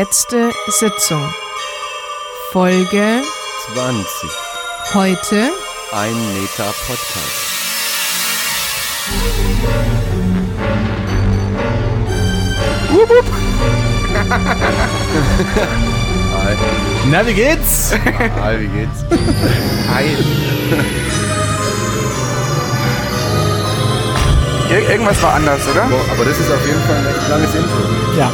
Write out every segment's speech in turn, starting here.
Letzte Sitzung. Folge 20. heute. Ein Meter Podcast. Hi. Na, wie geht's? Hi, wie geht's? Hi. Ir irgendwas war anders, oder? Boah, aber das ist auf jeden Fall ein echt langes Intro. Ja.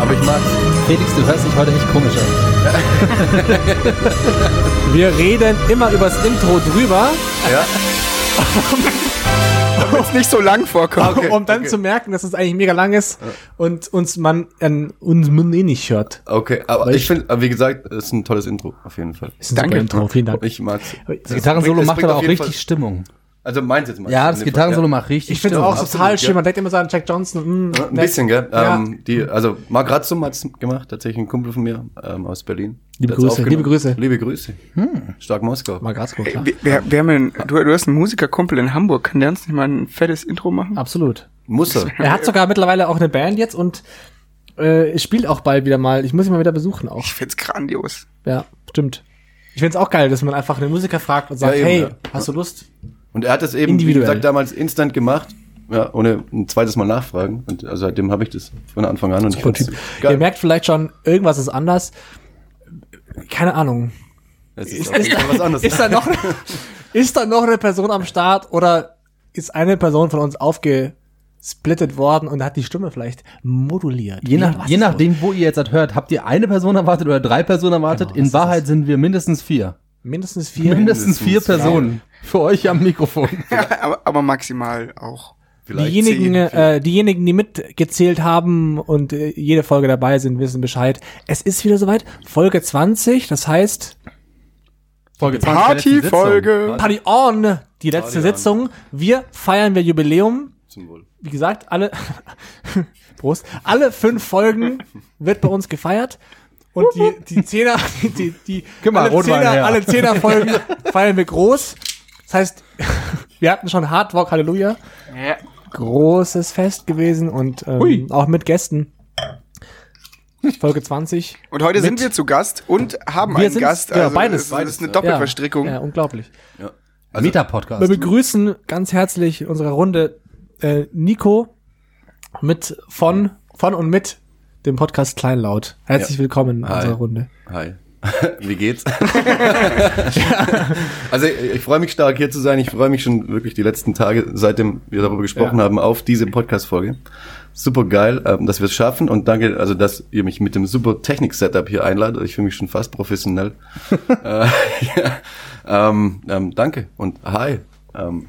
Aber ich mag's. Felix, du hörst dich heute echt komisch an. Wir reden immer übers Intro drüber, Ja? Damit es nicht so lang vorkommt. Okay, um dann okay. zu merken, dass es eigentlich mega lang ist und uns man an uns man eh nicht hört. Okay, aber Weil ich ich- finde, wie gesagt, es ist ein tolles Intro, auf jeden Fall. Ist ein Danke. super Intro, vielen Dank. Ich mag's. Das Gitarrensolo macht aber auch richtig Stimmung. Also meins jetzt mal. Ja, das Gitarrensolo Fall, macht richtig Ich finde es auch total ja. schön. Man denkt immer so an Jack Johnson. Ja, ein nett. bisschen, gell? Ja. Ähm, die, also Mark Ratzum hat's gemacht, tatsächlich ein Kumpel von mir ähm, aus Berlin. Liebe Grüße, liebe Grüße. Liebe Grüße. Stark Moskau. Mal Grazko, klar. Wer, wer, wer haben denn, du, du hast einen Musikerkumpel in Hamburg. Kann der uns nicht mal ein fettes Intro machen? Absolut. Muss er. Er hat sogar mittlerweile auch eine Band jetzt und äh, spielt auch bald wieder mal. Ich muss ihn mal wieder besuchen auch. Ich find's grandios. Ja, stimmt. Ich find's auch geil, dass man einfach einen Musiker fragt und sagt, Ja, eben, hey, ja. hast du Lust? Und er hat das eben, wie gesagt, damals instant gemacht. Ja, ohne ein zweites Mal nachfragen. Und also seitdem habe ich das von Anfang an. Und ich Super Typ. geil. Ihr merkt vielleicht schon, irgendwas ist anders. Keine Ahnung. Es Ist, ist, Fall was anderes. ist, da noch, ist da noch eine Person am Start oder ist eine Person von uns aufgesplittet worden und hat die Stimme vielleicht moduliert? Je, nach, je nachdem, wo ihr jetzt das hört, habt ihr eine Person erwartet oder drei Personen erwartet. Genau, das In Wahrheit sind wir mindestens vier. Mindestens vier. Mindestens vier Mindestens, Personen. Für euch am Mikrofon. aber, aber maximal auch. Vielleicht Diejenigen, äh, diejenigen, die mitgezählt haben und äh, jede Folge dabei sind, wissen Bescheid. Es ist wieder soweit. Folge 20, das heißt Folge 20 der letzten Sitzung. Partyfolge. Party on, die letzte Party on. Sitzung. Wir feiern wir Jubiläum. Zum Wohl. Wie gesagt, alle Prost, alle fünf Folgen wird bei uns gefeiert. Und die, die Zehner, die, die, die mal alle, Zehner, alle Zehner-Folgen feiern wir groß. Das heißt, wir hatten schon Hard Rock Halleluja. Ja. Großes Fest gewesen und ähm, auch mit Gästen. Folge 20. Und heute Mit- sind wir zu Gast und haben Wir einen Gast. Also beides. Das ist eine Ja. Doppelverstrickung. Ja, ja, unglaublich. Ja. Also, Meta-Podcast. Wir begrüßen ganz herzlich in unserer Runde äh, Nico mit von von und mit dem Podcast Kleinlaut. Herzlich Ja. willkommen in Hi. unserer Runde. Hi. Wie geht's? also ich, ich freue mich stark hier zu sein. Ich freue mich schon wirklich die letzten Tage, seitdem wir darüber gesprochen Ja. haben, auf diese Podcast-Folge. Super geil, ähm, dass wir es schaffen und danke, also dass ihr mich mit dem super Technik-Setup hier einladet. Ich fühle mich schon fast professionell. äh, ja, ähm, ähm, danke und hi. Ähm,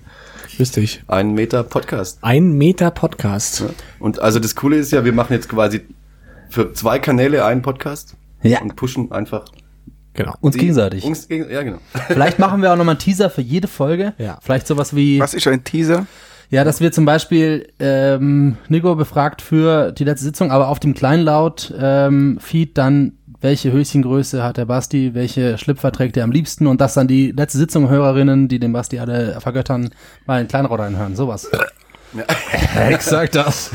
Lustig. ein Meter Podcast. Ein Meter Podcast. Und also das Coole ist ja, wir machen jetzt quasi für zwei Kanäle einen Podcast Ja. und pushen einfach Genau. Uns die- gegenseitig. Uns gegen, ja, genau. Vielleicht machen wir auch nochmal einen Teaser für jede Folge. Ja. Vielleicht sowas wie, Was ist ein Teaser? ja, dass wir zum Beispiel ähm, Nico befragt für die letzte Sitzung, aber auf dem Kleinlaut ähm, Feed dann, welche Höschengröße hat der Basti, welche Schlüpfer trägt er am liebsten und dass dann die letzte Sitzung Hörerinnen, die den Basti alle vergöttern, mal in Kleinlaut reinhören. Sowas. Exakt das.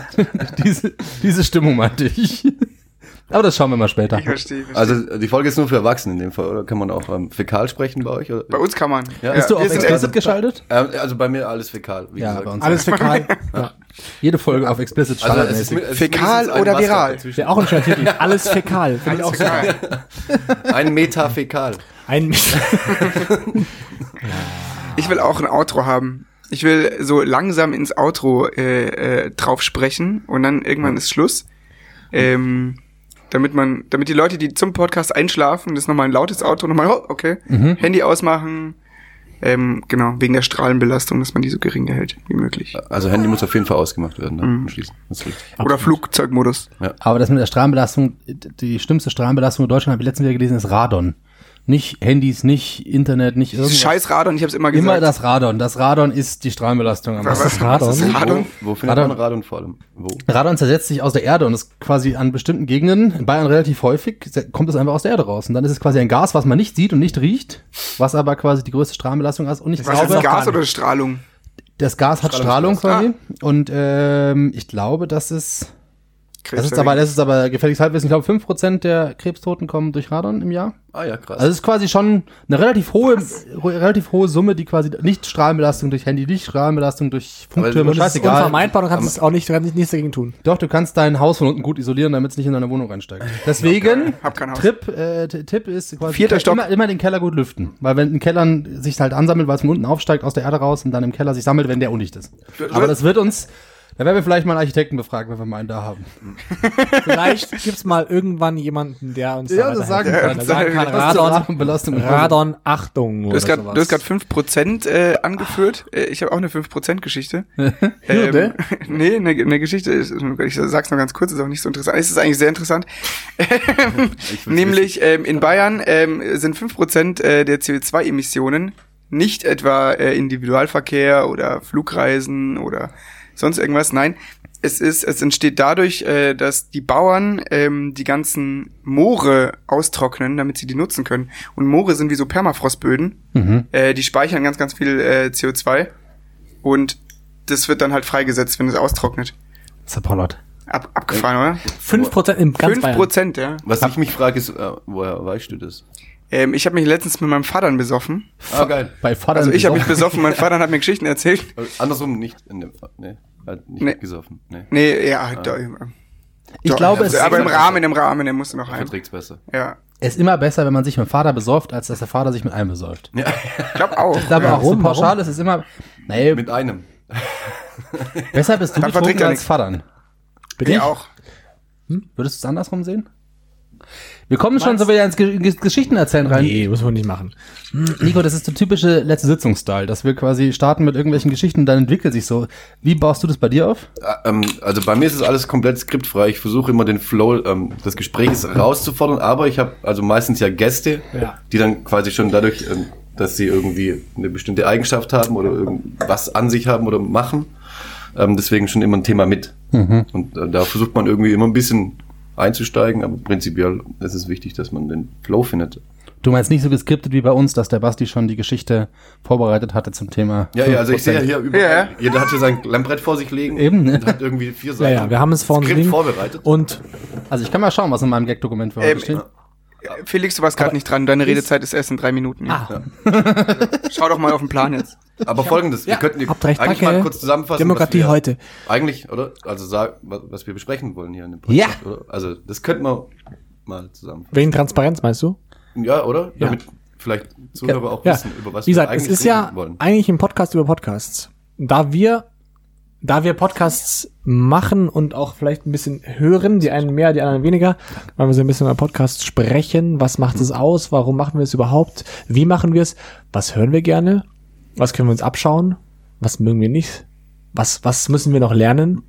diese, diese Stimmung meinte ich. Aber das schauen wir mal später. Ich verstehe. ich verstehe. Also die Folge ist nur für Erwachsene in dem Fall, oder? Kann man auch ähm, fäkal sprechen bei euch? Oder? Bei uns kann man. Ja. Bist du auf Explicit also- geschaltet? Ähm, also bei mir alles fäkal, wie Ja, gesagt. bei uns Alles fäkal. ja. Jede Folge auf Explicit Also standardmäßig. Fäkal oder viral? Wäre auch ein schöner Titel. Alles fäkal. Finde ich auch. Egal. Ein Metafäkal. Ein Ich will auch ein Outro haben. Ich will so langsam ins Outro äh, äh, drauf sprechen und dann irgendwann ist Schluss. Ähm, damit man, damit die Leute, die zum Podcast einschlafen, das ist nochmal ein lautes Outro, nochmal, oh, okay, Handy ausmachen. Ähm, genau, wegen der Strahlenbelastung, dass man die so gering hält wie möglich. Also Handy muss auf jeden Fall ausgemacht werden, dann anschließend. Das ist richtig. Oder Flugzeugmodus. Aber das mit der Strahlenbelastung, die schlimmste Strahlenbelastung in Deutschland, habe ich letztens wieder gelesen, ist Radon. Nicht Handys, nicht Internet, nicht Das irgendwas. ist scheiß Radon, ich habe es immer gesagt. Immer das Radon. Das Radon ist die Strahlenbelastung. am Was, meisten. was, was ist Radon? Radon? Wo, wo findet Radon. man Radon vor allem? Wo? Radon zersetzt sich aus der Erde und ist quasi an bestimmten Gegenden, in Bayern relativ häufig, kommt es einfach aus der Erde raus. Und dann ist es quasi ein Gas, was man nicht sieht und nicht riecht, was aber quasi die größte Strahlenbelastung ist. Und ich Was glaube, ist Gas oder Strahlung? das Gas hat Strahlung Strahlungsgas. quasi. Und ähm, ich glaube, dass es Das ist aber, das ist aber gefährliches Halbwissen. Ich glaube, 5% der Krebstoten kommen durch Radon im Jahr. Ah ja, krass. Also es ist quasi schon eine relativ hohe, relativ hohe Summe, die quasi nicht Strahlenbelastung durch Handy, nicht Strahlenbelastung durch Funktürme, Aber das Das ist unvermeidbar, du kannst es auch nicht, du kannst nichts dagegen tun. Doch, du kannst dein Haus von unten gut isolieren, damit es nicht in deine Wohnung reinsteigt. Deswegen, Hab kein Haus. Trip, äh, Tipp ist quasi Vierter Stock. immer, immer den Keller gut lüften. Weil wenn ein Keller sich halt ansammelt, weil es von unten aufsteigt aus der Erde raus und dann im Keller sich sammelt, wenn der undicht ist. Aber das wird uns, da werden wir vielleicht mal einen Architekten befragen, wenn wir mal einen da haben. Vielleicht gibt's mal irgendwann jemanden, der uns Ja, da das sagen kann. Der sagen kann, Radon, Radonbelastung. Radon, Achtung. Du hast oder grad- du hast gerade 5% äh, angeführt. Äh, ich habe auch eine 5% Geschichte. Hürde? nee, eine, eine Geschichte, ist, ich sag's noch ganz kurz, ist auch nicht so interessant. Es ist eigentlich sehr interessant. Nämlich ähm, in Bayern ähm, sind 5% äh, der CO2-Emissionen nicht etwa äh, Individualverkehr oder Flugreisen oder sonst irgendwas. Nein, es ist, es entsteht dadurch, äh, dass die Bauern ähm, die ganzen Moore austrocknen, damit sie die nutzen können. Und Moore sind wie so Permafrostböden. Mhm. Äh, die speichern ganz, ganz viel äh, CO2 und das wird dann halt freigesetzt, wenn es austrocknet. Zerpollert. Ab, abgefahren, 5% im oder? ganz Fünf Bayern. Prozent, ja. Was ich mich frage ist, äh, woher weißt du das? Ähm, ich habe mich letztens mit meinem Vater besoffen. Ah, geil. Bei Vater Also ich habe mich besoffen, mein Vater hat mir Geschichten erzählt. Äh, Andersrum nicht in dem Fall. Nee, nicht Nee. gesoffen. Nee. Nee, ja, da, Ich doch, glaube, also, es aber im besser. Rahmen, im Rahmen, der musste noch heim. verträgt's besser. Ja, ist immer besser, wenn man sich mit dem Vater besäuft, als dass der Vater sich mit einem besäuft. Ja, ich glaube auch. Ich glaube ja. auch, so pauschal ist es immer, nee, mit einem. besser bist du Dann betrunken als nichts. Vatern. Ich auch. Würdest du es andersrum sehen? Wir kommen schon so wieder ins Ge Ge Geschichten erzählen rein. Nee, muss man nicht machen. Nico, das ist der typische letzte Sitzungsstyle, dass wir quasi starten mit irgendwelchen Geschichten, dann entwickelt sich so. Wie baust du das bei dir auf? Äh, ähm, also bei mir ist es alles komplett skriptfrei. Ich versuche immer den Flow ähm, des Gesprächs rauszufordern, aber ich habe also meistens ja Gäste, Ja. die dann quasi schon dadurch, ähm, dass sie irgendwie eine bestimmte Eigenschaft haben oder irgendwas an sich haben oder machen, ähm, deswegen schon immer ein Thema mit. Und äh, da versucht man irgendwie immer ein bisschen einzusteigen, aber prinzipiell ist es wichtig, dass man den Flow findet. Du meinst nicht so geskriptet wie bei uns, dass der Basti schon die Geschichte vorbereitet hatte zum Thema. Ja, ja, also ich 5%. sehe ja hier überall, Ja. jeder hat hier sein Klemmbrett vor sich liegen Eben, ne? und hat irgendwie vier Ja, Seiten. ja, wir haben es vor uns vorbereitet. Und Also ich kann mal schauen, was in meinem Gag-Dokument für heute Ähm, steht. Felix, du warst gerade nicht dran. Deine Redezeit ist erst in drei Minuten. Ah. Schau doch mal auf den Plan jetzt. Aber folgendes, wir könnten habt recht, eigentlich danke. mal kurz zusammenfassen. Demokratie wir, heute. Eigentlich, oder? Also sag, was, wir besprechen wollen hier in dem Ja. Oder? Also das könnten wir mal zusammenfassen. wegen Transparenz, meinst du? Ja, oder? Ja. Damit vielleicht Zuhörer auch Ja, wissen, über was wie gesagt, wir es eigentlich ist ja wollen. eigentlich ein Podcast über Podcasts. Da wir, da wir Podcasts machen und auch vielleicht ein bisschen hören, die einen mehr, die anderen weniger, weil wir so ein bisschen über Podcasts sprechen. Was macht es aus? Warum machen wir es überhaupt? Wie machen wir es? Was hören wir gerne? Was können wir uns abschauen? Was mögen wir nicht? Was, was müssen wir noch lernen?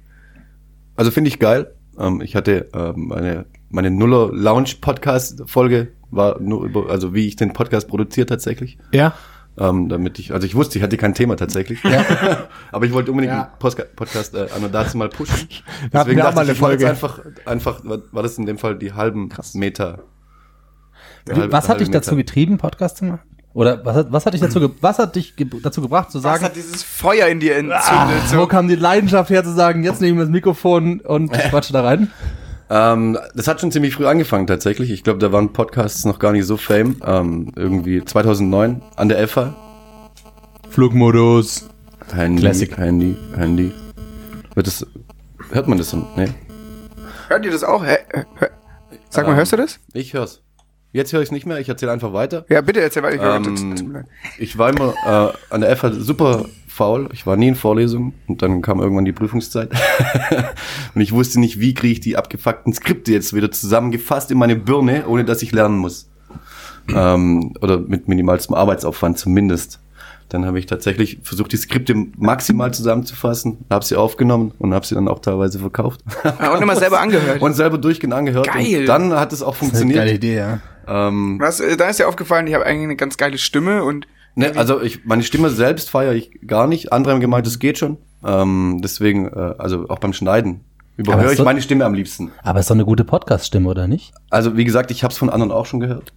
Also finde ich geil. Ähm, ich hatte ähm, meine, meine Nuller Lounge Podcast Folge war nur über, also wie ich den Podcast produziere tatsächlich. Ja. Ähm, damit ich, also ich wusste, ich hatte kein Thema tatsächlich. Aber ich wollte unbedingt Ja. einen Postka Podcast äh, an und dazu mal pushen. Da hatten wir auch mal eine ich, ich einfach, einfach, war war das in dem Fall die halben Meter. Der Wie- halbe- was hat halbe dich dazu Meter. getrieben, Podcast zu machen? Oder was hat, was hat dich dazu, ge was hat dich ge dazu gebracht zu Was sagen, hat dieses Feuer in dir entzündet? ah, wo so? kam die Leidenschaft her zu sagen, jetzt nehme ich das Mikrofon und quatsche da rein? Ähm, das hat schon ziemlich früh angefangen tatsächlich. Ich glaube, da waren Podcasts noch gar nicht so fame. Ähm, irgendwie 2009 an der FH. Flugmodus. Handy, Classic. Handy, Handy. Wird das, hört man das so? Nee. Hört ihr das auch? Hä? Hä? Hä? Sag mal, Ähm, hörst du das? Ich hör's. Jetzt höre ich nicht mehr, ich erzähle einfach weiter. Ja, bitte erzähl weiter. Ich Ähm, ich war immer äh, an der FH super faul. Ich war nie in Vorlesungen und dann kam irgendwann die Prüfungszeit. und ich wusste nicht, wie kriege ich die abgefuckten Skripte jetzt wieder zusammengefasst in meine Birne, ohne dass ich lernen muss. ähm, oder mit minimalstem Arbeitsaufwand zumindest. Dann habe ich tatsächlich versucht, die Skripte maximal zusammenzufassen, habe sie aufgenommen und habe sie dann auch teilweise verkauft. Ja, und immer selber angehört. und selber durchgehend angehört. Geil. Und dann hat es auch Das ist eine funktioniert. geile Idee, ja. Ähm, Was, äh, da ist dir aufgefallen, ich habe eigentlich eine ganz geile Stimme und Ne, also ich, meine Stimme selbst feiere ich gar nicht. Andere haben gemeint, es geht schon. Ähm, deswegen, äh, also auch beim Schneiden Aber überhöre ich so- meine Stimme am liebsten. Aber ist doch eine gute Podcast-Stimme, oder nicht? Also wie gesagt, ich habe es von anderen auch schon gehört.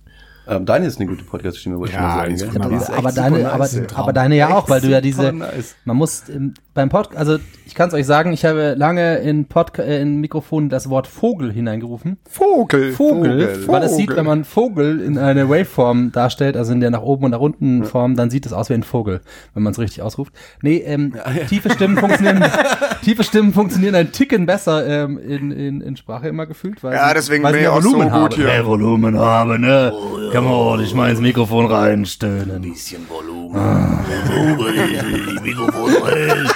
Ähm, deine ist eine gute Podcast-Stimme, wollte ich Ja, mal sagen. echt aber super deine, nice, aber, ja. aber deine ja auch, weil du ja diese, nice. man muss, ähm, beim Pod, also ich kann es euch sagen, ich habe lange in Podca äh, in Mikrofon das Wort Vogel hineingerufen. Vogel. Vogel, weil es sieht, Vogel. wenn man Vogel in eine Waveform darstellt, also in der nach oben und nach unten Form, dann sieht es aus wie ein Vogel, wenn man es richtig ausruft. Nee, ähm, tiefe Stimmen funktionieren, tiefe Stimmen funktionieren ein Ticken besser ähm, in, in, in Sprache immer gefühlt, weil Ja, deswegen weil bin ich mehr auch so Volumen gut haben. hier. Mehr Volumen haben, ne? Kann man ordentlich mal ins Mikrofon reinstöhnen. bisschen Volumen. Vogel, Mikrofon rein.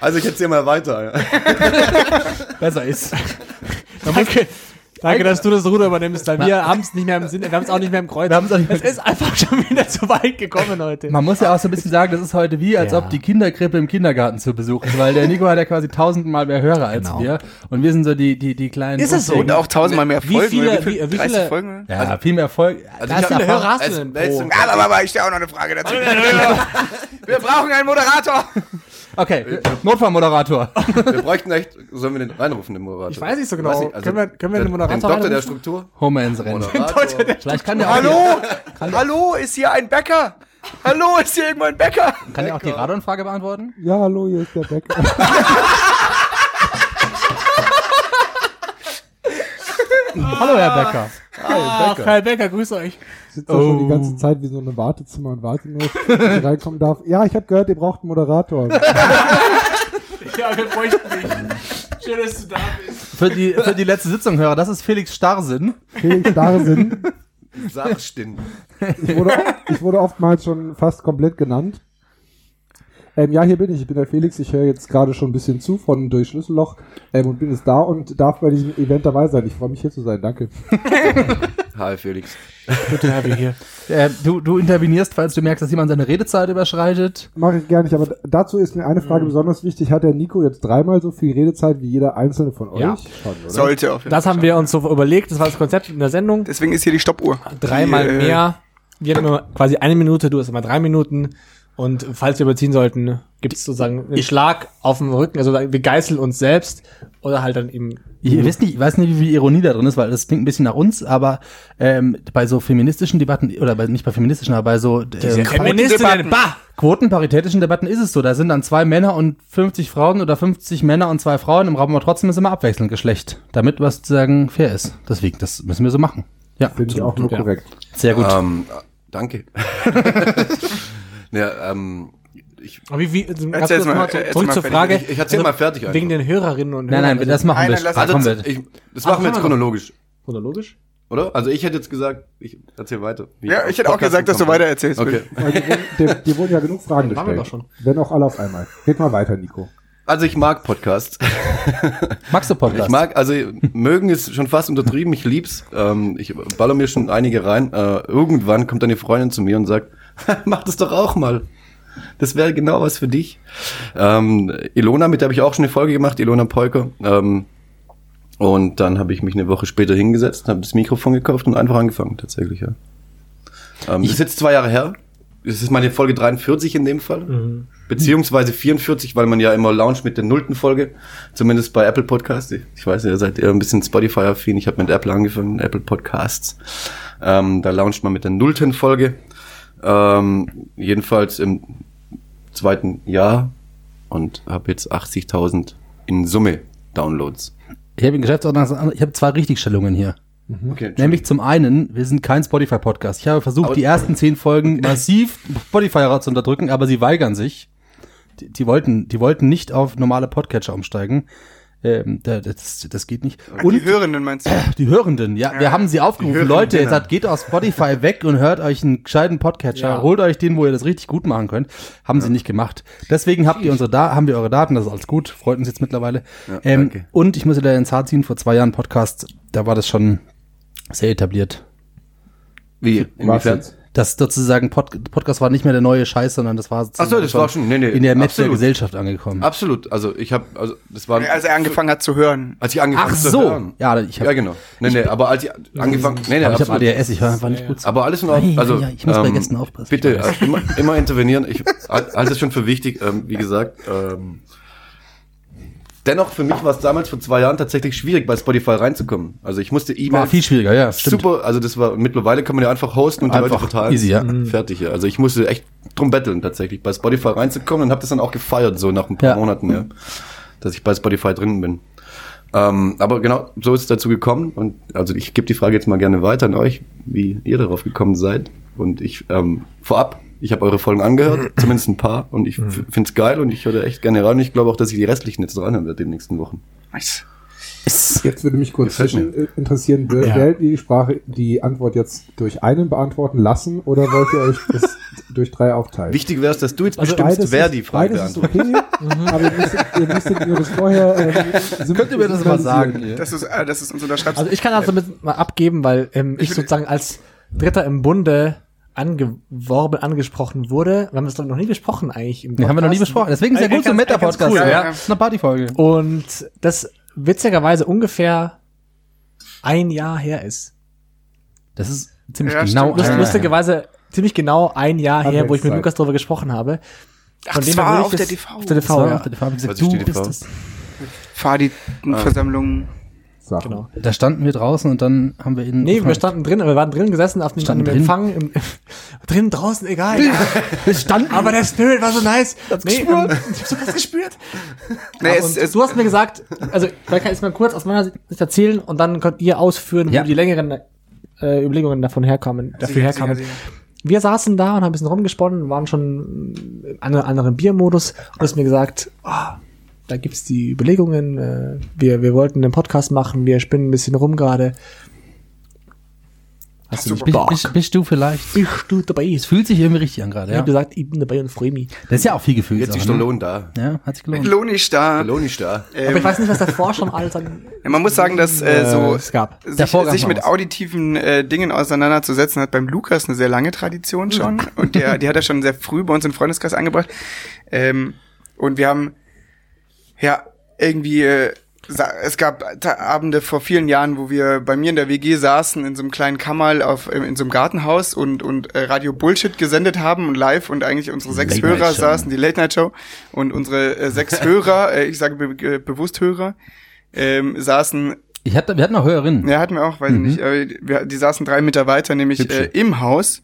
Also ich erzähle mal weiter. Besser ist. Danke. Danke, dass du das Ruder übernimmst, weil wir haben es nicht mehr im Sinn, wir haben es auch nicht mehr im Kreuz. Wir haben's auch nicht mehr- es ist einfach schon wieder zu weit gekommen heute. Man muss ja auch so ein bisschen sagen, das ist heute wie, als Ja. ob die Kinderkrippe im Kindergarten zu Besuch ist, weil der Nico hat ja quasi tausendmal mehr Hörer als Genau. wir und wir sind so die, die, die kleinen. Ist es so? Und auch tausendmal mehr Wie Folgen. viele- oder wie- wie 30 viele- Folgen? Ja, viel mehr Erfolg. Also Wie viele Erfolg- Hörer hast du denn pro? Aber, aber, ich stelle auch noch eine Frage dazu. Wir brauchen einen Moderator. Okay, Notfallmoderator. Wir bräuchten echt, sollen wir den reinrufen, den Moderator? Ich weiß nicht so genau. Nicht, also Können wir- können wir den den Moderator Den Doktor der? Struktur? Homer ins Rennen. Moderator. Vielleicht kann der auch Hallo? Die, Hallo, ist hier ein Bäcker? Hallo, ist hier irgendwo ein Bäcker? kann der auch die Radonfrage beantworten? Ja, hallo, hier ist der Bäcker. Hallo, Herr Becker. Ach, Herr Becker, grüß euch. Ich sitze da schon die ganze Zeit wie so eine Wartezimmer und warte nur, dass ich reinkommen darf. Ja, ich habe gehört, ihr braucht einen Moderator. Ja, wir bräuchten dich. Schön, dass du da bist. Für die, für die letzte Sitzung, Hörer, das ist Felix Starrsinn. Felix Darsinn. Sachstin. Ich wurde, ich wurde oftmals schon fast komplett genannt. Ähm, ja, hier bin ich. Ich bin der Felix. Ich höre jetzt gerade schon ein bisschen zu von durch Schlüsselloch ähm, und bin jetzt da und darf bei diesem Event dabei sein. Ich freue mich hier zu sein. Danke. Hi Felix. Good to have you here. Äh, du, du intervenierst, falls du merkst, dass jemand seine Redezeit überschreitet. Mache ich gar nicht. Aber dazu ist mir eine Frage besonders wichtig. Hat der Nico jetzt dreimal so viel Redezeit wie jeder einzelne von euch? Ja. Schon, oder? Sollte auf jeden Das Fall. haben wir uns so überlegt, das war das Konzept in der Sendung. Deswegen ist hier die Stoppuhr. Dreimal Die, äh, mehr. Wir haben immer quasi eine Minute, du hast immer drei Minuten. Und falls wir überziehen sollten, gibt es sozusagen einen Schlag auf dem Rücken. Also wir geißeln uns selbst oder halt dann eben. Ich, ihr wisst nicht, ich weiß nicht, wie viel Ironie da drin ist, weil das klingt ein bisschen nach uns, aber ähm, bei so feministischen Debatten, oder bei, nicht bei feministischen, aber bei so ähm, bah! quotenparitätischen Debatten ist es so. Da sind dann zwei Männer und 50 Frauen oder 50 Männer und zwei Frauen im Raum, aber trotzdem ist immer abwechselnd Geschlecht, damit was sozusagen fair ist. Deswegen, das müssen wir so machen. Ja, Finde ich auch nur ja. korrekt. sehr gut. Ähm, danke. ja, ähm, ich, Aber wie, wie, kurz mal, mal, erzähl zurück mal zur fertig. Frage. ich, ich erzähl mal fertig einfach. Wegen den Hörerinnen und nein, Hörern. nein, das machen wir. Ah, also, ich, das machen wir jetzt noch. chronologisch, chronologisch. oder? Also ich hätte jetzt gesagt, ich erzähl weiter. Ja, ich hätte auch gesagt, dass du weiter erzählst. Okay. Weil die, wurden, die, die ja genug Fragen Machen wir gestellt. doch schon. Wenn auch alle auf einmal. Geht mal weiter, Nico. Also ich mag Podcasts. Magst du Podcast? Ich mag, also mögen ist schon fast untertrieben, ich lieb's. Ähm, ich baller mir schon einige rein. Äh, irgendwann kommt eine Freundin zu mir und sagt, mach das doch auch mal. Das wäre genau was für dich. Ähm, Ilona, mit der habe ich auch schon eine Folge gemacht, Ilona Polker. Ähm, und dann habe ich mich eine Woche später hingesetzt, habe das Mikrofon gekauft und einfach angefangen, tatsächlich, ja. Ähm, das ist jetzt zwei Jahre her. Das ist meine Folge 43 in dem Fall. Beziehungsweise 44, weil man ja immer launcht mit der nullten Folge. Zumindest bei Apple Podcasts. Ich ich weiß, ihr seid eher ein bisschen Spotify-affin. Ich habe mit Apple angefangen, Apple Podcasts. Ähm, da launcht man mit der nullten Folge. Ähm, jedenfalls im zweiten Jahr und habe jetzt 80.000 in Summe Downloads. Ich habe in Geschäftsordnung, ich habe zwei Richtigstellungen hier. Okay, Nämlich zum einen, wir sind kein Spotify-Podcast. Ich habe versucht, Aber- die ersten zehn Folgen massiv Spotify zu unterdrücken, aber sie weigern sich. Die, die wollten, die wollten nicht auf normale Podcatcher umsteigen. Ähm, da- das, das geht nicht. Und Und die Hörenden meinst du? die Hörenden, ja, wir haben sie aufgerufen. Leute, jetzt hat, geht aus Spotify weg und hört euch einen gescheiten Podcatcher. Ja. Holt euch den, wo ihr das richtig gut machen könnt. Haben sie nicht gemacht. Deswegen habt ihr unsere da haben wir eure Daten, das ist alles gut. Freut uns jetzt mittlerweile. Ja, ähm, und ich muss wieder ins Haar ziehen, vor zwei Jahren Podcast, da war das schon sehr etabliert. Wie? Inwiefern? Das sozusagen Pod Podcast war nicht mehr der neue Scheiß, sondern das war Ach so, das war schon- nee, nee, in der Mitte der absolut. Gesellschaft angekommen. Absolut. Also ich habe, also das war, Als er angefangen hat zu hören. als ich angefangen Ach zu so, hören. ja, ich habe ja, genau. Nee, nee, aber als ich angefangen, nee, nee, aber ich hab absolut. ADHS, ich höre einfach nicht gut. zu. Aber alles in Ordnung. Ja, Also, ja, ich muss bei Gästen aufpassen. Bitte Ich äh, immer, immer intervenieren. Ich halte es schon für wichtig. Ähm, wie gesagt, ähm, Dennoch, für mich war es damals vor zwei Jahren tatsächlich schwierig, bei Spotify reinzukommen. Also ich musste War E-Mails viel schwieriger, ja. Stimmt. Super, also das war mittlerweile kann man ja einfach hosten und die Einfach Leute verteilen. easy, ja. Fertig, ja. Also ich musste echt drum betteln tatsächlich, bei Spotify reinzukommen und habe das dann auch gefeiert, so nach ein paar Ja. Monaten, ja, dass ich bei Spotify drin bin. Ähm, aber genau, so ist es dazu gekommen und also ich gebe die Frage jetzt mal gerne weiter an euch, wie ihr darauf gekommen seid. Und ich ähm, vorab, ich habe eure Folgen angehört, zumindest ein paar, und ich f- find's geil und ich höre echt gerne rein. Und ich glaube auch, dass ich die restlichen jetzt dranhören werde in den nächsten Wochen. Nice. Jetzt würde mich kurz zwischen äh, interessieren, wer Ja. die Sprache, die Antwort jetzt durch einen beantworten lassen oder wollt ihr euch das durch drei aufteilen? Wichtig wäre es, dass du jetzt Also bestimmst, wer ist- die Frage beides ist beantwortet. okay, aber ihr müsstet, ihr müsstet mir das vorher ähm, Könnt ihr mir das mal sagen? hier? Dass du äh, dass du's uns unterschreibst. Also ich kann also mit mal abgeben, weil ähm, ich sozusagen als Dritter im Bunde angeworben, angesprochen wurde. Wir haben das doch noch nie besprochen eigentlich im Den haben wir noch nie Podcast. besprochen. Deswegen ist ja Eigentlich gut so ein ganz Meta-Podcast. cool, ja. ja. Ist eine Partyfolge. Und das witzigerweise ungefähr ein Jahr her ist. Das ist ziemlich Ja, genau stimmt. Lust, ein- lustigerweise ziemlich genau ein Jahr her, wo ich mit. Lukas darüber gesprochen habe. Ach, Von das dem her war auf der TV. Auf der TV, ja. auf der ich gesagt, du die bist es. Fahrradversammlungen. Sachen. Genau. Da standen wir draußen und dann haben wir ihn. Nee, wir gefragt. standen drin, wir waren drin gesessen auf dem? Empfang. Im, drin, draußen, egal. Wir standen. Aber der Spirit war so nice. Nee, gespürt? ähm, ich hab sowas gespürt. Nee, Ja, es, und es, du hast mir gesagt, also vielleicht kann ich es mal kurz aus meiner Sicht erzählen und dann könnt ihr ausführen, Ja. wo die längeren äh, Überlegungen davon herkamen, dafür sicher, herkamen. sicher. Wir saßen da und haben ein bisschen rumgesponnen, waren schon in einem anderen Biermodus und hast mir gesagt, ah, da gibt's die Überlegungen, äh, wir, wir wollten einen Podcast machen, wir spinnen ein bisschen rum gerade. Hast du nicht Bist, bist, bist du vielleicht? Bist du dabei? Es fühlt sich irgendwie richtig an gerade, Ich ja. hab gesagt, ich bin dabei und freue mich. Das ist ja auch viel Gefühl. Jetzt ist der ne? Lohn da. Ja, hat sich gelohnt. Lohn ist da. Lohn ist da. Ähm, Aber ich weiß nicht, was davor schon alles an ja, man muss sagen, dass äh, so es gab. sich, sich mit auditiven äh, Dingen auseinanderzusetzen, hat beim Lukas eine sehr lange Tradition schon. Und der, die hat er schon sehr früh bei uns im Freundeskreis angebracht. Ähm, und wir haben ja irgendwie, äh, es gab Abende vor vielen Jahren, wo wir bei mir in der WG saßen, in so einem kleinen Kammerl auf, in so einem Gartenhaus und, und äh, Radio Bullshit gesendet haben und live und eigentlich unsere sechs Late Hörer saßen, die Late Night Show und unsere äh, sechs Hörer, äh, ich sage be äh, bewusst Hörer, ähm, saßen Ich hatte, wir hatten noch Hörerinnen. ja, hatten wir auch, weiß ich nicht. Aber wir, die saßen drei Meter weiter, nämlich Hübsche. äh, im Haus.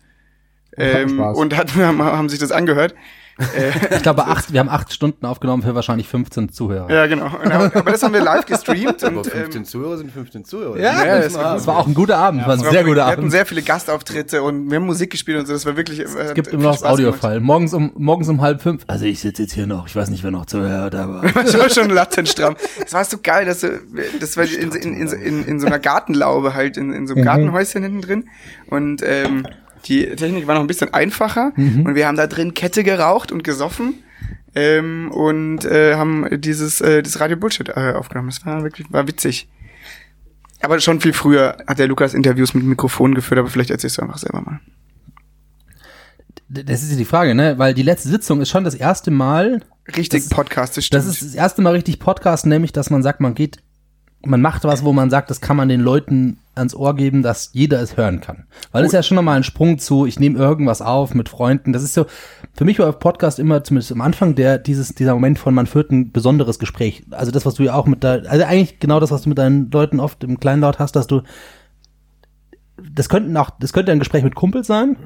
Ähm, und hatten, haben, haben sich das angehört. Äh, Ich glaube, acht, wir haben acht Stunden aufgenommen für wahrscheinlich 15 Zuhörer. ja, genau. Und, aber das haben wir live gestreamt. Aber und, 15 ähm, Zuhörer sind 15 Zuhörer. Ja, Ja, das das war Es war auch ein guter Abend, es war ein sehr guter wir hatten Abend. sehr viele Gastauftritte und wir haben Musik gespielt und so. Das war wirklich. äh, Es gibt immer noch das Audiofile. Morgens um, morgens um halb fünf. Also ich sitze jetzt hier noch. Ich weiß nicht, wer noch zuhört, aber. Das war schon latent stramm. Das war so geil, dass du, das war in, in, in, in, in so einer Gartenlaube halt, in, in so einem Gartenhäuschen hinten drin. Und ähm, die Technik war noch ein bisschen einfacher. Und wir haben da drin Kette geraucht und gesoffen. Ähm, und äh, haben dieses äh, das Radio Bullshit äh, aufgenommen. Das war wirklich war witzig. Aber schon viel früher hat der Lukas Interviews mit Mikrofon geführt, aber vielleicht erzählst du einfach selber mal. Das ist ja die Frage, ne? Weil die letzte Sitzung ist schon das erste Mal, Richtig Das- Podcast, das stimmt. das ist das erste Mal richtig Podcast, nämlich, dass man sagt, man geht, man macht was, wo man sagt, das kann man den Leuten ans Ohr geben, dass jeder es hören kann. Weil das ist ja schon nochmal ein Sprung zu, ich nehme irgendwas auf mit Freunden. Das ist so, für mich war Podcast immer, zumindest am Anfang, der, dieses, dieser Moment von, man führt ein besonderes Gespräch. Also das, was du ja auch mit da, also eigentlich genau das, was du mit deinen Leuten oft im Kleinlaut hast, dass du, das könnten auch, das könnte ein Gespräch mit Kumpels sein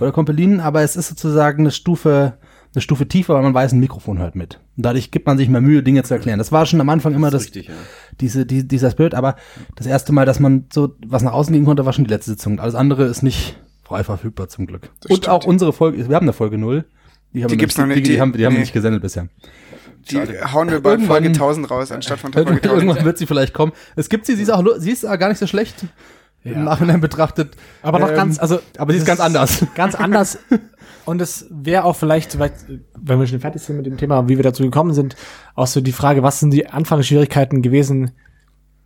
oder Kumpelinen, aber es ist sozusagen eine Stufe, eine Stufe tiefer, weil man weiß, ein Mikrofon hört mit. Und dadurch gibt man sich mehr Mühe, Dinge zu erklären. Das war schon am Anfang immer das, Richtig, ja. diese, die, dieser Spirit, aber das erste Mal, dass man so was nach außen gehen konnte, war schon die letzte Sitzung. Alles andere ist nicht frei verfügbar zum Glück. Und stimmt. auch unsere Folge, wir haben eine Folge null. Die, haben Die wir gibt's noch nicht, Die, die, die- haben, die haben wir nee. nicht gesendet bisher. Die hauen wir bei Irgendwann- Folge 1000 raus, anstatt von Folge Irgendwann, 1000. irgendwann wird sie vielleicht kommen. Es gibt sie, sie ist auch, sie ist auch gar nicht so schlecht. Im Nachhinein betrachtet. Aber noch Ähm, ganz, also. aber sie ist das ganz anders. Ganz anders. Und es wäre auch vielleicht, wenn wir schon fertig sind mit dem Thema, wie wir dazu gekommen sind, auch so die Frage, was sind die Anfangsschwierigkeiten gewesen,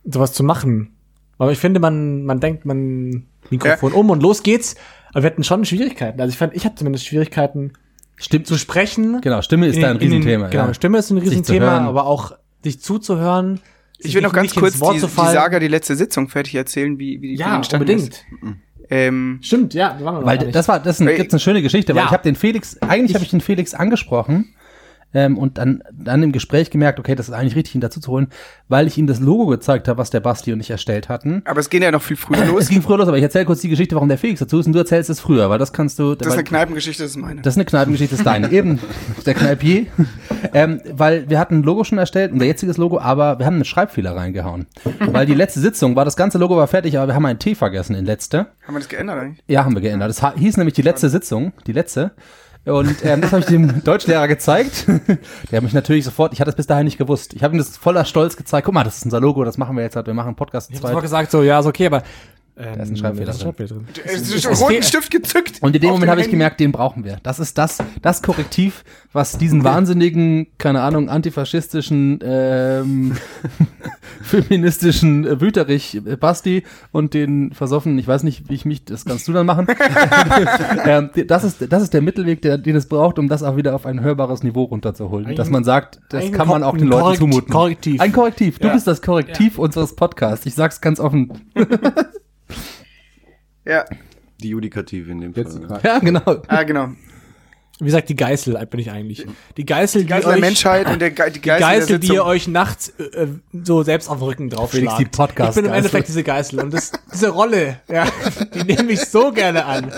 sowas zu machen? Aber ich finde, man, man denkt, man Mikrofon um und los geht's. Aber wir hatten schon Schwierigkeiten. Also ich fand, ich hatte zumindest Schwierigkeiten Stimmt. zu sprechen. Genau, Stimme ist In da ein den- in Riesenthema. Genau, ja. Stimme ist ein Riesenthema, aber auch dich zuzuhören. Ich will noch ganz kurz die, die. Saga, die letzte Sitzung fertig erzählen, wie, wie die Ja, entstanden unbedingt. ist. Ähm, Stimmt, ja, da waren wir noch Weil das war, das ist ein, gibt's eine schöne Geschichte, weil ja. ich habe den Felix, eigentlich habe ich den Felix angesprochen, Ähm, und dann, dann im Gespräch gemerkt, okay, das ist eigentlich richtig, ihn dazu zu holen, weil ich ihm das Logo gezeigt habe, was der Basti und ich erstellt hatten. Aber es geht ja noch viel früher Es los. ging früher los, aber ich erzähle kurz die Geschichte, warum der Felix dazu ist und du erzählst es früher, weil das kannst du. Das ist eine Kneipengeschichte, das ist meine. das ist eine Kneipengeschichte, das ist deine. Eben, der Kneipier. ähm, weil wir hatten ein Logo schon erstellt, unser jetziges Logo, aber wir haben einen Schreibfehler reingehauen. weil die letzte Sitzung war, das ganze Logo war fertig, aber wir haben einen T vergessen in letzte. Haben wir das geändert eigentlich? Ja, haben wir geändert. Das hieß nämlich die letzte Sitzung, die letzte. Und ähm, das habe ich dem Deutschlehrer gezeigt. Der hat mich natürlich sofort, ich hatte es bis dahin nicht gewusst. Ich habe ihm das voller Stolz gezeigt. Guck mal, das ist unser Logo, das machen wir jetzt halt. Wir machen einen Podcast Ich habe gesagt, so, ja, ist okay, aber. Ähm, Da ist ein Schreibfehler da ist ein Schreibfehler drin. Es ist es schon roten Stift gezückt. Und in dem Moment habe ich gemerkt, den brauchen wir. Das ist das, das Korrektiv, was diesen wahnsinnigen, keine Ahnung, antifaschistischen, ähm, feministischen äh, Wüterich äh, Basti und den versoffenen, ich weiß nicht, wie ich mich, das kannst du dann machen. ähm, das ist, das ist der Mittelweg, der, den es braucht, um das auch wieder auf ein hörbares Niveau runterzuholen. Ein- Dass man sagt, das kann man auch den Korrekt- Leuten zumuten. Korrektiv. Ein Korrektiv. Du Ja. bist das Korrektiv unseres Podcasts. Ich sag's ganz offen. Ja, Die Judikative in dem Jetzt Fall. gerade. Ja, genau. ah, genau. Wie gesagt, die Geißel bin ich eigentlich. Die Geißel, die, Geisel der euch, Menschheit und der Ge die die Geisel, Geißel, die ihr euch nachts äh, äh, so selbst auf den Rücken draufschlagt. Die. Ich bin im Endeffekt diese Geißel. Und das, diese Rolle, ja, die nehme ich so gerne an.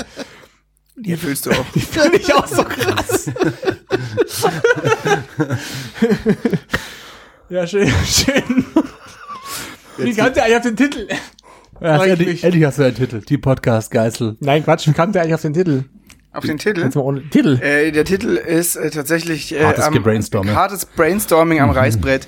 Die fühlst du auch. Die finde ich auch so krass. ja, schön, schön. Wie kam der eigentlich auf den Titel? Ja, endlich, endlich hast du einen Titel. Die Podcast-Geißel. Nein, Quatsch, wie kam der eigentlich auf den Titel? Auf den Titel? Jetzt mal ohne Titel. Äh, der Titel ist äh, tatsächlich äh, Hartes am, Gebrainstorming. hartes Brainstorming am Reißbrett.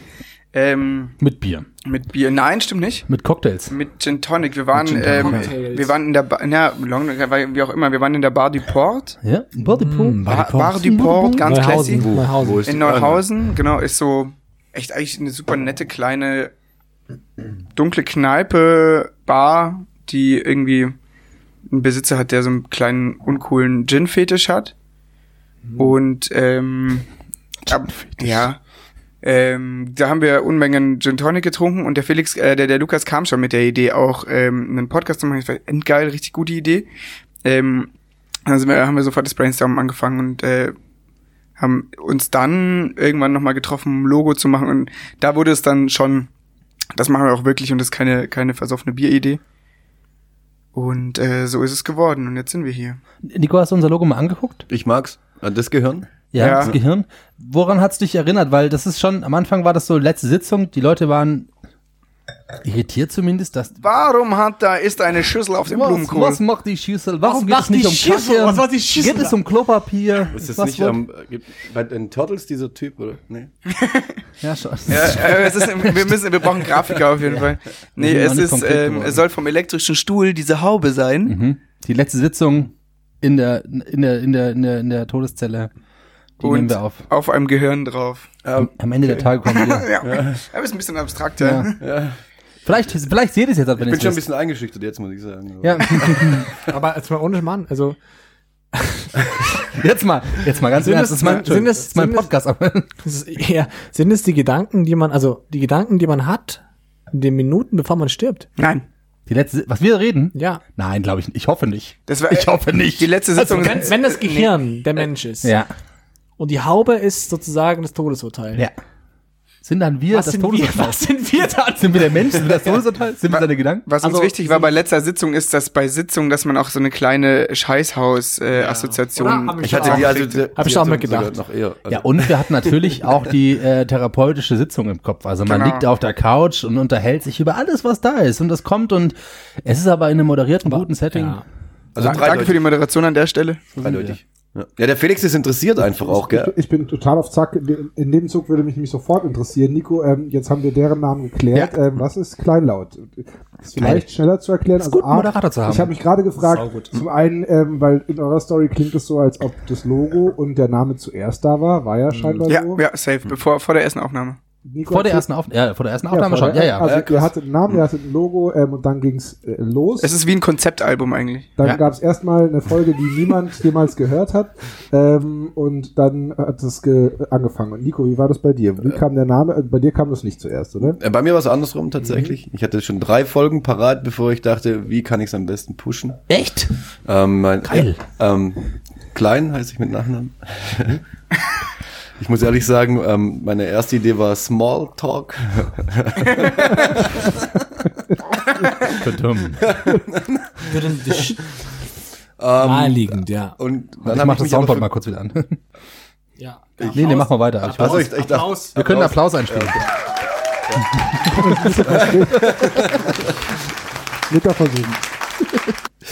Ähm, Mit Bier. mit Bier. Nein, stimmt nicht. Mit Cocktails. Mit Gin Tonic. Wir waren, Gin ähm, wir waren in der, ba ja, Long, wie auch immer, wir waren in der Bar du Port. Ja, Body Mm, Bar, Bar du Port, ganz classy. Neuhausen. Neuhausen. Wo ist In Neuhausen, genau, ist so echt eigentlich eine super nette kleine dunkle Kneipe, Bar, die irgendwie einen Besitzer hat, der so einen kleinen uncoolen Gin-Fetisch hat. Und ähm, ab, ja, ähm, da haben wir Unmengen Gin Tonic getrunken und der Felix, äh, der, der Lukas kam schon mit der Idee, auch ähm, einen Podcast zu machen. Ich war endgeil, richtig gute Idee. Ähm, also wir, haben wir sofort das Brainstorm angefangen und äh, haben uns dann irgendwann nochmal getroffen, um ein Logo zu machen. Und da wurde es dann schon, das machen wir auch wirklich und das ist keine, keine versoffene Bieridee. Und äh, so ist es geworden und jetzt sind wir hier. Nico, hast du unser Logo mal angeguckt? Ich mag's. An das Gehirn? Ja, Ja. das Gehirn. Woran hat's dich erinnert? Weil das ist schon, am Anfang war das so letzte Sitzung, die Leute waren irritiert zumindest, dass Warum hat da ist eine Schüssel auf dem was, Blumenkohl? was macht die Schüssel? Warum Was geht es macht nicht die um Schüssel? Kaffee? Was macht die Schüssel Geht es um Klopapier? Ist das Was nicht wird- am, gibt, bei den Turtles dieser Typ, oder? Nee. Ja, schon. Ja, äh, es ist, wir müssen, wir brauchen Grafiker auf jeden Fall. Nee, es ist, ähm, es soll vom elektrischen Stuhl diese Haube sein. Mhm. Die letzte Sitzung in der, in der, in der, in der, in der Todeszelle. Die Und nehmen wir auf. auf einem Gehirn drauf. Ähm, Am Ende der Tage kommen wir. Ja, aber ist ein bisschen abstrakt, ja. Ja. Vielleicht, vielleicht seht ihr es jetzt, wenn ich bin schon ein bisschen eingeschüchtert jetzt, muss ich sagen. Ja, Aber jetzt mal ohne Mann, also jetzt mal, jetzt mal ganz Sind ernst. es- Das ist mein, sind es- das ist mein sind es- Podcast. aber- das ist eher, sind es die Gedanken, die man, also die Gedanken, die man hat, in den Minuten, bevor man stirbt? Nein. Die letzte, was wir reden? Ja. Nein, glaube ich nicht. Ich hoffe nicht. Das war, Ich hoffe nicht. Die letzte Sitzung. Wenn, wenn das Gehirn der Mensch ist Ja. Und die Haube ist sozusagen das Todesurteil. Ja. Sind dann wir Was das sind, wir, Todesurteil? was sind wir dann? Sind wir der Mensch? Sind wir das Todesurteil? Sind wir seine Gedanken? Was uns Also, wichtig war bei letzter Sitzung ist, dass bei Sitzungen, dass man auch so eine kleine Scheißhaus-Assoziation. Oder? Hab Ich hatte die, also, die, Hab ich auch hat mitgedacht. Noch eher, also, Ja, und wir hatten natürlich auch die äh, therapeutische Sitzung im Kopf. Also man Genau. liegt auf der Couch und unterhält sich über alles, was da ist. Und das kommt und es ist aber in einem moderierten, guten Setting. Ja. also Danke für die. Moderation an der Stelle. dreideutig. Ja. ja, der Felix ist interessiert einfach auch, gell? Ich bin total auf Zack. In, dem Zug würde mich nämlich sofort interessieren. Nico, ähm, jetzt haben wir deren Namen geklärt. Ähm, was ist Kleinlaut? Ist vielleicht schneller zu erklären. Also Ist gut, einen Moderator zu haben. Ich habe mich gerade gefragt, zum einen, ähm, weil in eurer Story klingt es so, als ob das Logo und der Name zuerst da war. War ja scheinbar Ja, so. ja, safe. Bevor, vor der ersten Aufnahme. Nico, Vor der ersten Aufnahme, ja, vor der ersten Ja, Aufnahme vor schon. der- Ja, ja. Also Ja, ihr hattet einen Namen, ihr hattet ein Logo ähm, und dann ging's äh, los. Es ist wie ein Konzeptalbum eigentlich. Dann Ja. gab's erstmal eine Folge, die niemand jemals gehört hat. Ähm, und dann hat es ge angefangen. Und Nico, wie war das bei dir? Wie kam der Name? Äh, Bei dir kam das nicht zuerst, oder? Äh, Bei mir war es andersrum tatsächlich. Ich hatte schon drei Folgen parat, bevor ich dachte, wie kann ich es am besten pushen. Echt? Ähm, mein, Geil. Ähm, Klein heiße ich mit Nachnamen. Ich muss ehrlich sagen, ähm, meine erste Idee war Small Talk. Verdammt. Naheliegend, ja. Und Dann ich mach das Soundboard mal kurz wieder an. ja. nee, nee, mach mal weiter. Ich also ich, ich dachte, wir können Applaus einspielen. Nicker versuchen.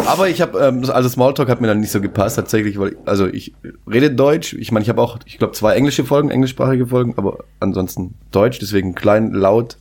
Aber ich habe, ähm, also Smalltalk hat mir dann nicht so gepasst tatsächlich, weil also ich rede Deutsch. Ich meine, ich habe auch, ich glaube, zwei englische Folgen, englischsprachige Folgen, aber ansonsten Deutsch, deswegen klein, laut.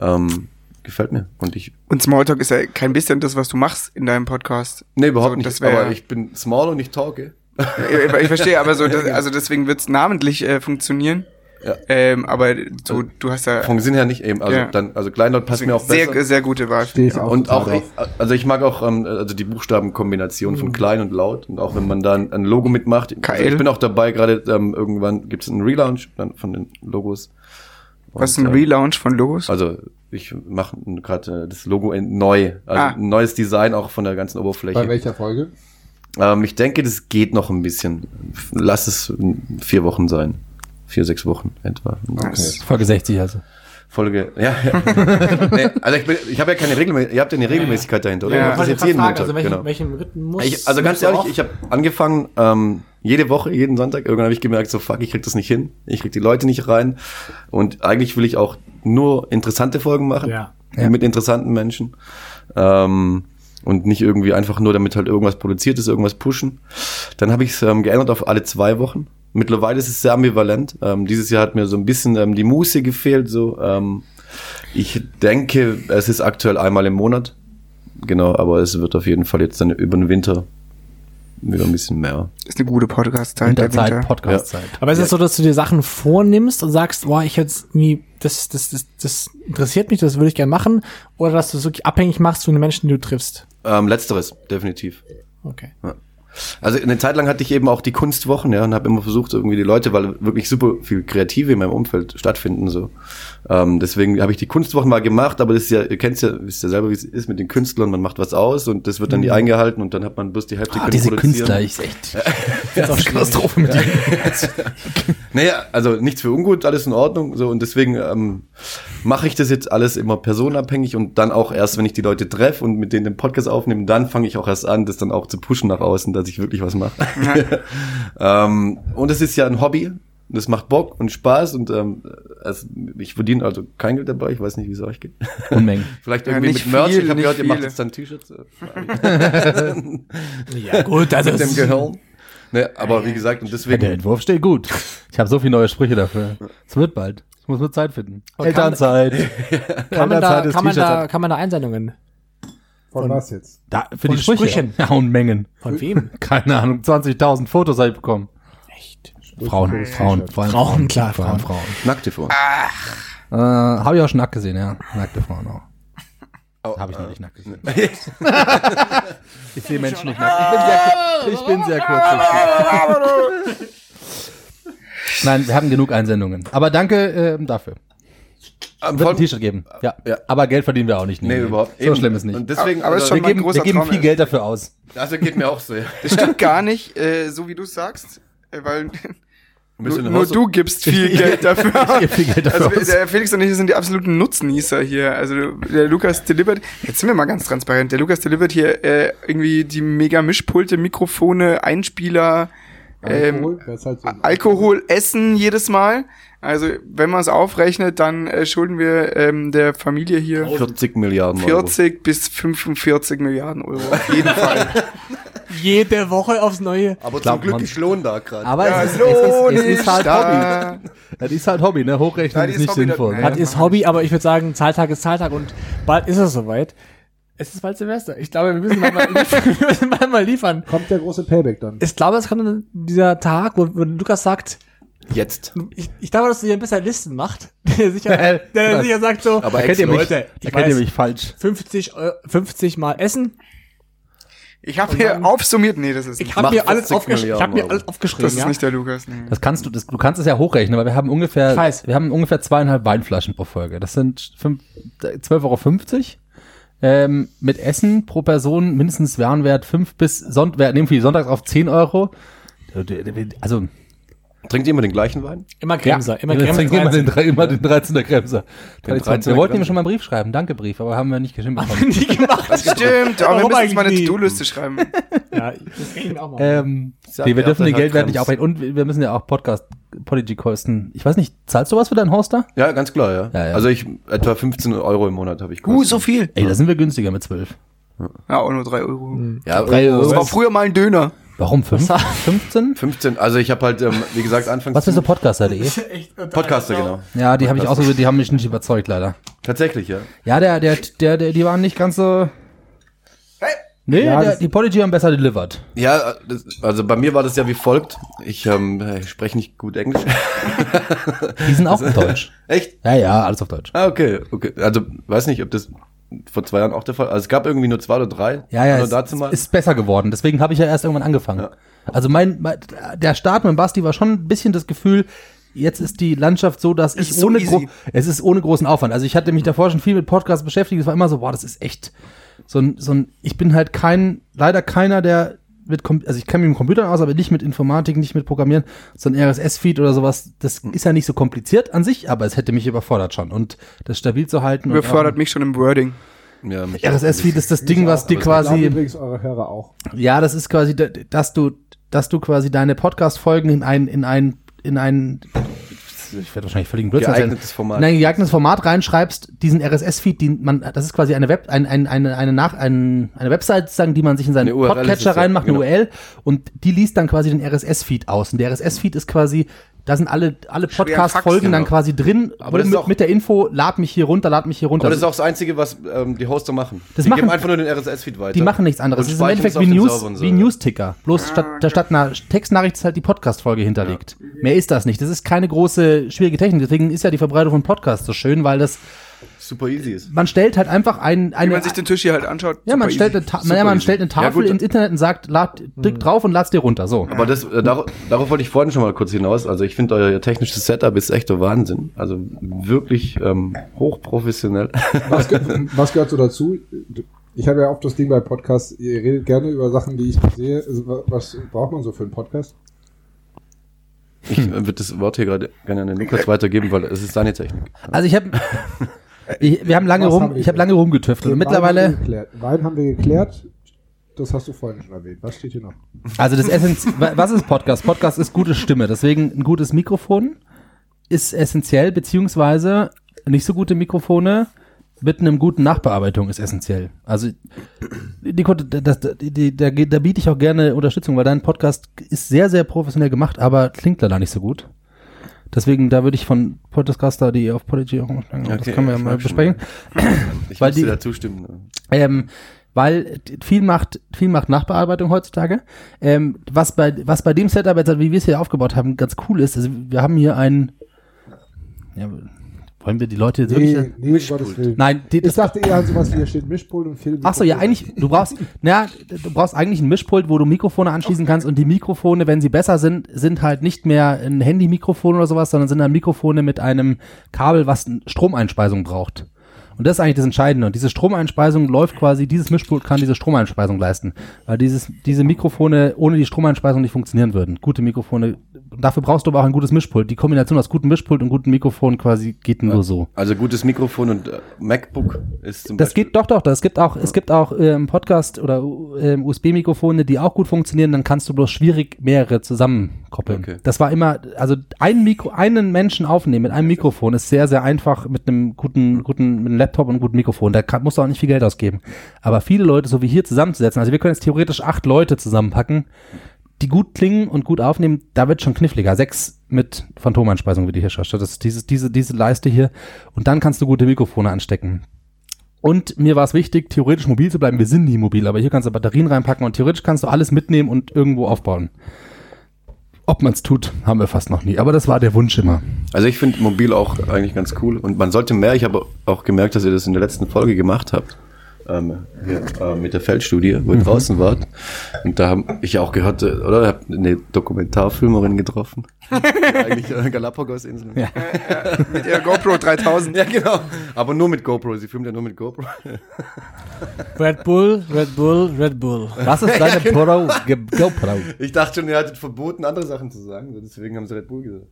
Ähm, gefällt mir. Und ich, Und Smalltalk ist ja kein bisschen das, was du machst in deinem Podcast. nee, überhaupt So, nicht. aber ich bin small und ich talke. ich, ich verstehe, aber so, das, also deswegen wird's namentlich äh, funktionieren. Ja. Ähm, aber so, du hast ja Vom Sinn her nicht eben. Also Ja. dann, also kleinlaut passt mir auch sehr, besser. sehr gute Wahl. Stehe ich auch. Und auch, ich, also ich mag auch ähm, also die Buchstabenkombination Mhm. von klein und laut und auch wenn man da ein, ein Logo mitmacht. Also ich bin auch dabei, gerade ähm, irgendwann gibt es einen Relaunch dann von den Logos. Was ist Und, ein ähm, Relaunch von Logos? Also ich mache gerade äh, das Logo in, neu, also Ah. ein neues Design auch von der ganzen Bei Oberfläche. welcher Folge? Ähm, ich denke, das geht noch ein bisschen. Lass es vier Wochen sein. Vier, sechs Wochen etwa. Nice. Folge 60 also. Folge, ja, ja. nee, also ich, bin- ich habe ja keine Regelmäßigkeit, ihr habt ja eine Regelmäßigkeit dahinter, oder? Ja. Macht das jetzt jeden Montag, also welchen, genau. welchen Rhythmus? Ich, also ganz ehrlich, ich habe angefangen, ähm, jede Woche, jeden Sonntag, irgendwann habe ich gemerkt, so fuck, ich krieg das nicht hin. Ich krieg die Leute nicht rein. Und eigentlich will ich auch nur interessante Folgen machen. Ja. Mit interessanten Menschen. Ähm, und nicht irgendwie einfach nur, damit halt irgendwas produziert ist, irgendwas pushen. Dann habe ich es ähm, geändert auf alle zwei Wochen. Mittlerweile ist es sehr ambivalent. Ähm, dieses Jahr hat mir so ein bisschen ähm, die Muße gefehlt. So, ähm, ich denke, es ist aktuell einmal im Monat. Genau, aber es wird auf jeden Fall jetzt dann über den Winter wieder ein bisschen mehr. ist eine gute Podcast-Zeit. der Winterzeit, Winter. Podcast-Zeit. Aber ist es so, dass du dir Sachen vornimmst und sagst, boah, ich jetzt irgendwie, das, das, das, das interessiert mich, das würde ich gerne machen, oder dass du es wirklich abhängig machst von den Menschen, die du triffst? Ähm, letzteres, definitiv. Okay. Also eine Zeit lang hatte ich eben auch die Kunstwochen, ja, und habe immer versucht, irgendwie die Leute, weil wirklich super viel Kreative in meinem Umfeld stattfinden, so. Ähm, deswegen habe ich die Kunstwochen mal gemacht, aber das ist ja, ihr kennt ja, wisst ja selber, wie es ist mit den Künstlern, man macht was aus und das wird dann nie eingehalten und dann hat man bloß die Hälfte Ah, können diese. Künstler, ich echt. Das ist Katastrophe mit denen. Naja, also nichts für ungut, alles in Ordnung. So und deswegen ähm, mache ich das jetzt alles immer personenabhängig und dann auch erst, wenn ich die Leute treffe und mit denen den Podcast aufnehme, dann fange ich auch erst an, das dann auch zu pushen nach außen, dass ich wirklich was mache. ähm, und es ist ja ein Hobby. Das macht Bock und Spaß und ähm, also ich verdiene also kein Geld dabei. Ich weiß nicht, wie es euch geht. Unmengen. Vielleicht Ja, irgendwie nicht mit Merch. viel, ich habe gehört, ihr macht viele. jetzt dann T-Shirts. äh, Ja, gut, also mit dem Gehirn. Ne, aber wie gesagt, und Ja, der deswegen. Entwurf steht gut. Ich habe so viele neue Sprüche dafür. Es wird bald. Ich muss nur Zeit finden. Elternzeit. kann man da, Elternzeit ist kann man da, T-Shirt. kann man da Einsendungen? Von was jetzt? Da, für Von die Sprüche. Sprüchen. Ja, und Mengen. Von wem? Keine Ahnung, 20.000 Fotos habe ich bekommen. Echt? Frauen, Frauen, vor allem Frauen, klar, Frauen, Frauen. Frauen. Nackte vor. Äh, habe ich auch schon nackt gesehen, ja. Nackte Frauen auch. Oh, Habe ich noch nicht nackt gesehen. ich sehe Menschen nicht nackt. Ich bin sehr, ich bin sehr kurzsichtig. Nein, wir haben genug Einsendungen. Aber danke ähm, dafür. Ähm, Wird ein von- T-Shirt geben. Ja. Ja. Aber Geld verdienen wir auch nicht. Nee, überhaupt. So eben. schlimm ist nicht. Und deswegen, Aber es ist also, schon wir ein geben, großer wir geben Traum, viel. Geld dafür aus. also geht mir auch so. Ja. Das stimmt gar nicht, äh, so wie du sagst, äh, weil Ein nur, nur du gibst viel Geld dafür Ich gebe viel Geld dafür Also aus. der Felix und ich sind die absoluten Nutznießer hier. Also der Lukas delivert, jetzt sind wir mal ganz transparent, der Lukas delivert hier äh, irgendwie die mega Mischpulte, Mikrofone, Einspieler, Alkohol? Das ist halt so Alkohol, Essen jedes Mal. Also wenn man es aufrechnet, dann äh, schulden wir ähm, der Familie hier 40 Milliarden Euro. 40 bis 45 Milliarden Euro. Auf jeden Fall. Jede Woche aufs Neue. Aber Glaubt zum Glück man. ist Lohn da gerade. Aber Ja, es, ist, Lohn es, ist, es ist halt da. Hobby. Das ist halt Hobby, ne? Hochrechnen ist ist nicht Hobby, sinnvoll. das- Ne? Das ist Hobby, aber ich würde sagen, Zahltag ist Zahltag und bald ist es soweit. Es ist bald Silvester. Ich glaube, wir müssen mal, mal, wir müssen mal, mal liefern. Kommt der große Payback dann? Ich glaube, es kann dieser Tag, wo, wo Lukas sagt, Jetzt. ich, ich glaube, dass du dir ein bisschen Listen macht, der sicher, der Was? sicher sagt so, Aber Erkennt ihr mich, Leute, ich erkennt ihr mich falsch. 50, Eu- 50 mal Essen. Ich habe hier aufsummiert. Nee, das ist Ich nicht. habe Macht mir alles 40 aufgeschrieben. Ich habe Milliarden mir alles aufgeschrieben. Das ist ja? nicht der Lukas. Nee. Das kannst du, das, du kannst es ja hochrechnen, weil wir haben ungefähr, Ich weiß. wir haben ungefähr zweieinhalb Weinflaschen pro Folge. Das sind fünf- 12,50 Euro. Ähm, mit Essen pro Person mindestens Warenwert 5 bis Sonntag, nehmen wir sonntags auf 10 Euro. Also, Trinkt ihr immer den gleichen Wein? Immer Kremser, immer Immer, Kremser. immer, den, immer den 13er Kremser. Tradition. 13er Wir wollten ihm schon mal einen Brief schreiben, danke Brief, aber haben wir nicht geschrieben bekommen. Nie gemacht. Stimmt, aber wir müssen jetzt mal eine? To-Do-Liste schreiben. Ja, das kann ich mir auch mal. ähm, nee, wir dürfen den Geldwert nicht aufrechnen und wir müssen ja auch Podcast Podigy kosten. Ich weiß nicht, zahlst du was für deinen Hoster? Ja, ganz klar, ja. Ja, ja. Also ich, etwa 15 Euro im Monat habe ich Uh, so viel. Ey, da sind wir günstiger mit 12. Ja, auch nur drei Euro. Ja, Das war früher mal ein Döner. Warum? Fünf? 15? 15, also ich habe halt, ähm, wie gesagt, anfangs... Was bist du Podcaster.de? Podcaster, genau. Ja, die habe ich auch so, die haben mich nicht überzeugt, leider. Tatsächlich, ja. Ja, der, der, der, der die waren nicht ganz so. Nee, Ja, der, die Podigy haben besser delivered. Ja, das, also bei mir war das ja wie folgt. Ich, ähm, ich spreche nicht gut Englisch. Die sind auch auf Deutsch. Echt? Ja, ja, alles auf Deutsch. Ah, okay, okay. Also weiß nicht, ob das vor zwei Jahren auch der Fall. Also es gab irgendwie nur zwei oder drei. Ja, ja, Nur es, dazu mal. ist besser geworden. Deswegen habe ich ja erst irgendwann angefangen. Ja. Also mein, mein, der Start mit Basti war schon ein bisschen das Gefühl, jetzt ist die Landschaft so, dass ich ist so ohne, gro es ist ohne großen Aufwand. Also ich hatte mich davor schon viel mit Podcasts beschäftigt. Es war immer so, boah, das ist echt so ein, so ein, ich bin halt kein, leider keiner, der mit, also ich kenne mich mit Computern aus, aber nicht mit Informatik, nicht mit Programmieren, so ein RSS-Feed oder sowas, das ist ja nicht so kompliziert an sich, aber es hätte mich überfordert schon. Und das stabil zu halten. Überfordert mich schon im Wording. ja, RSS-Feed ist das Ding, was dir quasi, übrigens eure Hörer auch. ja, das ist quasi, da- dass du, dass du quasi deine Podcast-Folgen in ein, in ein, in ich werde wahrscheinlich völlig Blödsinn. Geeignetes Format. in ein geeignetes Format reinschreibst, diesen RSS-Feed, die man, das ist quasi eine Web, ein, ein, eine, eine nach, ein, eine Website, sozusagen, die man sich in seinen Podcatcher reinmacht, genau. eine URL, und die liest dann quasi den RSS-Feed aus. Und der RSS-Feed ist quasi, da sind alle, alle Podcast-Folgen dann genau. quasi drin, Aber das ist mit, auch- mit der Info, lad mich hier runter, lad mich hier runter. Aber das ist auch das Einzige, was ähm, die Hoster machen. Das die machen- geben einfach nur den RSS-Feed weiter. Die machen nichts anderes. Und Es ist im Endeffekt wie, News, so, wie ja. News-Ticker. Bloß statt, da statt einer Textnachricht ist halt die Podcast-Folge hinterlegt. Mehr ist das nicht. Das ist keine große, schwierige Technik. Deswegen ist ja die Verbreitung von Podcasts so schön, weil das, Super easy ist. man stellt halt einfach ein, Wie eine, man sich den Tisch hier halt anschaut. ja, man stellt, eine, Ta Super ja, man easy. stellt eine Ja, Tafel gut. ins Internet und sagt, lad, drück drauf und lad's dir runter. So. Aber das, äh, darauf, darauf wollte ich vorhin schon mal kurz hinaus. Also ich finde euer technisches Setup ist echt der Wahnsinn. Also wirklich ähm, hochprofessionell. Was, ge was gehört so dazu? Ich habe ja oft das Ding bei Podcasts, ihr redet gerne über Sachen, die ich nicht sehe. Also, wa- Was braucht man so für einen Podcast? Ich äh, würde das Wort hier gerade gerne an den Lukas weitergeben, weil es ist seine Technik. Also ich habe, ich, wir haben lange Was rum, haben wir ich habe lange rumgetüftelt. Und Wein haben wir mittlerweile, geklärt. Wein haben wir geklärt. Das hast du vorhin schon erwähnt. Was steht hier noch? Also das Essenz wa- was ist Podcast? Podcast ist gute Stimme. Deswegen ein gutes Mikrofon ist essentiell, beziehungsweise nicht so gute Mikrofone mit einem guten Nachbearbeitung ist essentiell. Also Nico, das, das, die, da, da biete ich auch gerne Unterstützung, weil dein Podcast ist sehr, sehr professionell gemacht, aber klingt leider nicht so gut. Deswegen, da würde ich von Podcaster, die auf Podigy auch das Okay, können wir ja mal besprechen. Ich Weil die- da zustimmen. Ähm, weil viel macht, viel macht Nachbearbeitung heutzutage. Ähm, was bei, was bei dem Setup jetzt, wie wir es hier aufgebaut haben, ganz cool ist, also wir haben hier ein, ja, wollen wir die Leute jetzt wirklich, Nee, nee, um Gottes Willen. nein, die, Ich dachte eher an sowas wie hier steht Mischpult und Film. ach so, ja, eigentlich, du brauchst, na, du brauchst eigentlich ein Mischpult, wo du Mikrofone anschließen kannst und die Mikrofone, wenn sie besser sind, sind halt nicht mehr ein Handy-Mikrofon oder sowas, sondern sind dann Mikrofone mit einem Kabel, was eine Stromeinspeisung braucht. Und das ist eigentlich das Entscheidende. Und diese Stromeinspeisung läuft quasi, dieses Mischpult kann diese Stromeinspeisung leisten. Weil dieses, diese Mikrofone ohne die Stromeinspeisung nicht funktionieren würden. Gute Mikrofone, dafür brauchst du aber auch ein gutes Mischpult. Die Kombination aus gutem Mischpult und gutem Mikrofon quasi geht nur so. Also gutes Mikrofon und äh, MacBook ist zum Das Beispiel. geht doch, doch. Das gibt auch, es gibt auch ähm, Podcast oder ähm, USB-Mikrofone, die auch gut funktionieren. Dann kannst du bloß schwierig mehrere zusammenkoppeln. Okay. Das war immer, also ein Mikro, einen Menschen aufnehmen mit einem Mikrofon ist sehr, sehr einfach mit einem guten, guten, mit einem Laptop und einem guten Mikrofon. Da kann, musst du auch nicht viel Geld ausgeben. Aber viele Leute, so wie hier zusammenzusetzen, also wir können jetzt theoretisch acht Leute zusammenpacken, die gut klingen und gut aufnehmen, da wird schon kniffliger. Sechs mit Phantomeinspeisung, wie die hier schaut. Das ist diese, diese, diese Leiste hier. Und dann kannst du gute Mikrofone anstecken. Und mir war es wichtig, theoretisch mobil zu bleiben. Wir sind nie mobil, aber hier kannst du Batterien reinpacken und theoretisch kannst du alles mitnehmen und irgendwo aufbauen. Ob man es tut, haben wir fast noch nie. Aber das war der Wunsch immer. Also ich finde mobil auch eigentlich ganz cool und man sollte mehr. Ich habe auch gemerkt, dass ihr das in der letzten Folge gemacht habt. Ähm, hier, äh, mit der Feldstudie, wo ihr draußen wart. Und da habe ich auch gehört, äh, oder? Habt eine Dokumentarfilmerin getroffen. Eigentlich äh, Galapagos-Inseln. Ja. Mit ihrer GoPro 3000. ja, genau. Aber nur mit GoPro. Sie filmt ja nur mit GoPro. Red Bull, Red Bull, Red Bull. Was ist deine Pro, Ge- GoPro? Ich dachte schon, ihr hattet verboten, andere Sachen zu sagen. Deswegen haben sie Red Bull gesagt.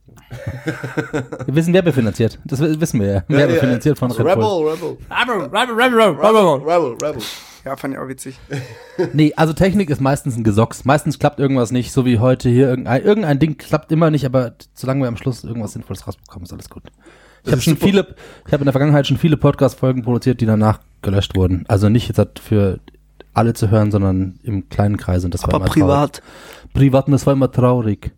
Wir wissen, wer befinanziert. Das wi- wissen wir ja. Wer befinanziert von Red Rebel, Bull. Rebel. Rebel, Rebel, Rebel, Rebel. Rebel, Rebel. Ja, fand ich auch witzig. Nee, also Technik ist meistens ein Gesocks. Meistens klappt irgendwas nicht, so wie heute hier. Irgendein, irgendein Ding klappt immer nicht, aber solange wir am Schluss irgendwas Sinnvolles rausbekommen, ist alles gut. Ich habe schon viele, ich habe in der Vergangenheit schon viele Podcast-Folgen produziert, die danach gelöscht wurden. Also nicht jetzt halt für alle zu hören, sondern im kleinen Kreis und das war immer Traurig. Privat und das war immer traurig.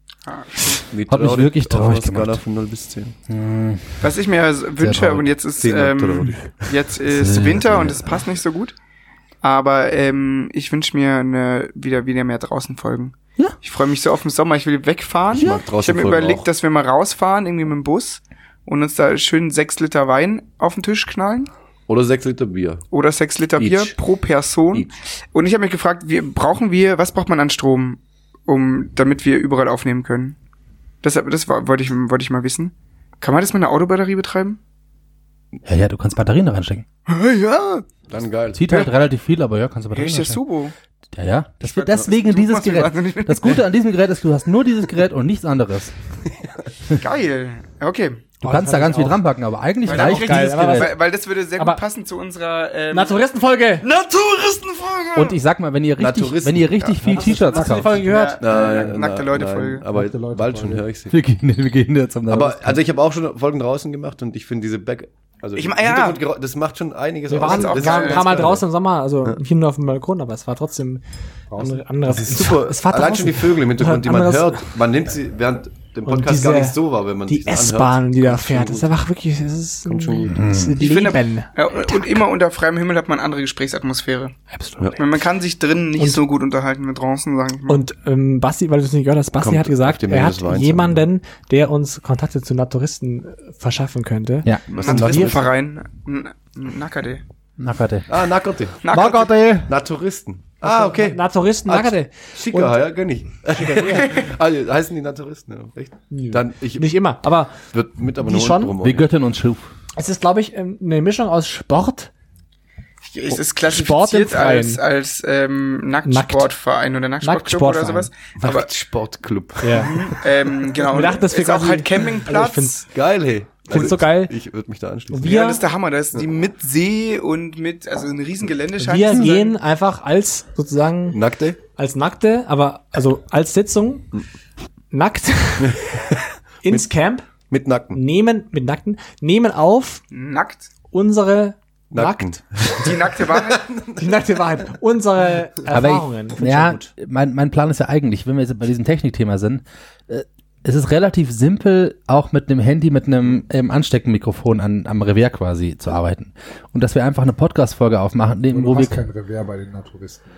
Wie Hat mich wirklich traurig Skala gemacht. von 0 bis 10. Was ich mir s- wünsche, und jetzt ist, ähm, jetzt ist Winter und es passt nicht so gut. Aber ähm, ich wünsche mir eine, wieder, wieder mehr draußen Folgen. Ja. Ich freue mich so auf den Sommer. Ich will wegfahren. Ich mag ich habe mir überlegt, auch. dass wir mal rausfahren, irgendwie mit dem Bus und uns da schön sechs Liter Wein auf den Tisch knallen. Oder 6 Liter Bier. Oder sechs Liter Each. Bier pro Person. Each. Und ich habe mich gefragt, wir, brauchen wir, was braucht man an Strom, um, damit wir überall aufnehmen können? Deshalb, das war- wollte ich, wollte ich mal wissen. Kann man das mit einer Autobatterie betreiben? Ja, ja, du kannst Batterien da reinstecken. Ja, Dann geil. Zieht halt relativ viel, aber ja, kannst du Batterien richtig reinstecken. Subo. Ja, ja. Das wird deswegen dieses Gerät. Das Gute an diesem Gerät ist, du hast nur dieses Gerät und nichts anderes. Geil. Okay. Du Oh, kannst da ganz viel auch. dran packen, aber eigentlich Weil, reicht auch geil, aber weil, weil das würde sehr Aber- gut passen zu unserer ähm, Naturistenfolge. Naturistenfolge. Und ich sag mal, wenn ihr richtig, wenn ihr richtig viel T-Shirts Hast du die kauft. Folge gehört? Ja, nackte Leute-Folge. nein, Aber Nackte Leute bald schon Folge. höre ich sie. Wir gehen, wir gehen jetzt zum Aber also ich habe auch schon Folgen draußen gemacht und ich finde diese Back, also Ich mein, ja. Das macht schon einiges Wir aus. waren auch wir Das ein paar Mal draußen im Sommer, also hier nur auf dem Balkon, aber es war trotzdem andere, anderes. Das ist super. Es war Allein draußen. schon die Vögel im Hintergrund, die man hört. Man nimmt sie während dem Und Podcast gar diese- nicht so wahr, wenn man Die das S-Bahn, die da fährt, das ist einfach wirklich, es ist, Kommt schon gut. ist Ich finde, Leben. ja, und, immer unter freiem Himmel hat man eine andere Gesprächsatmosphäre. Absolut. Meine, Man kann sich drinnen nicht Und- so gut unterhalten wie draußen, sage ich mal. Und ähm, Basti, weil du es nicht gehört hast, Basti Kommt hat gesagt, er hat jemanden, der uns Kontakte zu Naturisten äh, verschaffen könnte. Ja, Was sind das? Naturistenverein. N- Nackerde. Nackerte. Ah, Nackerte. Nackerte! Naturisten. Ah, okay. Naturisten, Ah. Schicker, ja, gönn ich. also, heißen die Naturisten, ja, echt? Dann, ich, Nicht immer, aber wird mit aber Die nur schon? Wie. Göttin uns schuf. es ist, glaube ich, ähm, eine Mischung aus Sport. Es ist klassifiziert als, als ähm, Nacktsportverein oder Nacktsportclub oder sowas. Aber Nacktsportclub. Ja. ähm, genau, Wir dachten, das wäre ist auch halt Campingplatz. Also ich find's- Geil, hey. Find's so geil. Ich würde mich da anschließen. Wir- ja, das ist der Hammer. Da ist die mit See und mit, also ein riesen Gelände scheint Wir gehen sein. einfach als sozusagen Nackte? als Nackte, aber also als Sitzung nackt ins Camp, Mit Nacken. nehmen mit Nackten, nehmen auf Nackt. unsere Nacken. nackt, Die nackte Wahrheit. die nackte Wahrheit, unsere Erfahrungen. ich, ja, mein, mein Plan ist ja eigentlich, wenn wir jetzt bei diesem Technikthema sind, äh, es ist relativ simpel, auch mit einem Handy, mit einem ähm, Ansteckenmikrofon an, am Revier quasi zu arbeiten. Und dass wir einfach eine Podcast-Folge aufmachen, nehmen, Du wo wir, kein Revers bei den Naturisten.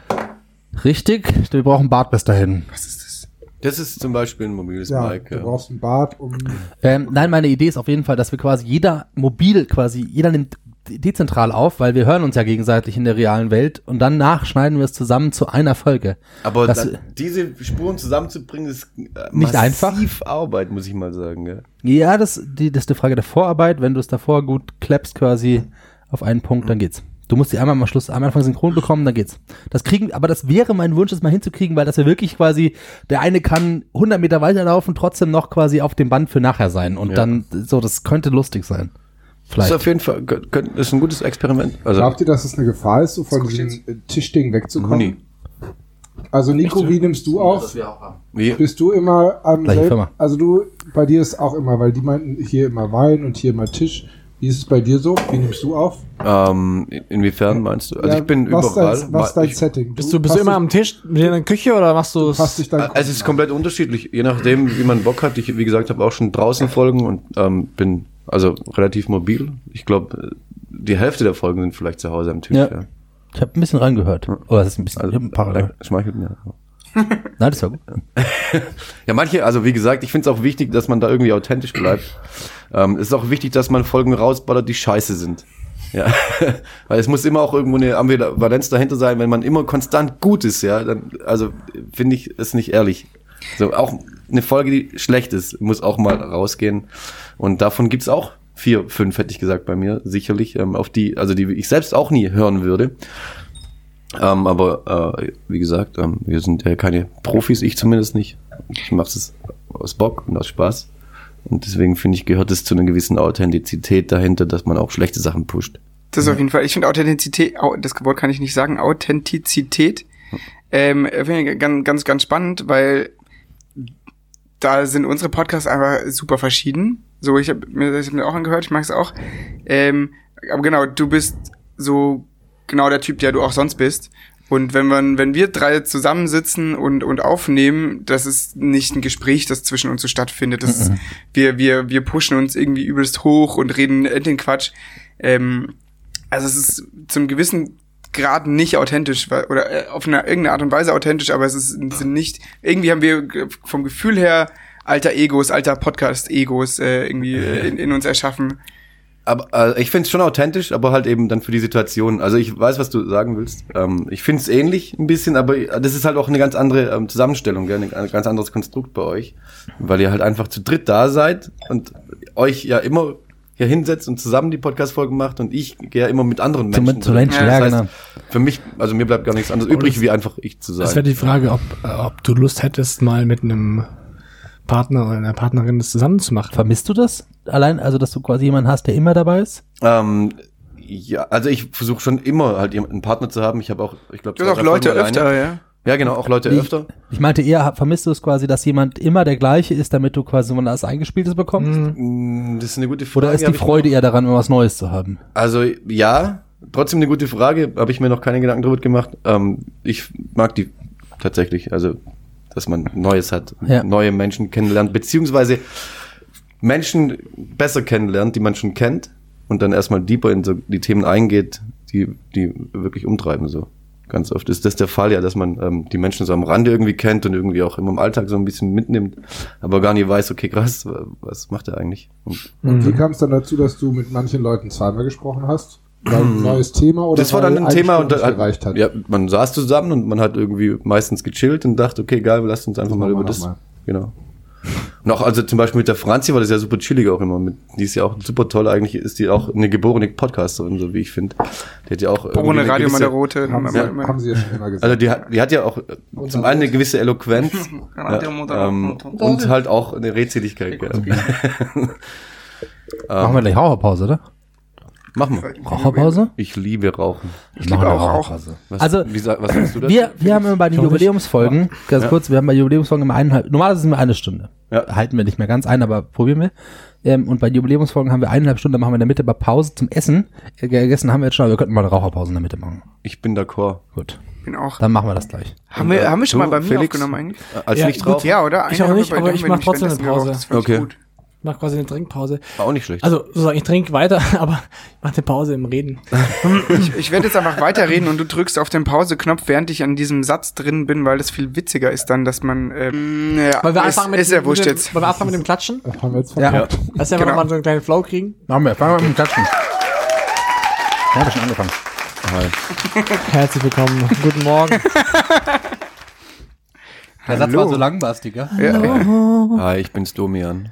richtig, wir brauchen Bart bis dahin. Was ist das? Das ist zum Beispiel ein mobiles Ja, Mic. du Ja. brauchst ein Bad, um Ähm, nein, meine Idee ist auf jeden Fall, dass wir quasi jeder mobil quasi, jeder nimmt dezentral auf, weil wir hören uns ja gegenseitig in der realen Welt und danach schneiden wir es zusammen zu einer Folge. Aber Das- da, diese Spuren zusammenzubringen, ist äh, Nicht einfach. massiv Arbeit, muss ich mal sagen. Gell? Ja, das, die, das ist eine Frage der Vorarbeit. Wenn du es davor gut klappst quasi auf einen Punkt, dann geht's. Du musst die einmal am Schluss, am Anfang synchron bekommen, dann geht's. Das kriegen, aber das wäre mein Wunsch, das mal hinzukriegen, weil das wir wirklich quasi, der eine kann 100 Meter weiterlaufen, trotzdem noch quasi auf dem Band für nachher sein. Und Ja. dann, so, das könnte lustig sein. Das Vielleicht. ist auf jeden Fall ist ein gutes Experiment. Also, Glaubt ihr, dass es eine Gefahr ist, so von diesem Tischding wegzukommen? nie. Also Nico, wie nimmst du auf? Wie? Bist du immer am selben, Firma. also du, bei dir ist auch immer, weil die meinten hier immer Wein und hier immer Tisch. Wie ist es bei dir so? Wie nimmst du auf? Ähm, in- inwiefern meinst du? Also Ja, ich bin was überall. Dein, was ist dein ich, Setting? Bist du, bist du immer am Tisch mit in der Küche oder machst du dich dein es ist komplett unterschiedlich, je nachdem, wie man Bock hat. Ich, wie gesagt, habe auch schon draußen Folgen und ähm, bin also relativ mobil. Ich glaube, die Hälfte der Folgen sind vielleicht zu Hause am Tisch. Ja. Ja. Ich habe ein bisschen reingehört. Oder das ist ein bisschen, Also, ich hab ein paar reingehört. äh, schmeichelt mir. Nein, das war gut. Ja, manche, also wie gesagt, ich finde es auch wichtig, dass man da irgendwie authentisch bleibt. Ähm, es ist auch wichtig, dass man Folgen rausballert, die scheiße sind. Ja, weil es muss immer auch irgendwo eine Ambivalenz dahinter sein, wenn man immer konstant gut ist, ja, dann, also finde ich es nicht ehrlich. So, auch eine Folge, die schlecht ist, muss auch mal rausgehen. Und davon gibt's auch vier, fünf, hätte ich gesagt, bei mir, sicherlich, ähm, auf die, also die ich selbst auch nie hören würde. Ähm, aber äh, wie gesagt, ähm, wir sind ja keine Profis, ich zumindest nicht. Ich mache es aus Bock und aus Spaß. Und deswegen finde ich, gehört es zu einer gewissen Authentizität dahinter, dass man auch schlechte Sachen pusht. Das auf jeden Fall. Ich finde Authentizität, au- das Wort kann ich nicht sagen, Authentizität, ähm, finde ich ganz, ganz, ganz spannend, weil da sind unsere Podcasts einfach super verschieden. So, ich habe mir das hab mir auch angehört, ich mag es auch. Ähm, aber genau, du bist so genau der Typ, der du auch sonst bist. Und wenn man, wenn wir drei zusammensitzen und, und aufnehmen, das ist nicht ein Gespräch, das zwischen uns so stattfindet. Das ist, wir, wir, wir pushen uns irgendwie übelst hoch und reden den Quatsch. Ähm, also es ist zum gewissen Grad nicht authentisch oder äh, auf eine irgendeine Art und Weise authentisch, aber es ist sind nicht irgendwie haben wir vom Gefühl her alter Egos, alter Podcast Egos äh, irgendwie äh, in, in uns erschaffen. Aber äh, ich finde es schon authentisch, aber halt eben dann für die Situation. Also ich weiß, was du sagen willst. Ähm, ich finde es ähnlich ein bisschen, aber das ist halt auch eine ganz andere ähm, Zusammenstellung, gell? ein ganz anderes Konstrukt bei euch, weil ihr halt einfach zu dritt da seid und euch ja immer hier hinsetzt und zusammen die Podcast-Folgen macht und ich gehe ja immer mit anderen Zu- Menschen. zu Menschen, das ja, heißt, genau. Für mich, also mir bleibt gar nichts anderes übrig, wie einfach ich zu Das sein. wäre die Frage, ob, äh, ob du Lust hättest, mal mit einem Partner oder einer Partnerin das zusammen zu machen. Vermisst du das? Allein, also dass du quasi jemanden hast, der immer dabei ist? Ähm, ja, also ich versuche schon immer halt jemanden einen Partner zu haben. Ich habe auch, ich glaube, auch Leute öfter, ja. Ja, genau, auch Leute Wie- öfter. Ich meinte eher, vermisst du es quasi, dass jemand immer der gleiche ist, damit du quasi mal das Eingespieltes bekommst? Mm, Das ist eine gute Frage. Oder ist die ich- Freude eher daran, immer was Neues zu haben? Also ja, trotzdem eine gute Frage. Habe ich mir noch keine Gedanken drüber gemacht. Ähm, ich mag die tatsächlich. Also, dass man Neues hat, Ja. neue Menschen kennenlernt, beziehungsweise Menschen besser kennenlernt, die man schon kennt und dann erstmal deeper in so die Themen eingeht, die die wirklich umtreiben so. Ganz oft ist das der Fall, ja, dass man ähm, die Menschen so am Rande irgendwie kennt und irgendwie auch immer im Alltag so ein bisschen mitnimmt, aber gar nicht weiß, okay, krass, was macht er eigentlich? Und Und wie kam es dann dazu, dass du mit manchen Leuten zweimal gesprochen hast? Ein neues Thema oder das war dann ein Thema Stunde und gereicht hat? ja, man saß zusammen und man hat irgendwie meistens gechillt und dachte, okay, geil, lasst uns einfach Das mal über das. noch mal. Genau. Und auch, also zum Beispiel mit der Franzi war das ja super chillig auch immer. Mit, die ist ja auch super toll. Eigentlich ist die auch eine geborene Podcasterin, so wie ich finde. Die hat ja auch. irgendwie Ohne eine Radio gewisse- Moderote. haben, sie, Ja. haben sie ja schon immer gesagt. Also die hat, die hat ja auch äh, zum einen eine gewisse Eloquenz ja, ähm, und halt auch eine Redseligkeit. Gell. Machen wir gleich Raucherpause, oder? Machen wir. Raucherpause? Ich liebe Rauchen. Ich liebe auch Rauchen. Was, Also, wie, was sagst du dazu? Wir, wir haben immer bei den Schon nicht? Jubiläumsfolgen, ganz Ja. kurz, wir haben bei Jubiläumsfolgen immer eineinhalb, normalerweise sind wir eine Stunde. Ja. Halten wir nicht mehr ganz ein, aber probieren wir. Ähm, und bei Jubiläumsfolgen haben wir eineinhalb Stunden, dann machen wir in der Mitte mal Pause zum Essen. Äh, Gegessen haben wir jetzt schon, aber wir könnten mal eine Raucherpause in der Mitte machen. Ich bin d'accord. Gut, Bin auch. dann machen wir das gleich. Haben wir, haben wir schon Du, mal bei mir Felix? aufgenommen eigentlich? Äh, Als Ja, Nichtraucher? gut. Ja, oder? Ich auch nicht, bei- aber ich wir mach nämlich trotzdem eine geraucht. Pause. Okay. gut. Ich mach quasi eine Trinkpause. Auch nicht schlecht. Also, sozusagen, ich trinke weiter, aber ich mache eine Pause im Reden. Ich, ich werde jetzt einfach weiterreden und du drückst auf den Pause-Knopf, während ich an diesem Satz drin bin, weil das viel witziger ist dann, dass man, ähm, ja, Wollen wir anfangen mit, ist ja wurscht dem- jetzt. Wollen wir anfangen mit dem Klatschen? Das haben wir jetzt Ja. verkackt. Dass wir Genau. mal so einen kleinen Flow kriegen. Machen wir, fangen wir mit dem Klatschen. Ja, hab ich schon angefangen. Herzlich willkommen. Guten Morgen. Der Satz war so lang, Basti, gell? Hi, ich bin's Domian.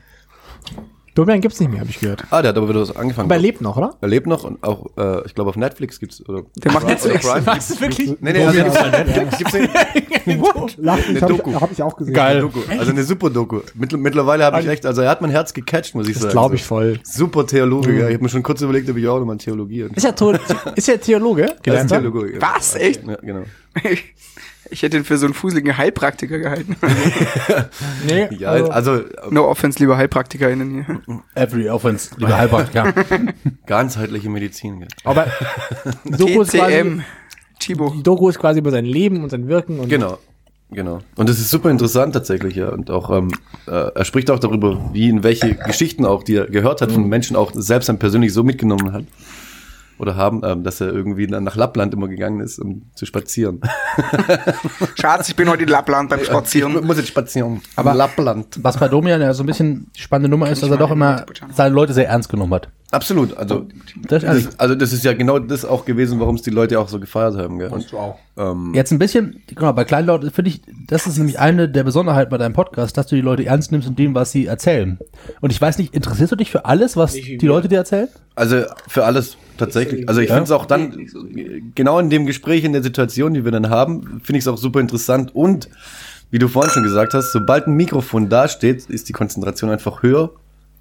Domian gibt's nicht mehr, habe ich gehört. Ah, der hat aber wieder was angefangen. Aber er lebt noch, oder? Er lebt noch und auch, äh, ich glaube auf Netflix gibt's oder Der macht oder Netflix. Prime Was gibt's- ist wirklich? Nee, nee, also, gibt's, gibt's eine, Lacht mich, Eine habe Doku. ich, hab ich auch gesehen. eine Doku, also eine super Doku. Mittl mittlerweile habe ich echt, also er hat mein Herz gecatcht, muss ich Das sagen. glaube ich voll. Super Theologe, ja. Ich habe mir schon kurz überlegt, ob ich auch nochmal Theologie. Ist er, ist er Theologe? Das ist? Theologe. Was? Echt? Ja, genau. Ich hätte ihn für so einen fuseligen Heilpraktiker gehalten. Nee, Ja, also, also No offense, liebe HeilpraktikerInnen hier. Every offense, lieber Heilpraktiker. ganzheitliche Medizin. Gell. aber Doku ist, quasi, TCM. Chibo. die Doku ist quasi über sein Leben und sein Wirken. Und Genau. Genau. Und das ist super interessant tatsächlich, ja. Und auch, ähm, äh, er spricht auch darüber, wie in welche Geschichten auch, die er gehört hat von Menschen, auch selbst dann persönlich so mitgenommen hat. Oder haben, ähm, dass er irgendwie dann nach Lappland immer gegangen ist, um zu spazieren. Schatz, ich bin heute in Lappland beim Ich Spazieren. muss jetzt spazieren. Aber- Lappland. Was bei Domian ja so ein bisschen die spannende Nummer ist, dass er doch immer seine Leute sehr ernst genommen hat. Absolut. Also Das, also, das, also das ist ja genau das auch gewesen, warum es die Leute auch so gefeiert haben. Gell? Und, du auch. ähm, Jetzt ein bisschen, genau, bei Kleinlaut finde ich, das ist nämlich eine der Besonderheiten bei deinem Podcast, dass du die Leute ernst nimmst in dem, was sie erzählen. Und ich weiß nicht, interessierst du dich für alles, was die Leute dir erzählen? Also für alles tatsächlich. Also ich finde es auch dann, genau in dem Gespräch, in der Situation, die wir dann haben, finde ich es auch super interessant. Und wie du vorhin schon gesagt hast, sobald ein Mikrofon dasteht, ist die Konzentration einfach höher.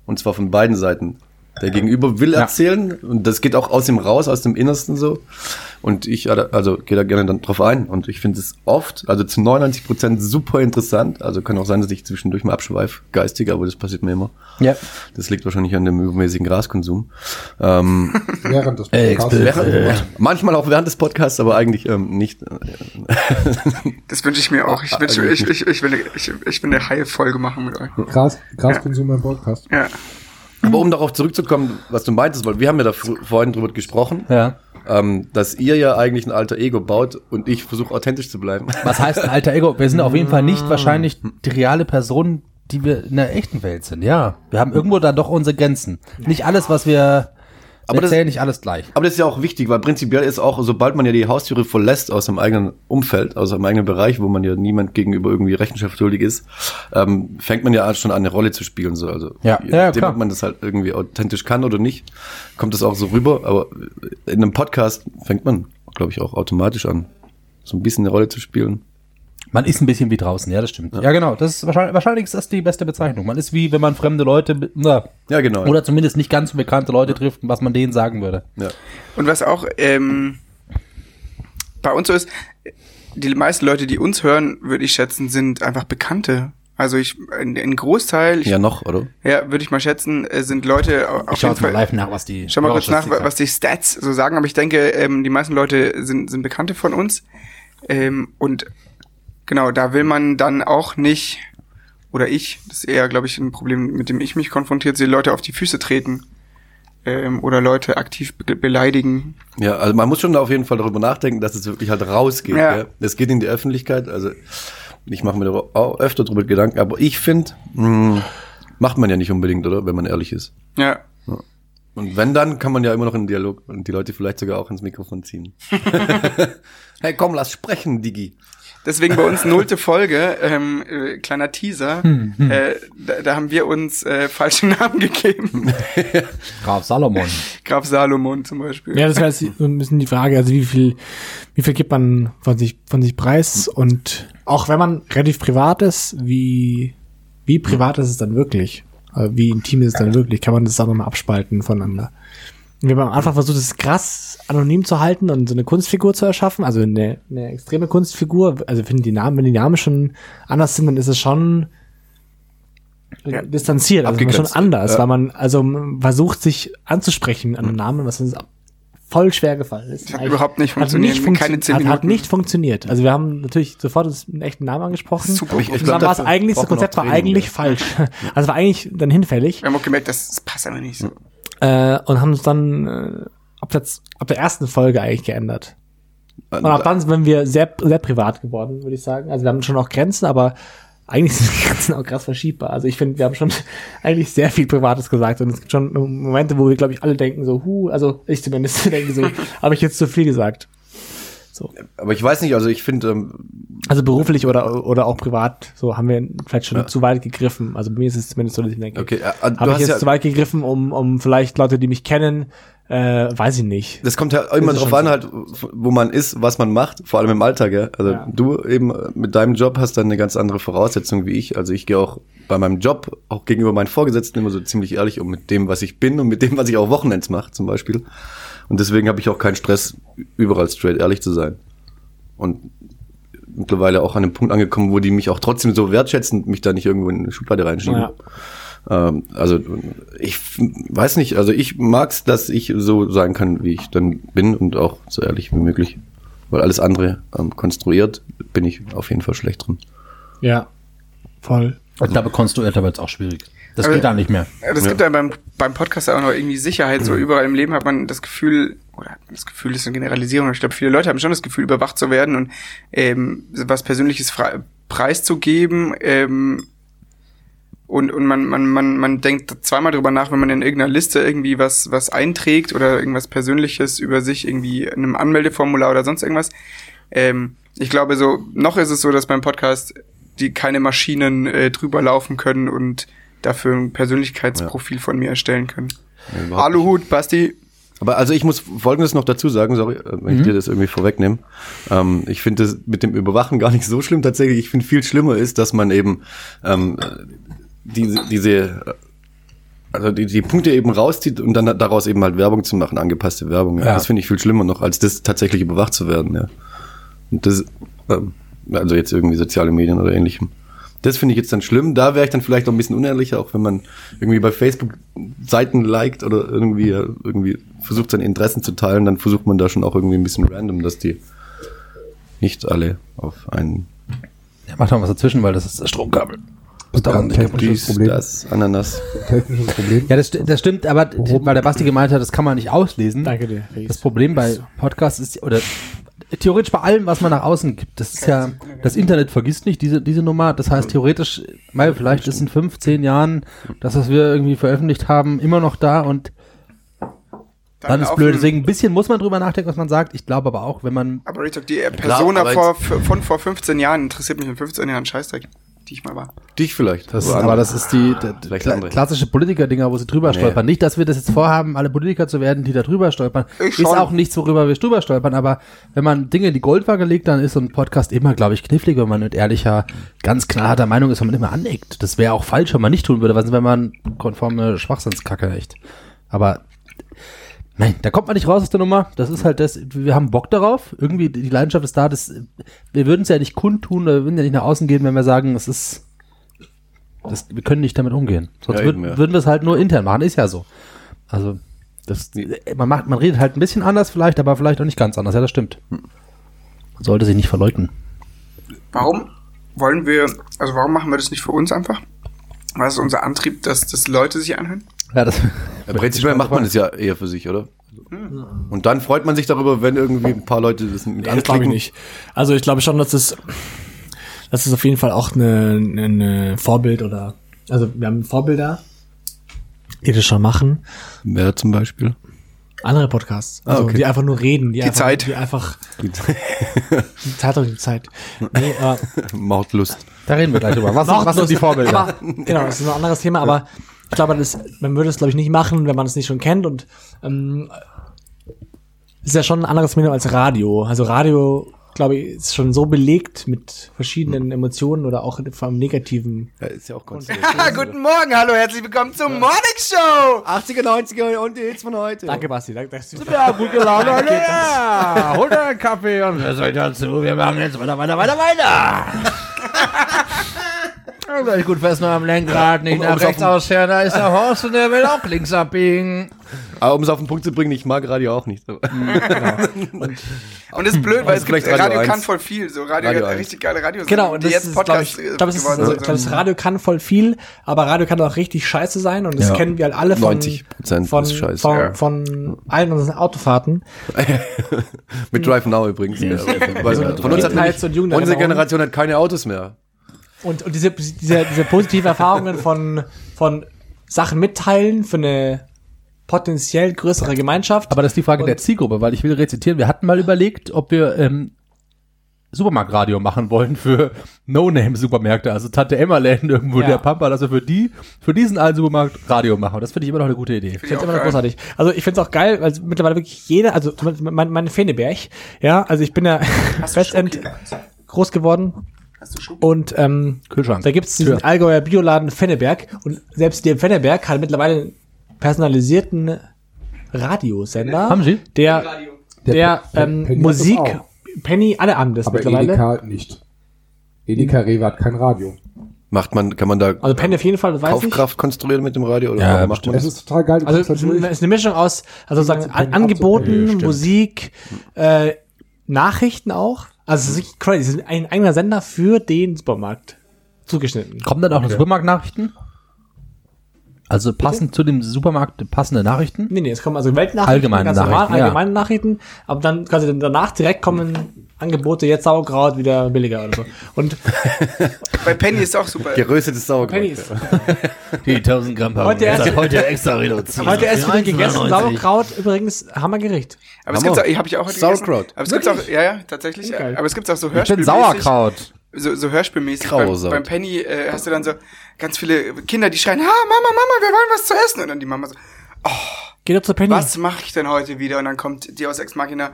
Und zwar von beiden Seiten. Der Gegenüber will erzählen und das geht auch aus ihm raus, aus dem Innersten so. Und ich also gehe da gerne dann drauf ein. Und ich finde es oft, also zu 99 Prozent super interessant. Also kann auch sein, dass ich zwischendurch mal abschweife, geistig, aber das passiert mir immer. Ja. Das liegt wahrscheinlich an dem übermäßigen Graskonsum. Ähm, Während des Äh, Podcasts. während, manchmal auch während des Podcasts, aber eigentlich ähm, nicht. Das wünsche ich mir auch. Ich, wünsch, ich, ich, ich, will, eine- ich, ich will eine Heilfolge machen mit euch. Gras, Graskonsum im Podcast. Ja. Aber um darauf zurückzukommen, was du meintest, weil wir haben ja da vorhin drüber gesprochen, Ja. ähm, dass ihr ja eigentlich ein alter Ego baut und ich versuche authentisch zu bleiben. Was heißt ein alter Ego? Wir sind auf jeden Fall nicht wahrscheinlich die reale Person, die wir in der echten Welt sind. Ja. Wir haben irgendwo da doch unsere Grenzen. Nicht alles, was wir Aber wir das- nicht alles gleich. Aber das ist ja auch wichtig, weil prinzipiell ist auch, sobald man ja die Haustüre verlässt aus seinem eigenen Umfeld, aus seinem eigenen Bereich, wo man ja niemand gegenüber irgendwie Rechenschaft schuldig ist, ähm, fängt man ja schon an, eine Rolle zu spielen. So. Also, Ja. je Ja, nachdem, klar. ob man das halt irgendwie authentisch kann oder nicht, kommt das auch so rüber. Aber in einem Podcast fängt man, glaube ich, auch automatisch an, so ein bisschen eine Rolle zu spielen. Man ist ein bisschen wie draußen, ja, das stimmt. Ja, genau. Das ist wahrscheinlich, wahrscheinlich ist das die beste Bezeichnung. Man ist wie, wenn man fremde Leute, na, Ja, genau. oder zumindest nicht ganz so bekannte Leute trifft, was man denen sagen würde. ja. Und was auch ähm, bei uns so ist, die meisten Leute, die uns hören, würde ich schätzen, sind einfach Bekannte. Also ich, ein, ein Großteil, ich, ja, noch, oder? ja, würde ich mal schätzen, äh, sind Leute au- auf Ich jeden jetzt mal Fall. live nach, was die Schau mal kurz nach, was die Stats so sagen, aber ich denke, ähm, die meisten Leute sind, sind Bekannte von uns. Ähm, und genau, da will man dann auch nicht, oder ich, das ist eher, glaube ich, ein Problem, mit dem ich mich konfrontiert sehe, Leute auf die Füße treten ähm, oder Leute aktiv be beleidigen. Ja, also man muss schon auf jeden Fall darüber nachdenken, dass es wirklich halt rausgeht. Ja. Ja. Es geht in die Öffentlichkeit. Also ich mache mir da auch öfter drüber Gedanken, aber ich finde, macht man ja nicht unbedingt, oder? Wenn man ehrlich ist. Ja. Und wenn, dann kann man ja immer noch in den Dialog und die Leute vielleicht sogar auch ins Mikrofon ziehen. hey, komm, lass sprechen, Digi. Deswegen bei uns nullte Folge, ähm, äh, kleiner Teaser, Äh, da, da haben wir uns äh, falsche Namen gegeben. Graf Salomon. Graf Salomon zum Beispiel. Ja, das jetzt so ein bisschen die Frage, also wie viel, wie viel gibt man von sich, von sich preis und auch wenn man relativ privat ist, wie, wie privat ist es dann wirklich? Also wie intim ist es dann wirklich? Kann man das auch nochmal abspalten voneinander? Wir haben am Anfang versucht, es krass anonym zu halten und so eine Kunstfigur zu erschaffen, also eine, eine extreme Kunstfigur. Also wenn die Namen, wenn die Namen schon anders sind, dann ist es schon Ja. distanziert, also schon anders, Ja. weil man also versucht, sich anzusprechen an einem Namen, was uns voll schwer gefallen ist. Hat Eigentlich- überhaupt nicht hat funktioniert, Nicht funktio- keine zehn hat, hat Minuten. nicht funktioniert. Also wir haben natürlich sofort einen echten Namen angesprochen. Super. Ich- ich Und glaub, dafür eigentlich, das Konzept war eigentlich ja. falsch. Also war eigentlich dann hinfällig. Wir haben auch gemerkt, das, das passt aber nicht so. Äh, und haben uns dann äh, ab, der, ab der ersten Folge eigentlich geändert. Und ab dann sind wir sehr, sehr privat geworden, würde ich sagen. Also wir haben schon auch Grenzen, aber eigentlich sind die Grenzen auch krass verschiebbar. Also ich finde, wir haben schon eigentlich sehr viel Privates gesagt und es gibt schon Momente, wo wir, glaube ich, alle denken so, hu, also ich zumindest denke so, habe ich jetzt zu viel gesagt. So. Aber ich weiß nicht, also ich finde, ähm, Also beruflich oder, oder auch privat, so haben wir vielleicht schon zu weit gegriffen. Also bei mir ist es zumindest so, dass ich denke, okay, äh, habe ich jetzt ja, zu weit gegriffen, um, um vielleicht Leute, die mich kennen, äh, weiß ich nicht. das kommt ja immer drauf an, halt, wo man ist, was man macht, vor allem im Alltag, ja. Also Ja. du eben äh, mit deinem Job hast dann eine ganz andere Voraussetzung wie ich. Also ich gehe auch bei meinem Job auch gegenüber meinen Vorgesetzten immer so ziemlich ehrlich um mit dem, was ich bin und mit dem, was ich auch Wochenends mache, zum Beispiel. Und deswegen habe ich auch keinen Stress, überall straight ehrlich zu sein. Und mittlerweile auch an einem Punkt angekommen, wo die mich auch trotzdem so wertschätzen, mich da nicht irgendwo in eine Schublade reinschieben. Ja. Ähm, also ich weiß nicht, also ich mag's, dass ich so sein kann, wie ich dann bin und auch so ehrlich wie möglich. Weil alles andere ähm, konstruiert bin ich auf jeden Fall schlecht drin. Ja, voll. Ich glaube, konstruierter wird es auch schwierig. Das Aber- geht da nicht mehr. Ja, Das gibt ja beim, beim Podcast auch noch irgendwie Sicherheit. So überall im Leben hat man das Gefühl, oder das Gefühl ist eine Generalisierung, ich glaube, viele Leute haben schon das Gefühl, überwacht zu werden und ähm, was Persönliches frei, preiszugeben, ähm, und, und man, man, man, man denkt zweimal drüber nach, wenn man in irgendeiner Liste irgendwie was, was einträgt oder irgendwas Persönliches über sich irgendwie in einem Anmeldeformular oder sonst irgendwas. Ähm, ich glaube, so, noch ist es so, dass beim Podcast die keine Maschinen äh, drüber laufen können und dafür ein Persönlichkeitsprofil von mir erstellen können. Überhaupt Aluhut, Basti. Aber also ich muss Folgendes noch dazu sagen, sorry, äh, wenn ich dir das irgendwie vorwegnehme. Ähm, ich finde das mit dem Überwachen gar nicht so schlimm tatsächlich. Ich finde viel schlimmer ist, dass man eben ähm, diese, diese äh, also die, die Punkte eben rauszieht und dann daraus eben halt Werbung zu machen, angepasste Werbung. Ja. Ja. Das finde ich viel schlimmer noch, als das tatsächlich überwacht zu werden. Ja. Und das, ähm, also jetzt irgendwie soziale Medien oder ähnlichem. Das finde ich jetzt dann schlimm. Da wäre ich dann vielleicht noch ein bisschen unehrlicher, auch wenn man irgendwie bei Facebook Seiten liked oder irgendwie äh, irgendwie versucht seine Interessen zu teilen, dann versucht man da schon auch irgendwie ein bisschen random, dass die nicht alle auf einen Ja, mach doch was dazwischen, weil das ist das Stromkabel. Ist da ein technisches dies, Problem? das, Ananas. Technisches Problem? Ja, das, das stimmt, aber weil der Basti gemeint hat, das kann man nicht auslesen. Danke dir. Felix. Das Problem bei Podcasts ist, oder theoretisch bei allem, was man nach außen gibt, das ist ja, das Internet vergisst nicht diese, diese Nummer. Das heißt, theoretisch, mal, vielleicht ist in fünf, zehn Jahren, das, was wir irgendwie veröffentlicht haben, immer noch da und dann ist laufen- blöd. Deswegen ein bisschen muss man drüber nachdenken, was man sagt. Ich glaube aber auch, wenn man, Aber Retalk, die äh, Persona aber vor, von vor 15 Jahren interessiert mich in 15 Jahren Scheißdreck, die ich mal war. Dich vielleicht. das, aber das ist die, der, Vielleicht kla andere. klassische Politiker-Dinger, wo sie drüber Nee. stolpern. Nicht, dass wir das jetzt vorhaben, alle Politiker zu werden, die da drüber stolpern. Ich ist schon. auch nichts, worüber wir drüber stolpern, aber wenn man Dinge in die Goldwaage legt, dann ist so ein Podcast immer, glaube ich, knifflig, wenn man mit ehrlicher, ganz knallharter Meinung ist, wenn man immer aneckt. Das wäre auch falsch, wenn man nicht tun würde, was ist, wenn man konforme Schwachsinnskacke echt. Aber Nein, da kommt man nicht raus aus der Nummer. Das ist halt das, wir haben Bock darauf. Irgendwie, die Leidenschaft ist da. Das, wir würden es ja nicht kundtun, oder wir würden ja nicht nach außen gehen, wenn wir sagen, es ist, das, wir können nicht damit umgehen. Sonst Ja, würd, eben, ja. würden wir es halt nur intern machen. Ist ja so. Also, das, man macht, man redet halt ein bisschen anders vielleicht, aber vielleicht auch nicht ganz anders. Ja, das stimmt. Man sollte sich nicht verleugnen. Warum wollen wir, also warum machen wir das nicht für uns einfach? Was ist unser Antrieb, dass das Leute sich anhören? Ja, das, Ja, prinzipiell macht man das ja eher für sich, oder? Und dann freut man sich darüber, wenn irgendwie ein paar Leute das mit Nee, das glaube ich anklicken. nicht. Also ich glaube schon, dass es, das ist auf jeden Fall auch eine, eine, Vorbild oder, also wir haben Vorbilder, die das schon machen. Wer zum Beispiel? Andere Podcasts, Ah, also okay. die einfach nur reden, die, Die einfach, Zeit. die einfach, die Zeit und die Zeit. Nee, aber, Mordlust. da reden wir gleich drüber. Was, was sind die Vorbilder? aber, genau, das ist ein anderes Thema, aber ich glaube, das, man würde es glaube ich nicht machen, wenn man es nicht schon kennt und ähm, ist ja schon ein anderes Medium als Radio. Also Radio, glaube ich, ist schon so belegt mit verschiedenen Emotionen oder auch vom negativen. Ja, ist ja auch ganz guten Morgen, hallo, herzlich willkommen zur Morning Show! 80er, 90er und die Hits von heute. Danke, Basti. Danke, dass du Ja, gut gelaunt, ja. Hol dir einen Kaffee und wer soll dazu? Wir machen jetzt weiter, weiter, weiter, weiter. Ja, gleich gut fest noch am Lenkrad, nicht um- nach auf rechts ausscheren, da ist der Horst und der will auch links abbiegen. Aber um es auf den Punkt zu bringen, ich mag Radio auch nicht. Und das ist blöd, weil es ist gibt, vielleicht Radio Radio, kann 1. voll viel. So Radio, Radio hat 1. richtig geile Radios, Genau, und die das jetzt ist, glaube Podcasts ich, ich glaube, geworden also, glaub, das Radio kann voll viel, aber Radio kann auch richtig scheiße sein und das Ja. kennen wir halt alle von 90% von, ist scheiße, von, ja. von allen unseren Autofahrten. Mit Drive Now übrigens. Ja. Weil, von uns hat und Jugenderinnerungen. unsere Generation hat keine Autos mehr. Und, und diese, diese, diese positive Erfahrungen von, von Sachen mitteilen für eine potenziell größere Gemeinschaft. Aber das ist die Frage Und- der Zielgruppe, weil ich will rezitieren, wir hatten mal überlegt, ob wir ähm, Supermarktradio machen wollen für No-Name-Supermärkte, also Tante Emma-Läden irgendwo Ja. der Pampa, dass wir für die, für diesen einen Supermarkt Radio machen. Das finde ich immer noch eine gute Idee. Ich finde immer noch großartig. Also ich finde es auch geil, weil mittlerweile wirklich jeder, also zum Beispiel mein, mein Feneberg, ja, also ich bin ja Westend groß geworden? Und ähm, Kühlschrank. da gibt's diesen Tür. Allgäuer Bioladen Fenneberg und selbst der Fenneberg hat mittlerweile einen personalisierten Radiosender, Haben Sie? der, Der der Pe- ähm, Penny Musik. Penny, alle haben das Aber mittlerweile. Edeka nicht. Edeka Rewe hat kein Radio. Macht man, kann man da Also Penny auf jeden Fall, das weiß ich. Kaufkraft konstruieren mit dem Radio? Oder Ja, macht man Es das? ist total geil. Also es ist eine- es ist eine Mischung aus, also sagen Abzupennen, An Angeboten. Musik, äh, Nachrichten auch. Also es ist wirklich crazy. Es ist ein eigener Sender für den Supermarkt zugeschnitten. Kommen dann auch noch Supermarktnachrichten? Also passend zu dem Supermarkt passende Nachrichten? Nee, nee, es kommen also Weltnachrichten, Allgemeine ganz normal, Nachrichten, ja. allgemeine Nachrichten, aber dann quasi danach direkt kommen Angebote, jetzt Sauerkraut wieder billiger oder so. Und Bei Penny ist auch super. Geröstetes Sauerkraut. Penny ist, Die 1000 Gramm Heute erst- heute extra reduziert. heute erst wieder gegessen, Sauerkraut, übrigens Hammergericht. Aber es gibt's auch, habe ich auch heute Sauerkraut. gegessen. Aber es gibt's auch, ja, ja, tatsächlich. Geil. Aber es gibt's auch so Ich bin Hörspielmäßig. Sauerkraut. So, so Hörspielmäßig. Beim, beim Penny äh, hast du dann so ganz viele Kinder, die schreien, ha, Mama, Mama, wir wollen was zu essen. Und dann die Mama so, Geht doch zur Penny. was mache ich denn heute wieder? Und dann kommt die aus Ex Machina,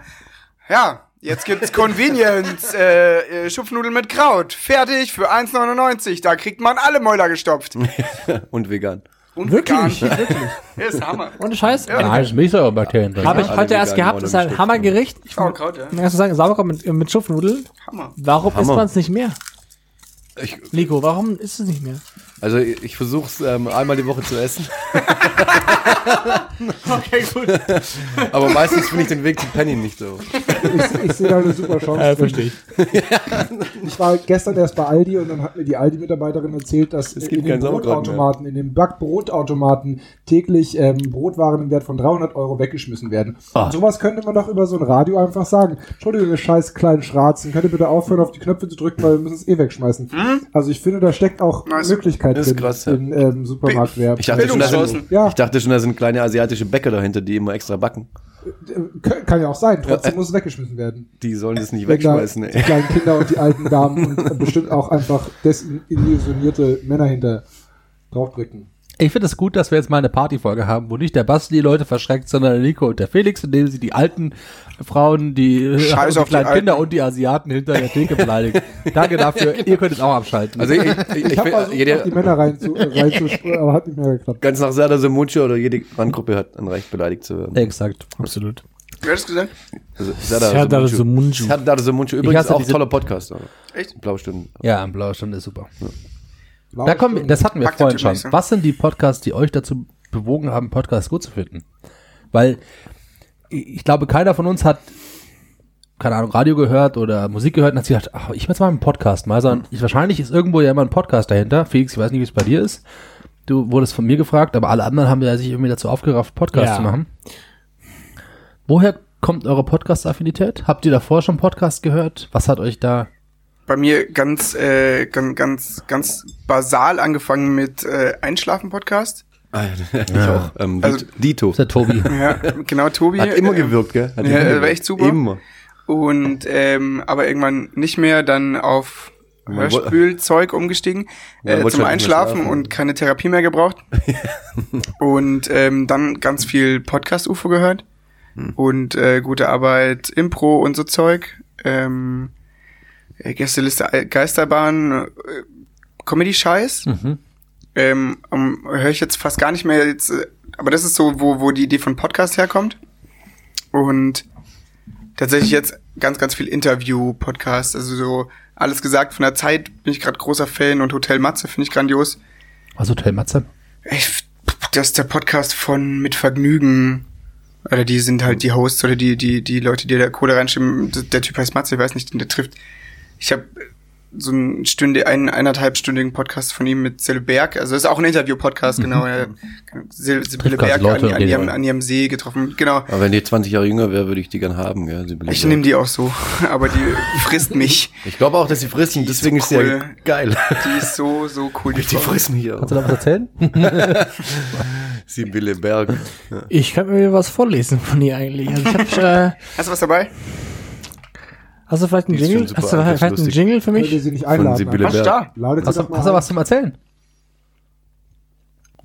ja, jetzt gibt's Convenience, äh, äh, Schupfnudeln mit Kraut. Fertig für 1,99. Da kriegt man alle Mäuler gestopft. Und vegan. Und Wirklich? vegan. ist Hammer. Ohne Scheiß? Da habe ich Milchsäurebakterien drin. Habe ich alle heute erst gehabt, ist ein Hammergericht. Ich Sauerkraut, ja. muss sagen, Sauerkraut mit, mit Schupfnudeln. Hammer. Warum isst Hammer. man es nicht mehr? Ich, Nico, warum isst es nicht mehr? Also ich, ich versuche es ähm, einmal die Woche zu essen. Okay, gut. Aber meistens finde ich den Weg zu Penny nicht so. Ich, ich sehe da eine super Chance. Drin. verstehe ich. Ich war gestern erst bei Aldi und dann hat mir die Aldi-Mitarbeiterin erzählt, dass Es in den Brotautomaten, in den Backbrotautomaten täglich ähm, Brotwaren im Wert von 300 Euro weggeschmissen werden. Ah. Und sowas könnte man doch über so ein Radio einfach sagen. Entschuldigung, ihr scheiß kleinen Schratzen, könnt ihr bitte aufhören, auf die Knöpfe zu drücken, weil wir müssen es eh wegschmeißen. Also ich finde, da steckt auch Nice. Möglichkeit ist krass, ja. in ähm, Supermarktwerbung. Ich dachte, schon, da sind. Ja. ich dachte schon, da sind kleine asiatische Bäcker dahinter, die immer extra backen. Kann, kann ja auch sein, trotzdem muss es weggeschmissen werden. Die sollen das nicht wegschmeißen. die Ey. kleinen Kinder und die alten Damen und bestimmt auch einfach desillusionierte Männer hinter draufdrücken. Ich finde es gut, dass wir jetzt mal eine Partyfolge haben, wo nicht der Basti die Leute verschreckt, sondern der Nico und der Felix, indem sie die alten Frauen, die, äh, Scheiß die auf die kleinen Kinder Alten. und die Asiaten hinter der Theke beleidigen. Danke dafür. Ihr könnt es auch abschalten. Also ich, ich, ich, Ich versucht, auf die Männer rein zu, rein zu aber hat nicht mehr geklappt. ganz nach Sada Mucho oder jede Randgruppe hat ein Recht, beleidigt zu werden. Exakt. Absolut. Wer hat das gesagt? Also Serdar Somuncu. Serdar Somuncu. Übrigens auch diese- toller Podcast. Echt? Blaustunden. Ja, ein blauer Stunde ist super. Blaue Da kommen, das hatten wir vorhin schon. so. Was sind die Podcasts, die euch dazu bewogen haben, Podcasts gut zu finden? Weil ich glaube, keiner von uns hat, keine Ahnung, Radio gehört oder Musik gehört und hat sich gedacht, ach, ich mach jetzt mal einen Podcast mal, sondern ich, wahrscheinlich ist irgendwo ja immer ein Podcast dahinter. Felix, ich weiß nicht, wie es bei dir ist. Du wurdest von mir gefragt, aber alle anderen haben ja sich irgendwie dazu aufgerafft, Podcasts Ja. zu machen. Woher kommt eure Podcast-Affinität? Habt ihr davor schon Podcast gehört? Was hat euch da Bei mir ganz, äh, ganz, ganz, ganz basal angefangen mit äh, Einschlafen-Podcast. Ah, ja, ich auch. Ähm, Also- Dito. ist der Tobi? Ja, genau, Tobi. Hat immer äh, gewirkt, gell? Hat ja, immer war gewirkt. echt super. Immer. Und ähm, aber irgendwann nicht mehr, dann auf Hörspielzeug umgestiegen äh, wollte zum Einschlafen schlafen. und keine Therapie mehr gebraucht. und ähm, dann ganz viel Podcast-UFO gehört Hm. und äh, gute Arbeit, Impro und so Zeug. Ähm, äh, Gästeliste äh, Geisterbahn, äh, Comedy-Scheiß. Mhm. Ähm, um, höre ich jetzt fast gar nicht mehr jetzt, äh, aber das ist so, wo, wo die Idee von Podcast herkommt. Und tatsächlich jetzt ganz, ganz viel Interview-Podcast, also so alles gesagt von der Zeit bin ich gerade großer Fan und Hotel Matze finde ich grandios. Was Hotel Matze? Ich, das ist der Podcast von Mit Vergnügen. Oder die sind halt die Hosts oder die, die, die Leute, die da Kohle reinschieben. Der Typ heißt Matze, ich weiß nicht, der trifft. Ich habe so einen Stunde, einen eineinhalbstündigen Podcast von ihm mit Sibylle Berg. Also das ist auch ein Interview-Podcast, genau. Mhm. Sibylle Berg Leute an, an, und ihrem, an ihrem See getroffen. Genau. Aber wenn die 20 Jahre jünger wäre, würde ich die gern haben, gell? Sibylle Ich nehme die auch so, aber die frisst mich. Ich glaube auch, dass sie frissen, Die ist deswegen so ist sie ja cool. geil. Die ist so, so cool. Die Frau. frissen hier. Kannst du da was erzählen? Sibylle Berg. Ich könnte mir was vorlesen von ihr eigentlich. Also ich hab, äh, Hast du was dabei? Hast du vielleicht ist Jingle? Hast du vielleicht einen. Jingle für mich? sie nicht Von einladen? Sibylle Was da? Ladet Hast, hast du ein. was zum Erzählen?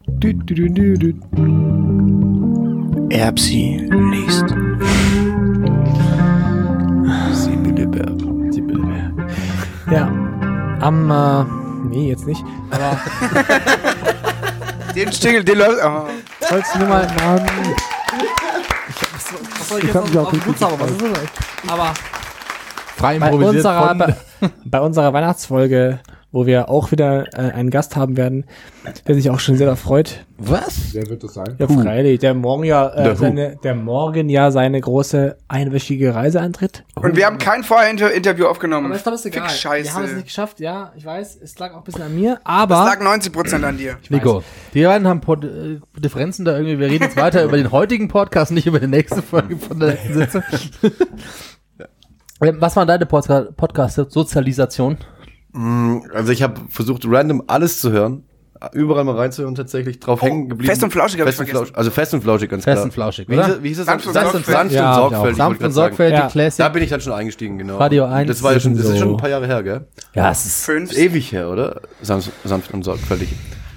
Du, du, du, du, du. Erbsi liest. Sibylle Berg. Sibylle Berg. Ja. Am, äh, nee, jetzt nicht. Aber Den Stingel, den läuft. Oh. sollst du nur mal, Mann, was soll ich Ich hab mich auch richtig zaubern? Was ist das? Aber Frei bei unserer, von- bei, bei unserer Weihnachtsfolge wo wir auch wieder äh, einen Gast haben werden, der sich auch schon sehr freut. Was? Wer wird das sein? Ja, freilich, der morgen ja, Der äh, Who. seine, der morgen ja seine große einwöchige Reise antritt. Und wir haben kein Vorher-Interview aufgenommen. Aber ich glaube, ist egal. Fick Scheiße. Wir haben es nicht geschafft, ja, ich weiß, es lag auch ein bisschen an mir, aber lag 90% an dir. Nico, die beiden haben Pod äh, Differenzen da irgendwie. Wir reden jetzt weiter über den heutigen Podcast, nicht über die nächste Folge von der letzten Sitzung. Ähm, Was war deine Podca- Podcast-Sozialisation? Also ich habe versucht, random alles zu hören. Überall mal reinzuhören, tatsächlich drauf hängen geblieben. Fest und Flauschig hab ich Fest und vergessen. Flauschig, Also fest und flauschig, ganz Fest klar. und flauschig, Wie hieß, oder? es- wie hieß es? Sanft und sorgfältig. sanft und sorgfältig. Sanft und sorgfältig, Ja. Classic. Da bin ich dann schon eingestiegen, genau. Radio 1 Das war ja schon, das ist schon ein paar Jahre her, gell? ja, es ist, Fünf. Das ist ewig her, oder? Sanft, sanft und sorgfältig.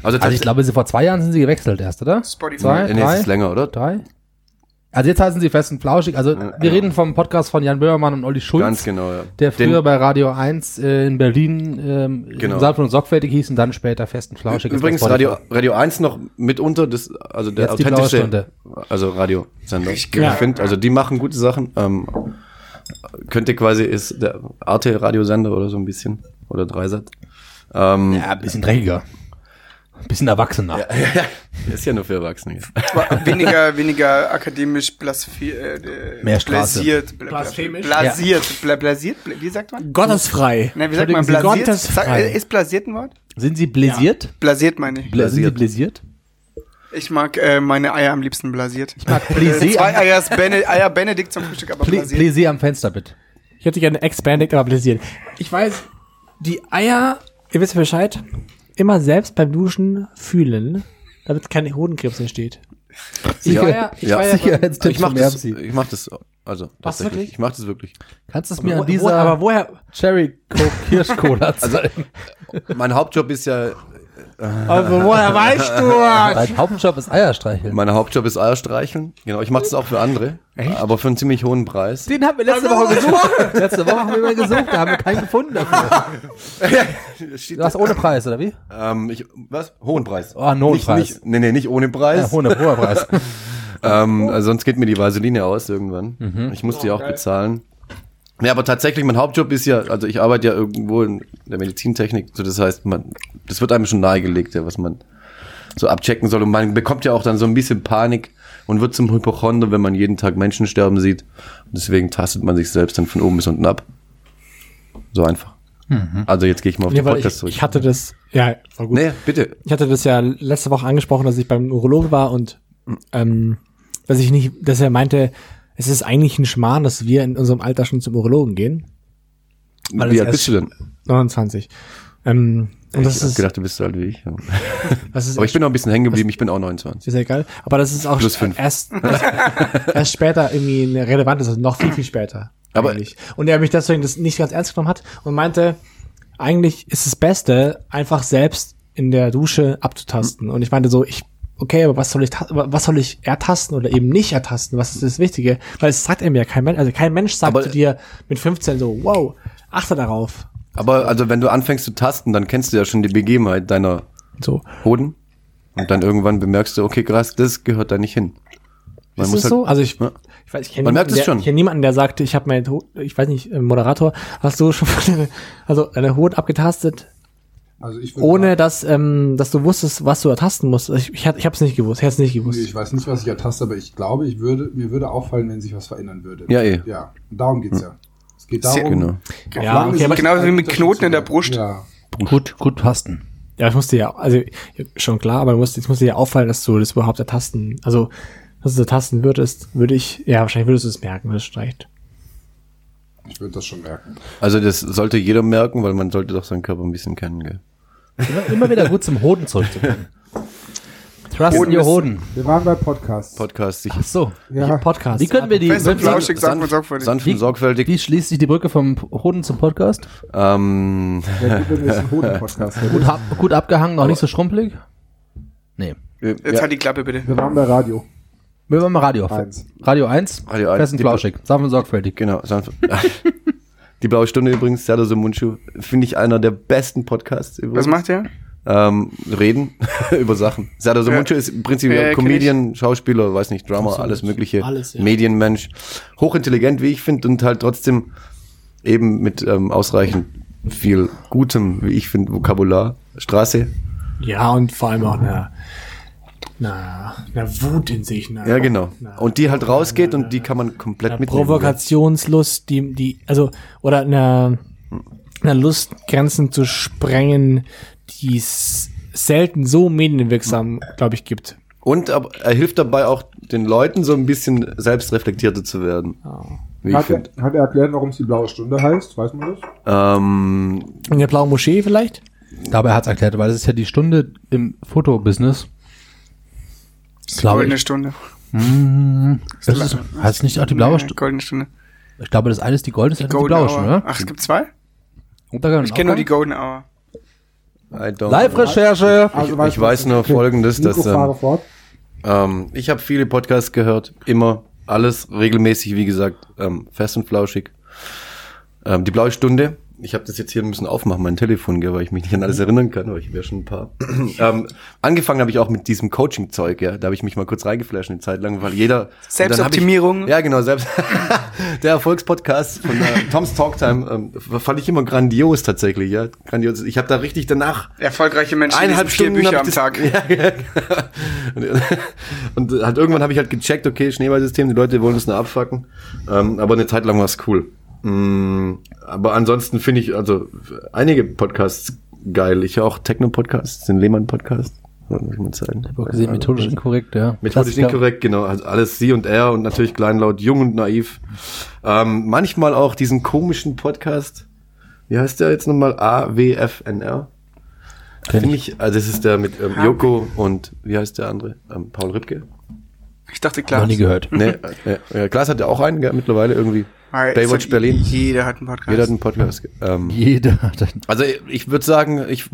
Also, also ich glaube, sie vor zwei Jahren sind sie gewechselt erst, oder? Spotify. Zwei, nee, es drei, ist länger, oder? drei? Also jetzt heißen sie fest und flauschig. Also wir reden vom Podcast von Jan Böhmermann und Olli Schulz. Ganz genau, ja. Der früher Den- bei Radio 1 äh, in Berlin ähm, Genau. sanft und sorgfältig hieß und dann später fest und flauschig. Übrigens. Radio, Radio 1 noch mitunter, das, also der Jetzt Stunde. also Radiosender. Richtig Ich geil. finde, also die machen gute Sachen. Ähm, könnte quasi, ist der Arte-Radiosender oder so ein bisschen. Oder Dreisat. Ähm, Ja, ein bisschen dreckiger. Ein bisschen erwachsener. Ist ja nur für Erwachsene. Weniger, weniger akademisch blasphi äh, äh, Mehr Straße. blasiert. Bla, Blasphemisch? Blasiert. Bla, blasiert. Bla, wie sagt man? gottesfrei. Nein, wie sagt man blasiert? Gottesfrei. äh, ist blasiert ein Wort? Sind sie bläsiert? Blasiert meine ich. Bla sind sie Blasiert. Ich mag äh, meine Eier am liebsten blasiert. Ich mag äh, Bläsier Zwei Eier, Bene, Eier Benedikt zum Frühstück, aber Plä blasiert. Bläsier am Fenster, bitte. Ich hätte gerne Expanded, aber bläsiert. Ich weiß, die Eier, ihr wisst ja Bescheid, immer selbst beim Duschen fühlen, damit kein Hodenkrebs entsteht. Ich war ja, ich Ja. war ja Sicherheitstipps ich mach das, ich mach das, also, tatsächlich. wirklich? Ich mach das wirklich. Kannst du es mir wo, an wo, dieser aber woher, Cherry Coke Kirschcola zeigen? Mein Hauptjob ist ja, aber woher weißt du? Dein Hauptjob ist Eierstreicheln. mein Hauptjob ist Eier streicheln. Genau, ich mache das auch für andere. Aber für einen ziemlich hohen Preis. Den haben wir letzte Woche gesucht. letzte Woche haben wir mal gesucht, da haben wir keinen gefunden dafür. Du hast ohne Preis, oder wie? Ähm, ich, was? Hohen Preis. Oh, einen hohen nicht, Preis. Nicht, nee, nee, nicht ohne Ja, Preis. ohne hoher Preis. ähm, also sonst geht mir die Vaseline aus irgendwann. Mhm. Ich muss die auch bezahlen. Ja, aber tatsächlich, mein Hauptjob ist ja, also ich arbeite ja irgendwo in der Medizintechnik, so das heißt, man, das wird einem schon nahegelegt, ja, was man so abchecken soll. Und man bekommt ja auch dann so ein bisschen Panik und wird zum Hypochonder, wenn man jeden Tag Menschen sterben sieht. Und deswegen tastet man sich selbst dann von oben bis unten ab. So einfach. Also jetzt gehe ich mal auf Nee, den Podcast ich, zurück. ich hatte das, ja, war gut. nee, bitte. Ich hatte das ja letzte Woche angesprochen, dass ich beim Urologen war und ähm, dass ich nicht, dass er meinte, es ist eigentlich ein Schmarrn, dass wir in unserem Alter schon zum Urologen gehen. Weil Wie alt bist du denn? 29. Ähm, und das ich hab ist, gedacht, du bist so alt wie ich. Aber ich bin noch ein bisschen hängen geblieben, ich bin auch 29. ist ja egal. Aber das ist auch Plus fünf. erst, erst später irgendwie eine relevant ist, also noch viel, viel später. Aber- eigentlich. Und er mich deswegen das nicht ganz ernst genommen hat und meinte, eigentlich ist das Beste, einfach selbst in der Dusche abzutasten. Und ich meinte so, ich, okay, aber was soll ich, was soll ich ertasten oder eben nicht ertasten? Was ist das Wichtige? Weil es sagt ihm ja kein Mensch, also kein Mensch sagt Aber- zu dir mit 15 so, wow, achte darauf. Aber also wenn du anfängst zu tasten, dann kennst du ja schon die Begebenheit deiner So. Hoden. Und dann irgendwann bemerkst du, okay, krass, das gehört da nicht hin. Man ist muss das halt- so? Also ich, Ja. ich weiß, ich kenne niemanden, es der, schon. ich kenne niemanden, der sagte, ich habe meine, Ho- ich weiß nicht, Moderator, hast du schon mal deine, also deine Hoden abgetastet, Also ich ohne dass, ähm, dass du wusstest, was du ertasten musst? Ich, ich, ich habe es nicht gewusst, ich hätte es nicht gewusst. Nee, ich weiß nicht, was ich ertaste, aber ich glaube, ich würde, mir würde auffallen, wenn sich was verändern würde. Ja, eh. Ja, und darum geht's ja. Es geht Sehr darum. Genau. auf Ja, okay, aber- Genauso wie mit Knoten in der. Brust. Ja. Gut, gut pasten. Ja, ich musste ja, also schon klar, aber du musst, jetzt musst dir ja auffallen, dass du das überhaupt ertasten, also dass du das ertasten würdest, würde ich, ja, wahrscheinlich würdest du es merken, wenn es streicht. Ich würde das schon merken. Also das sollte jeder merken, weil man sollte doch seinen Körper ein bisschen kennen, gell? Immer, immer wieder gut zum Hoden zurückzukommen. Trust Hoden your ist- Hoden. Wir waren bei Podcasts. Podcast sich Ach so. ja, Podcast. Wie können wir die, Fest und flauschig, man sanft, sorgfältig. sanft und sorgfältig. wie schließt sich die Brücke vom Hoden zum Podcast? Ähm, wäre gut, wenn wir jetzt einen Hoden-Podcast Gut, hätten. ab, gut abgehangen, noch nicht so schrumpelig? Nee. Jetzt ja, halt die Klappe bitte. Wir waren bei Radio. Wir machen mal Radio. Eins. Radio 1. Radio eins. Fest und Die- flauschig. Sagen wir sorgfältig. genau, sanft. Die blaue Stunde übrigens, Serdar Mundschuh, finde ich einer der besten Podcasts übrigens. Was macht der? Ähm, reden über Sachen. Serdar Mundschuh ist im Prinzip Ja, ja, Comedian, Schauspieler, weiß nicht, Drama, alles mögliche, Alles, ja. Medienmensch, hochintelligent, wie ich finde, und halt trotzdem eben mit ähm, ausreichend viel gutem, wie ich finde, Vokabular. Straße. Ja, und vor allem auch eine, eine, eine Wut in sich. Eine, Ja, genau. eine- Und die halt rausgeht und die kann man komplett eine mitnehmen. Provokationslust, die, die, also, oder eine, eine Lust, Grenzen zu sprengen, die es selten so medienwirksam, glaube ich, gibt. Und aber er hilft dabei auch den Leuten so ein bisschen selbstreflektierter zu werden. Wie ich Hat er, hat er erklärt, warum es die blaue Stunde heißt? Weiß man das? Ähm, In der blauen Moschee vielleicht? Ich glaube, er hat es erklärt, weil es ist ja die Stunde im Fotobusiness. Glaube Goldene ich. Stunde. Hm, das ist, heißt nicht auch die blaue Nee, Stunde? Goldene Stunde. Ich glaube, das eine ist die goldene, das andere ist die Golden blaue Hour. Stunde, oder? Ach, es gibt zwei? Man Ich kenne nur die Golden Hour. Live-Recherche. Also ich weiß nur Folgendes, dass, ähm. Ähm, ich habe viele Podcasts gehört, immer, alles regelmäßig, wie gesagt, ähm, fest und flauschig. Ähm, die blaue Stunde, ich habe das jetzt hier müssen aufmachen, mein Telefon, gell, weil ich mich nicht an alles erinnern kann, aber ich wäre schon ein paar. ähm, angefangen habe ich auch mit diesem Coaching-Zeug, ja, da habe ich mich mal kurz reingeflasht eine Zeit lang, weil jeder... Selbstoptimierung. Und Ich, ja, genau, selbst. der Erfolgspodcast von äh, Tom's Talktime ähm, fand ich immer grandios tatsächlich, ja, grandios. Ich habe da richtig danach Erfolgreiche Menschen eineinhalb Stunden Bücher am das, Tag. Ja, ja, und halt irgendwann habe ich halt gecheckt, okay, Schneeballsystem, die Leute wollen es nur abfacken. Ähm, aber eine Zeit lang war es cool. Mm, aber ansonsten finde ich also einige Podcasts geil. Ich höre auch Techno-Podcasts, den Lehmann-Podcast. Muss ich mal zeigen. Ich habe auch gesehen, methodisch inkorrekt, ja. Methodisch Klassiker. inkorrekt, genau. Also alles sie und er und natürlich kleinlaut, jung und naiv. Ähm, manchmal auch diesen komischen Podcast. Wie heißt der jetzt nochmal? AWFNR. Kenn Finde ich, also das ist der mit ähm, Joko und wie heißt der andere? Ähm, Paul Ripke? Ich dachte, klar. Noch nie gehört. Nee, äh, äh, Klaas hat ja auch einen, gell, mittlerweile irgendwie. Es Baywatch Berlin. Jeder hat einen Podcast. Jeder hat einen Podcast. Ähm, Jeder hat einen. also ich würde sagen, ich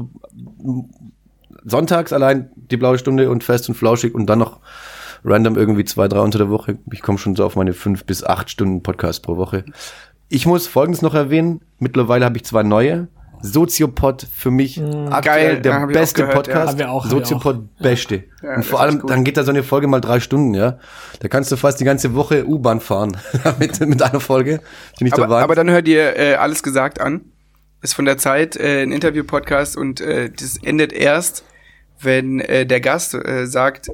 sonntags allein die blaue Stunde und fest und flauschig und dann noch random irgendwie zwei, drei unter der Woche. Ich komme schon so auf meine fünf bis acht Stunden Podcast pro Woche. Ich muss Folgendes noch erwähnen. Mittlerweile habe ich zwei neue. Soziopod für mich aktuell geil, ja, der beste gehört, ja. Podcast. Wir auch, Soziopod beste. Ja, und vor allem, dann geht da so eine Folge mal drei Stunden, ja. Da kannst du fast die ganze Woche U-Bahn fahren mit, mit einer Folge. Finde ich der aber, Wahnsinn. aber dann hört ihr äh, alles gesagt an. Ist von der Zeit äh, ein Interview-Podcast und äh, das endet erst, wenn äh, der Gast äh, sagt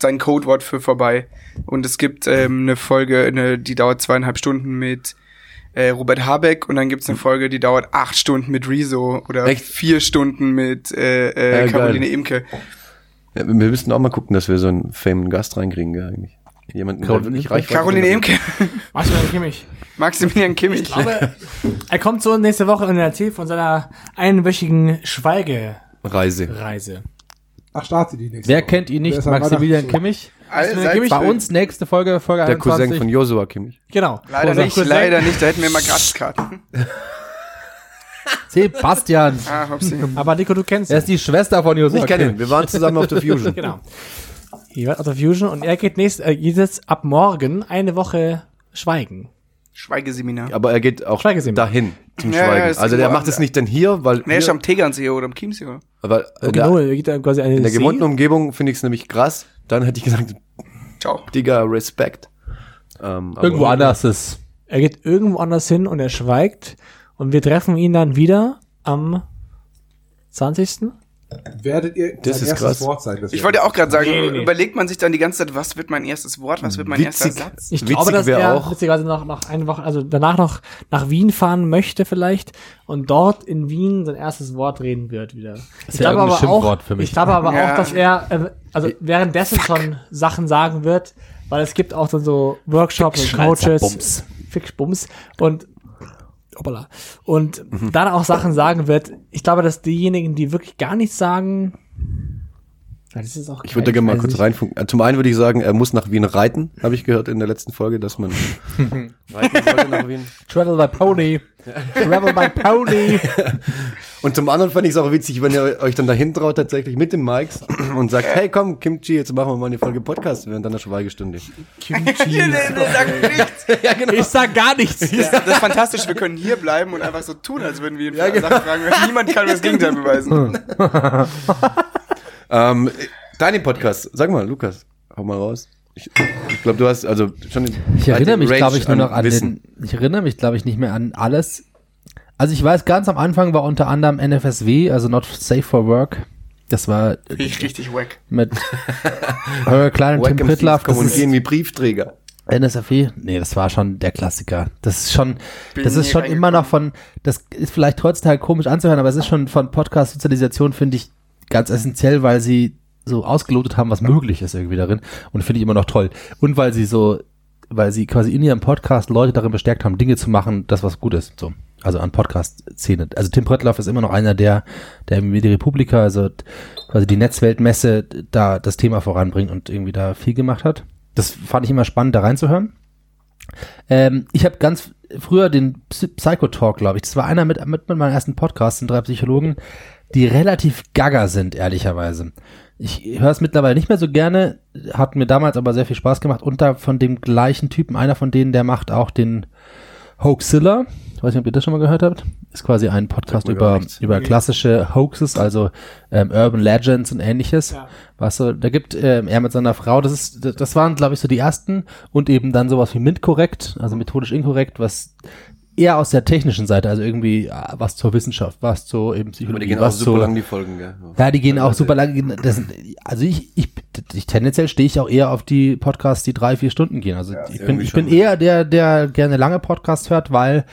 sein Codewort für vorbei. Und es gibt ähm, eine Folge, eine, die dauert zweieinhalb Stunden mit äh, Robert Habeck und dann gibt's eine Folge, die dauert acht Stunden mit Rezo oder Echt? vier Stunden mit äh, äh, Ja, Caroline geil. Imke. Ja, wir müssten auch mal gucken, dass wir so einen famen Gast reinkriegen, gell, eigentlich. Jemanden, der Caroline wirklich Imke? Reichweite Caroline. Imke, Maximilian Kimmich. Maximilian Kimmich. Ich glaube, er kommt so nächste Woche und erzählt von seiner einwöchigen Schweigereise. Reise. Ach, starte die nächste. Wer Woche. kennt ihn nicht? Maximilian Kimmich. All, Kimmich Bei uns nächste Folge, Folge Der 21. Cousin von Joshua Kimmich. Genau. Leider Unser nicht, Cousin. leider nicht, da hätten wir mal Gratiskarten. Sebastian. Ah, hopsi. Aber Nico, du kennst Er ihn. ist die Schwester von Josef. Ich kenne ihn. Wir waren zusammen auf der Fusion. Genau. Hier wird auf der Fusion und er geht nächst, äh, jetzt ab morgen eine Woche schweigen. Schweigeseminar. Aber er geht auch dahin zum Ja, ja, Schweigen. ist also der macht es nicht dann hier, weil Nee, ist hier, am Tegernsee oder am Chiemsee. oder? aber in Genau, der, er geht dann quasi eine in der gewohnten Umgebung finde ich es nämlich krass. Dann hätte ich gesagt, Ciao. Digga, Respekt. Ähm, aber- Irgendwo anders ist. Er geht irgendwo anders hin und er schweigt und wir treffen ihn dann wieder am 20. Werdet ihr Das ist erstes krass. Wort sein? das Ich wollte auch gerade sagen, Nee, nee, überlegt man sich dann die ganze Zeit, was wird mein erstes Wort, was wird mein erster Witzig. Satz? Ich Witzig glaube, dass er auch- witzigerweise noch, noch eine Woche, also danach noch nach Wien fahren möchte vielleicht und dort in Wien sein erstes Wort reden wird wieder. Ich wär glaube aber Schimpfwort auch, für mich. ich glaube aber Ja. auch, dass er äh, also währenddessen schon Sachen sagen wird, weil es gibt auch dann so Workshops und Coaches, Bums. Fixbums und hoppala, und Mhm. dann auch Sachen sagen wird. Ich glaube, dass diejenigen, die wirklich gar nichts sagen, Ich würde da gerne mal weiß kurz reinfunken. Zum einen würde ich sagen, er muss nach Wien reiten, habe ich gehört in der letzten Folge, dass man reiten sollte nach Wien. Travel by Pony. Travel by Pony. Und zum anderen fand ich es auch witzig, wenn ihr euch dann dahin traut, tatsächlich mit dem Mikes und sagt, hey komm, Kimchi, jetzt machen wir mal eine Folge Podcast während deiner Schweigestunde. Kimchi. Ja, genau. Ich sag gar nichts. Das, das ist fantastisch, wir können hier bleiben und einfach so tun, als würden wir ihn ja, Sachen fragen. Niemand kann mir das Gegenteil beweisen. Ähm, deine Podcast, sag mal, Lukas, hau mal raus. Ich, ich glaube, du hast also schon Ich erinnere mich, glaube ich, nur noch an Wissen. den, ich erinnere mich, glaube ich, nicht mehr an alles. Also ich weiß, ganz am Anfang war unter anderem NFSW, also Not Safe for Work. Das war Finde ich richtig wack. mit Holger Klein und Tim Pritlaff. Kommunizieren wie Briefträger. NSFW? Nee, das war schon der Klassiker. Das ist schon, Bin das ist schon immer noch von, das ist vielleicht heutzutage komisch anzuhören, aber es ist schon von Podcast-Sozialisation, finde ich, ganz essentiell, weil sie so ausgelotet haben, was möglich ist irgendwie darin. Und finde ich immer noch toll. Und weil sie so, weil sie quasi in ihrem Podcast Leute darin bestärkt haben, Dinge zu machen, das was gut ist. So. Also an Podcast-Szene. Also Tim Pröttlaff ist immer noch einer der, der mit die Republika, also quasi die Netzweltmesse, da das Thema voranbringt und irgendwie da viel gemacht hat. Das fand ich immer spannend, da reinzuhören. Ähm, ich habe ganz früher den Psy- Psychotalk, glaube ich. Das war einer mit, mit, mit meinem ersten Podcast, sind drei Psychologen, die relativ gaga sind, ehrlicherweise. Ich höre es mittlerweile nicht mehr so gerne, hat mir damals aber sehr viel Spaß gemacht. Und da von dem gleichen Typen, einer von denen, der macht auch den Hoaxilla. Ich weiß nicht, ob ihr das schon mal gehört habt. Ist quasi ein Podcast über, über klassische Hoaxes, also ähm, Urban Legends und ähnliches. Ja. Was so, da gibt ähm, er mit seiner Frau, das ist, das- das waren, glaube ich, so die ersten und eben dann sowas wie MINT-korrekt, also methodisch inkorrekt, was eher aus der technischen Seite, also irgendwie ah, was zur Wissenschaft, was zur eben Aber Psychologie, die gehen auch super zur, lang, die Folgen, gell? ja, die gehen auch super lang. Das also ich, ich, ich tendenziell stehe ich auch eher auf die Podcasts, die drei, vier Stunden gehen. Also ich bin, ich bin eher der, der gerne lange Podcasts hört, weil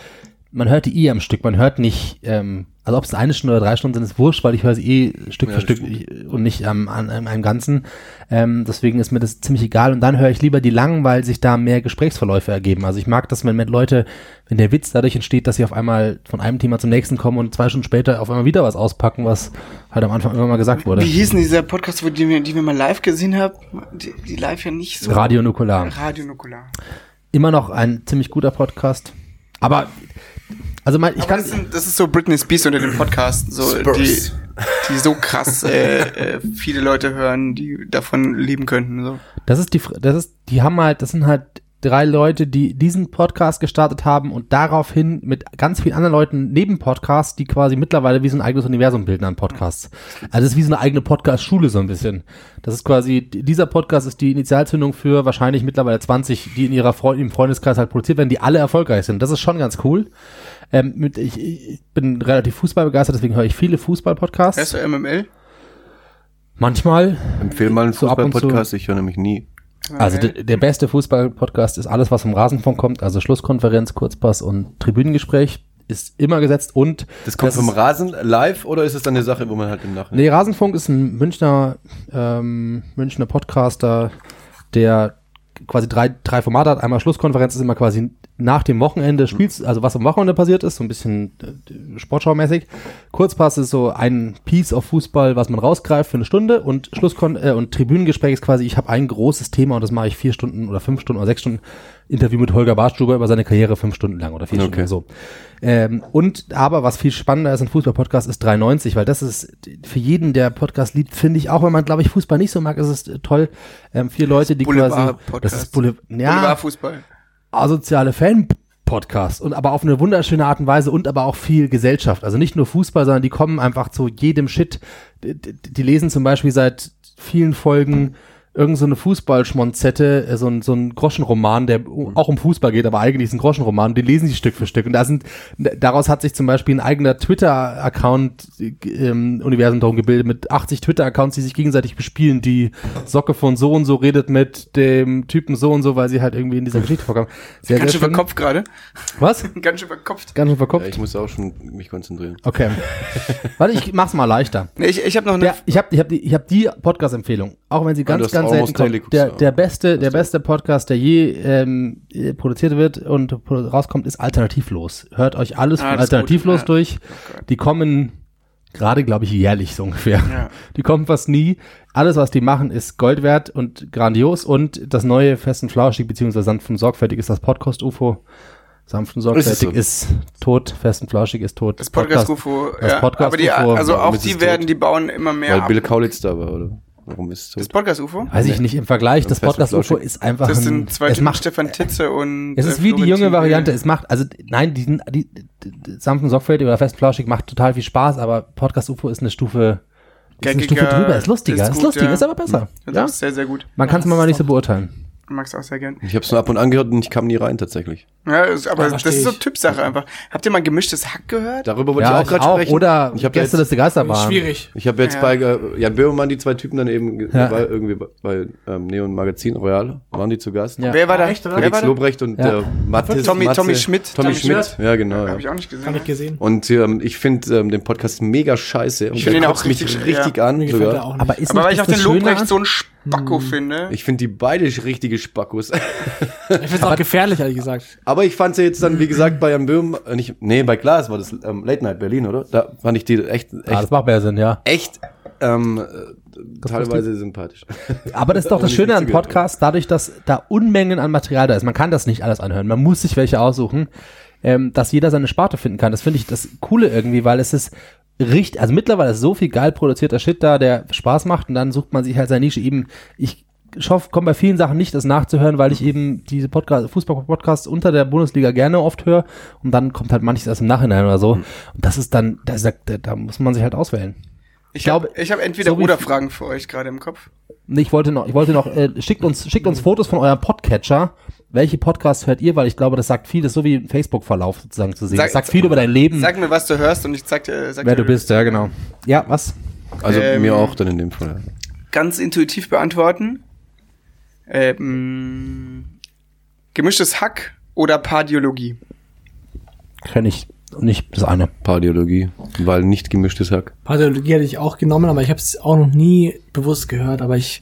man hört die eh am Stück. Man hört nicht, ähm, also ob es eine Stunde oder drei Stunden sind, ist wurscht, weil ich höre sie eh Stück Ja, für Stück und nicht am, an, an einem Ganzen. Ähm, deswegen ist mir das ziemlich egal. Und dann höre ich lieber die langen, weil sich da mehr Gesprächsverläufe ergeben. Also ich mag das, wenn mit Leute, wenn der Witz dadurch entsteht, dass sie auf einmal von einem Thema zum nächsten kommen und zwei Stunden später auf einmal wieder was auspacken, was halt am Anfang immer mal gesagt wurde. Wie hieß denn dieser Podcast, wo die wir, die wir mal live gesehen haben? Die, die live ja nicht so. Radio Nukular. Radio Nukular. Immer noch ein ziemlich guter Podcast. Aber, also mein, ich Aber kann, das, sind, das ist so Britney Spears unter dem Podcast, so die, die so krass äh, äh, viele Leute hören, die davon leben könnten. So. das ist die, das ist, die haben halt, das sind halt drei Leute, die diesen Podcast gestartet haben und daraufhin mit ganz vielen anderen Leuten neben Podcasts, die quasi mittlerweile wie so ein eigenes Universum bilden an Podcasts. Also es ist wie so eine eigene Podcast-Schule so ein bisschen. Das ist quasi, dieser Podcast ist die Initialzündung für wahrscheinlich mittlerweile 20, die in ihrer Freund, im Freundeskreis halt produziert werden, die alle erfolgreich sind. Das ist schon ganz cool. Ähm, mit, ich, ich bin relativ fußballbegeistert, deswegen höre ich viele Fußball-Podcasts. Hörst du MML? Manchmal. Empfehl mal einen So. Fußball-Podcast, ich höre nämlich nie. Also der, der beste Fußball-Podcast ist alles, was vom Rasenfunk kommt, also Schlusskonferenz, Kurzpass und Tribünengespräch ist immer gesetzt und Das kommt Das vom Rasen live oder ist es dann eine Sache, wo man halt im Nachhinein... Nee, Rasenfunk ist ein Münchner, ähm, Münchner Podcaster, der quasi drei, drei Formate hat. Einmal Schlusskonferenz ist immer quasi nach dem Wochenende Spiels, also was am Wochenende passiert ist, so ein bisschen äh, Sportschaumäßig. Kurzpass ist so ein Piece auf Fußball, was man rausgreift für eine Stunde und Schlusskon äh, und Tribünengespräch ist quasi, ich habe ein großes Thema und das mache ich vier Stunden oder fünf Stunden oder sechs Stunden. Interview mit Holger Bartstuber über seine Karriere fünf Stunden lang oder vier Okay. Stunden so. Ähm, und aber was viel spannender ist ein Fußball-Podcast ist 390, weil das ist für jeden, der Podcast liebt, finde ich, auch wenn man, glaube ich, Fußball nicht so mag, ist es toll. Ähm, vier Leute, die quasi. Boulevard-Podcast. Das ist Boulevard, ja, Boulevardfußball. asoziale Fan-Podcast und aber auf eine wunderschöne Art und Weise und aber auch viel Gesellschaft. Also nicht nur Fußball, sondern die kommen einfach zu jedem Shit. Die, die lesen zum Beispiel seit vielen Folgen irgend so eine Fußballschmonzette, äh, so ein, so ein Groschenroman, der auch um Fußball geht, aber eigentlich ist ein Groschenroman, den lesen sie Stück für Stück. Und da sind, daraus hat sich zum Beispiel ein eigener Twitter-Account ähm, Universum darum gebildet, mit 80 Twitter-Accounts, die sich gegenseitig bespielen. Die Socke von so und so redet mit dem Typen so und so, weil sie halt irgendwie in dieser Geschichte vorkommen. Sehr, Ganz schön verkopft gerade. Was? Ganz schön verkopft. Ganz schön Ja, verkopft? ich muss auch schon mich konzentrieren. Okay. Warte, ich mach's mal leichter. Nee, ich ich habe noch eine. Der, ich habe ich hab die, ich hab die Podcast-Empfehlung, auch wenn sie ganz, ganz selten kommt. Der, der beste, der beste Podcast, der je ähm, äh, produziert wird und rauskommt, ist alternativlos. Hört euch alles Ah, alternativlos gut, ja. durch. Die kommen gerade, glaube ich, jährlich so ungefähr. Ja. Die kommen fast nie. Alles, was die machen, ist Gold wert und grandios. Und das neue Fest und Flauschig beziehungsweise sanft und sorgfältig ist das Podcast UFO. Sanft und sorgfältig Ist ist, tot, fest und flauschig ist tot. Das Podcast UFO. das ja. Podcast aber die, UFO, also auch die werden, tot? die bauen immer mehr Weil ab. Bill Kaulitz da war, oder? Warum ist es Das so? Podcast UFO? Weiß ich nicht, im Vergleich, das Fest und Podcast UFO flauschig. ist einfach Das ein, sind zwei es Typen, macht, Stefan Titze und. es ist äh, wie die junge Variante, es macht, also, nein, die, die, die, die sanft und sorgfältig oder fest flauschig macht total viel Spaß, aber Podcast UFO ist eine Stufe, ist eine Stufe drüber, ist lustiger, ist, gut, lustiger, ja. ist aber besser. Das Ja? ist sehr, sehr gut. Man kann es mal nicht so beurteilen. Mag's auch sehr gern. Ich habe es nur ab und an gehört und ich kam nie rein tatsächlich. Ja, ist, aber Ja, das ist so. Typsache einfach. Habt ihr mal gemischtes Hack gehört? Darüber wollte Ja, ich auch gerade auch. sprechen. Oder ich habe jetzt, Gästeliste Geisterbahn. Schwierig. ich hab jetzt Ja. bei äh, Jan Böhmermann die zwei Typen dann eben bei, irgendwie bei, bei ähm, Neon Magazin Royal waren die zu Gast. Ja. Wer war da? Echt, Felix war? Lobrecht und Ja. der Mathis, Tommy- Matze- Tommy Schmidt. Tommy, Tommy Schmidt. Ja, genau. Hab Ja. ich auch nicht gesehen. Kann ja. ich gesehen. Und ähm, ich finde ähm, den Podcast mega scheiße. Und Ich der auch kotzt mich richtig- richtig an. Er auch. Aber weil nicht ich auch das den das Lobrecht so ein Spacko finde. Ich finde die beide richtige Spackos. ich finde es auch gefährlich, ehrlich gesagt. Aber ich fand sie jetzt dann, wie gesagt, bei Jan Böhm, äh, nicht, nee, bei Glas war das ähm, Late Night Berlin, oder? Da fand ich die echt, Ah, echt, das macht mehr Sinn, ja. echt ähm, äh, teilweise sympathisch. Aber das ist doch das Schöne an zugehört, Podcast, dadurch, dass da Unmengen an Material da ist. Man kann das nicht alles anhören. Man muss sich welche aussuchen, ähm, dass jeder seine Sparte finden kann. Das finde ich das Coole irgendwie, weil es ist richtig, also mittlerweile ist so viel geil produzierter Shit da, der Spaß macht und dann sucht man sich halt seine Nische eben. Ich hoffe, komme bei vielen Sachen nicht, das nachzuhören, weil ich eben diese Podcast, Fußball-Podcasts unter der Bundesliga gerne oft höre und dann kommt halt manches erst im Nachhinein oder so. Und das ist dann, da, da, da muss man sich halt auswählen. Ich glaube, habe ich hab entweder so oder Fragen für euch gerade im Kopf. Nee, ich wollte noch, ich wollte noch, äh, schickt uns, schickt uns Fotos von eurem Podcatcher. Welche Podcasts hört ihr? Weil ich glaube, das sagt viel, das ist so wie ein Facebook-Verlauf sozusagen zu sehen. Sag- das sagt viel über dein Leben, Sag mir, was du hörst und ich sag dir, sag wer dir du bist, ja, genau. Ja, was? Also Ähm, mir auch dann in dem Fall. ganz intuitiv beantworten. Ähm, gemischtes Hack oder Pardiologie? Kenn ich nicht das eine. Pardiologie, weil nicht gemischtes Hack. Pathologie hätte ich auch genommen, aber ich habe es auch noch nie bewusst gehört. Aber ich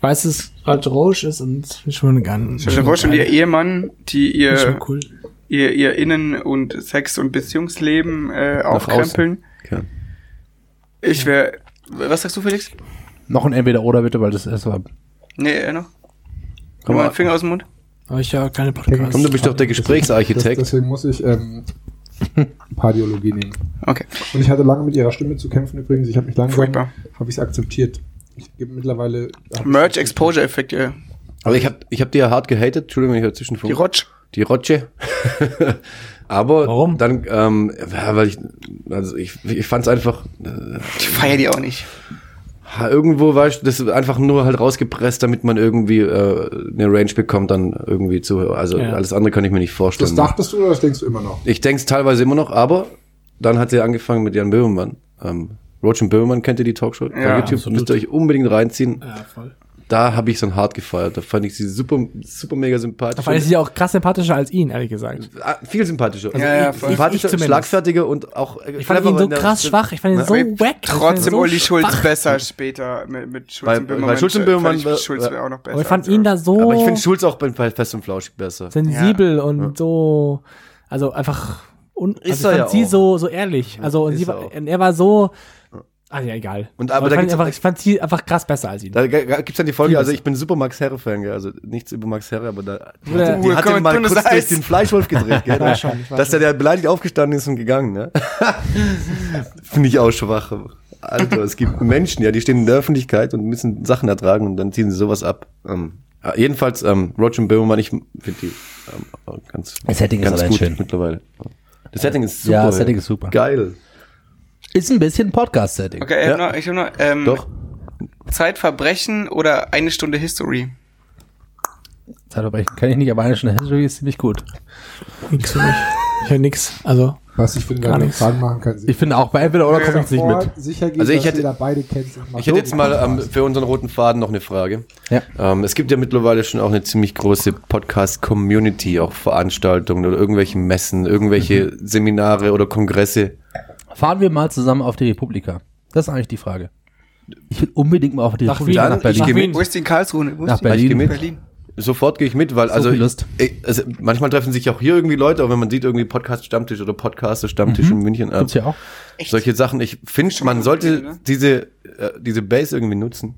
weiß, es Ralf Roche ist und schon ganz. Charlotte Roche und ihr Ehemann, die ihr, cool. ihr, ihr Innen- und Sex- und Beziehungsleben äh, aufkrempeln. Ja. Ich wäre. Was sagst du, Felix? Noch ein Entweder-Oder bitte, weil das ist so. Nee, er noch. Komm mal. Finger aus dem Mund. Aber ich ja keine Podcasts. Komm, du bist doch der Gesprächsarchitekt. deswegen muss ich ähm, Pardiologie nehmen. Okay. Und ich hatte lange mit ihrer Stimme zu kämpfen übrigens. Ich habe mich Furchtbar. habe ich es akzeptiert. Ich gebe mittlerweile Merch Exposure Effekt, ja. Aber ich hab, ich hab die ja hart gehatet. Entschuldigung, wenn ich dazwischen Die Rotsch. Die Rotsche. Aber Warum? dann, ähm, ja, weil ich, also ich, ich fand es einfach, äh, Ich feier die auch nicht. irgendwo weißt du, das ist einfach nur halt rausgepresst, damit man irgendwie äh, eine Range bekommt, dann irgendwie zu, also Ja. alles andere kann ich mir nicht Das vorstellen. dachtest du oder das denkst du immer noch? Ich denke es teilweise immer noch, aber dann hat sie angefangen mit Jan Böhmermann. Ähm, Roach und Böhmermann kennt ihr die Talkshow bei Ja, YouTube, absolut. müsst ihr euch unbedingt reinziehen. Ja, voll. Da habe ich so ein hart gefeiert. Da fand ich sie super, super mega Da sympathisch. fand ich sie auch krass sympathischer als ihn, ehrlich gesagt. Ah, viel sympathischer. Ja, ja, voll. sympathischer, Ich- ich schlagfertiger und auch äh, Ich fand ihn so krass schwach. Ich fand ihn so Ja. wack. Ich fand ihn Trotzdem so Uli Schulz schwach. besser später mit, mit Schulz Bei- und bei Böhmermann. Schulz und Böhmermann ich Schulz ja. auch noch besser. Aber ich fand ihn da so Aber ich finde Schulz auch bei bei Fest und Flauschig besser. sensibel und so, also einfach, un, Ist also er ich ja fand sie auch. so, so ehrlich. Also, und, Ist sie er war, er war so, ah ja, egal. Und aber ich, da einfach, ich fand sie einfach krass besser als ihn. Da gibt's dann die Folge, also ich bin super Max Herre-Fan, gell? also nichts über Max Herre, aber da die Oder- hat, die hat komm, ihn mal kurz durch den Fleischwolf gedreht, gell? Ja, schon, ich Dass der, der beleidigt aufgestanden ist und gegangen, ne? Finde ich auch schwach. Alter, es gibt Menschen, ja, die stehen in der Öffentlichkeit und müssen Sachen ertragen und dann ziehen sie sowas ab. Ähm, ja, jedenfalls, ähm, Roger und Böhmermann, ich finde die ähm, ganz, Das Setting ist ganz allein gut schön. mittlerweile. Das Setting ist super. Ja, das Setting ist super. Geil. Ist ein bisschen Podcast-Setting. Okay, ich hab Ja. noch, ich hab noch ähm, Doch. Zeitverbrechen oder eine Stunde History. Zeitverbrechen kann ich nicht, aber eine Stunde History ist ziemlich gut. Nix für mich. Ich höre nix. Also, Was ich finde, Gar nichts. Fragen machen Sinn. Ich finde auch bei entweder oder komme ich nicht mit. Sicher gehen, Also ich hätte- ihr da beide kennt. Ich hätte jetzt mal ähm, für unseren roten Faden noch eine Frage. Ja. Ähm, es gibt ja mittlerweile schon auch eine ziemlich große Podcast-Community, auch Veranstaltungen oder irgendwelche Messen, irgendwelche Mhm. Seminare oder Kongresse. Fahren wir mal zusammen auf die Republika. Das ist eigentlich die Frage. Ich will unbedingt mal auf die Nach Republika Wien. nach Ich Berlin. geh mit. Wo ist die in Karlsruhe? Wo ist Nach die? Berlin. Ich mit. Berlin. Sofort gehe ich mit, weil So also. Ich, also manchmal treffen sich auch hier irgendwie Leute, aber wenn man sieht irgendwie Podcast-Stammtisch oder Podcaster-Stammtisch Mhm. in München, äh, Gibt's ja auch. solche Sachen. Ich finde, man sollte ne? diese, äh, diese Base irgendwie nutzen,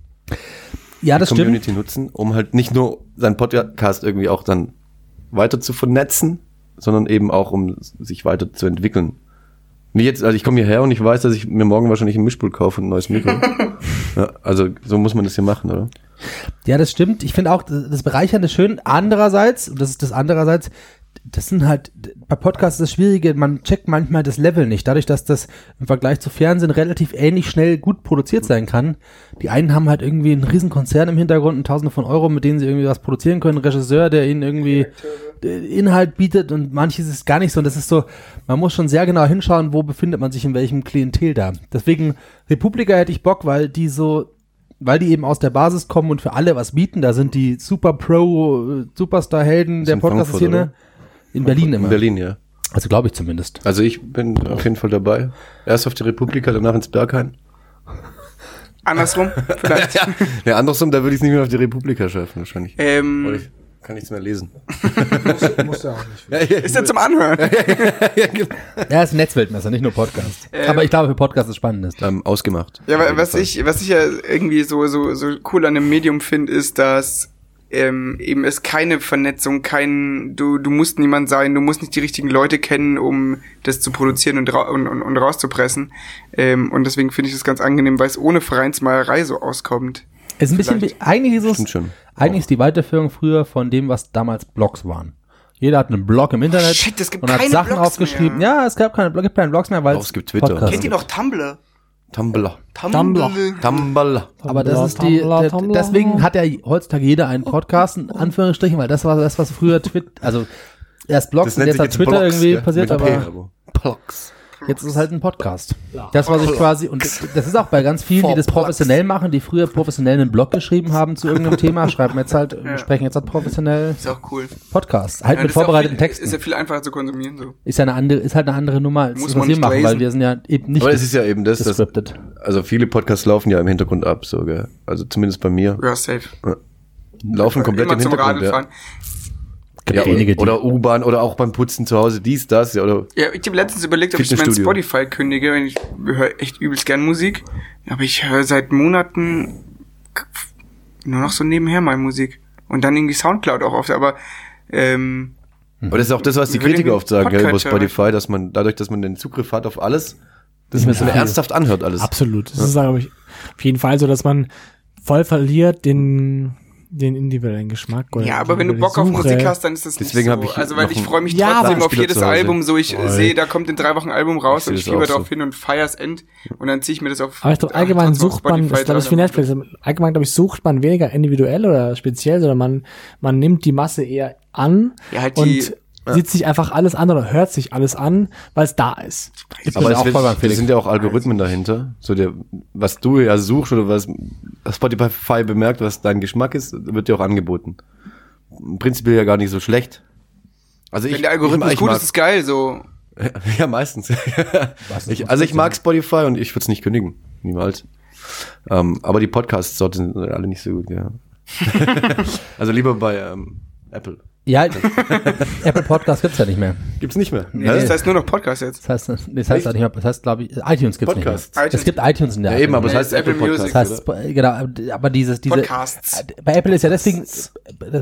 Ja, das stimmt. Community nutzen, um halt nicht nur seinen Podcast irgendwie auch dann weiter zu vernetzen, sondern eben auch um sich weiter zu entwickeln. Wie jetzt, also ich komme hierher und ich weiß, dass ich mir morgen wahrscheinlich ein Mischpult kaufe und ein neues Mikro. ja, also so muss man das hier machen, oder? Ja, das stimmt. Ich finde auch das das Bereichernde schön. Andererseits, und das ist das andererseits, das sind halt, bei Podcasts ist das Schwierige, man checkt manchmal das Level nicht. Dadurch, dass das im Vergleich zu Fernsehen relativ ähnlich schnell gut produziert sein kann. Die einen haben halt irgendwie einen riesen Konzern im Hintergrund, und Tausende von Euro, mit denen sie irgendwie was produzieren können, einen Regisseur, der ihnen irgendwie Inhalt bietet und manches ist gar nicht so. Und das ist so, man muss schon sehr genau hinschauen, wo befindet man sich in welchem Klientel da. Deswegen Republika hätte ich Bock, weil die so weil die eben aus der Basis kommen und für alle was bieten. Da sind die Super Pro, äh, Superstar-Helden der Frankfurt, Podcast-Szene. oder? In Berlin immer. In Berlin, ja. Also glaube ich zumindest. Also ich bin auf jeden Fall dabei. Erst auf die Republika, danach ins Berghain. Andersrum, vielleicht. Ja, andersrum, da würde ich es nicht mehr auf die Republika schaffen, wahrscheinlich. Oder ähm, ich kann nichts mehr lesen. Muss, muss ja auch nicht. Ja, ja, ist ja zum Anhören. Er ist ein Netzweltmesser, nicht nur Podcast. Aber ich glaube, für Podcast ist spannend ist. ähm, ausgemacht. Ja, was ich, was ich ja irgendwie so, so, so cool an dem Medium finde, ist, dass ähm, eben es keine Vernetzung, kein, du, du musst niemand sein, du musst nicht die richtigen Leute kennen, um das zu produzieren und, ra und, und, und rauszupressen. Ähm, und deswegen finde ich das ganz angenehm, weil es ohne Vereinsmalerei so auskommt. Es ist ein bisschen, eigentlich ist es, eigentlich ist die Weiterführung früher von dem, was damals Blogs waren. Jeder hat einen Blog im Internet Shit, es gibt und hat keine Sachen Blogs aufgeschrieben. mehr. Ja, es gab keine, gibt keine Blogs mehr, weil Doch, es gibt Twitter. Kennt ihr noch Tumblr? Tumblr. Tumblr. Tumblr. Aber das ist die, Tumblr, der, Tumblr. deswegen hat ja heutzutage jeder einen Podcast, in Anführungsstrichen, weil das war das, was früher Twitter, also erst Blogs und jetzt hat Twitter Blogs, irgendwie gell? passiert, aber Blogs. Jetzt ist es halt ein Podcast. Das, was ich quasi, und das ist auch bei ganz vielen, die das professionell machen, die früher professionell einen Blog geschrieben haben zu irgendeinem Thema, schreiben jetzt halt, sprechen jetzt halt professionell Ist auch cool. Podcasts, halt Ja, mit das vorbereiteten viel, Texten. Ist ja viel einfacher zu konsumieren, so. Ist ja eine andere, ist halt eine andere Nummer, als Muss das, wir machen, weil lesen. wir sind ja eben nicht Aber es ist ja eben das, gescriptet. also viele Podcasts laufen ja im Hintergrund ab, so, gell? Also zumindest bei mir. Ja, safe. Laufen komplett Immer im Hintergrund, Radfahren. Gibt ja. wenige, ja oder U-Bahn oder auch beim Putzen zu Hause, dies, das, ja, oder Ja, ich habe letztens überlegt, ob ich mein. Spotify kündige. und Ich höre echt übelst gern Musik. Aber ich höre seit Monaten nur noch so nebenher mal Musik. Und dann irgendwie Soundcloud auch oft. Aber ähm, Aber das ist auch das, was die Kritiker oft sagen, gell, über Spotify, dass man dadurch, dass man den Zugriff hat auf alles, dass man es ernsthaft anhört alles. Absolut. Das ist, glaube ich, auf jeden Fall so, dass man voll verliert den, den individuellen Geschmack. Oder ja, aber wenn du Bock auf individuelle Musik Suche. hast, dann ist das Deswegen nicht hab so. ich also weil ich freue mich Ja, trotzdem auf jedes. Album. So ich Voll. sehe, da kommt in drei Wochen ein Album raus Ich und ich das fieber auch so. drauf hin und feier's end. Und dann ziehe ich mir das auf. Aber ich glaube, allgemein auf sucht man, das glaube ich wie. Netflix, allgemein glaube ich, sucht man weniger individuell oder speziell, sondern man, man nimmt die Masse eher an Ja, halt die- und sieht sich einfach alles an oder hört sich alles an, weil es da ist. Aber bin es auch wird, sind ja auch Algorithmen dahinter. So der, was du ja suchst oder was Spotify bemerkt, was dein Geschmack ist, wird dir auch angeboten. Prinzipiell ja gar nicht so schlecht. Also ich, Wenn der Algorithmus ich, ich gut mag, ist, ist geil. So Ja, meistens. ich, also ich mag Spotify und ich würde es nicht kündigen. Niemals. Ähm, aber die Podcasts dort sind alle nicht so gut, ja. also lieber bei ähm, Apple. Ja, Apple Podcast gibt's ja nicht mehr. Gibt's nicht mehr. nee, das heißt nur noch Podcast jetzt. Das heißt, das heißt auch nicht mehr, das heißt, glaube ich, iTunes gibt's Podcasts. nicht mehr. Es gibt iTunes in der Ja, eben, aber es heißt Apple Podcast. Music. Das heißt, genau, aber dieses, diese, Podcasts. bei Apple ist ja deswegen,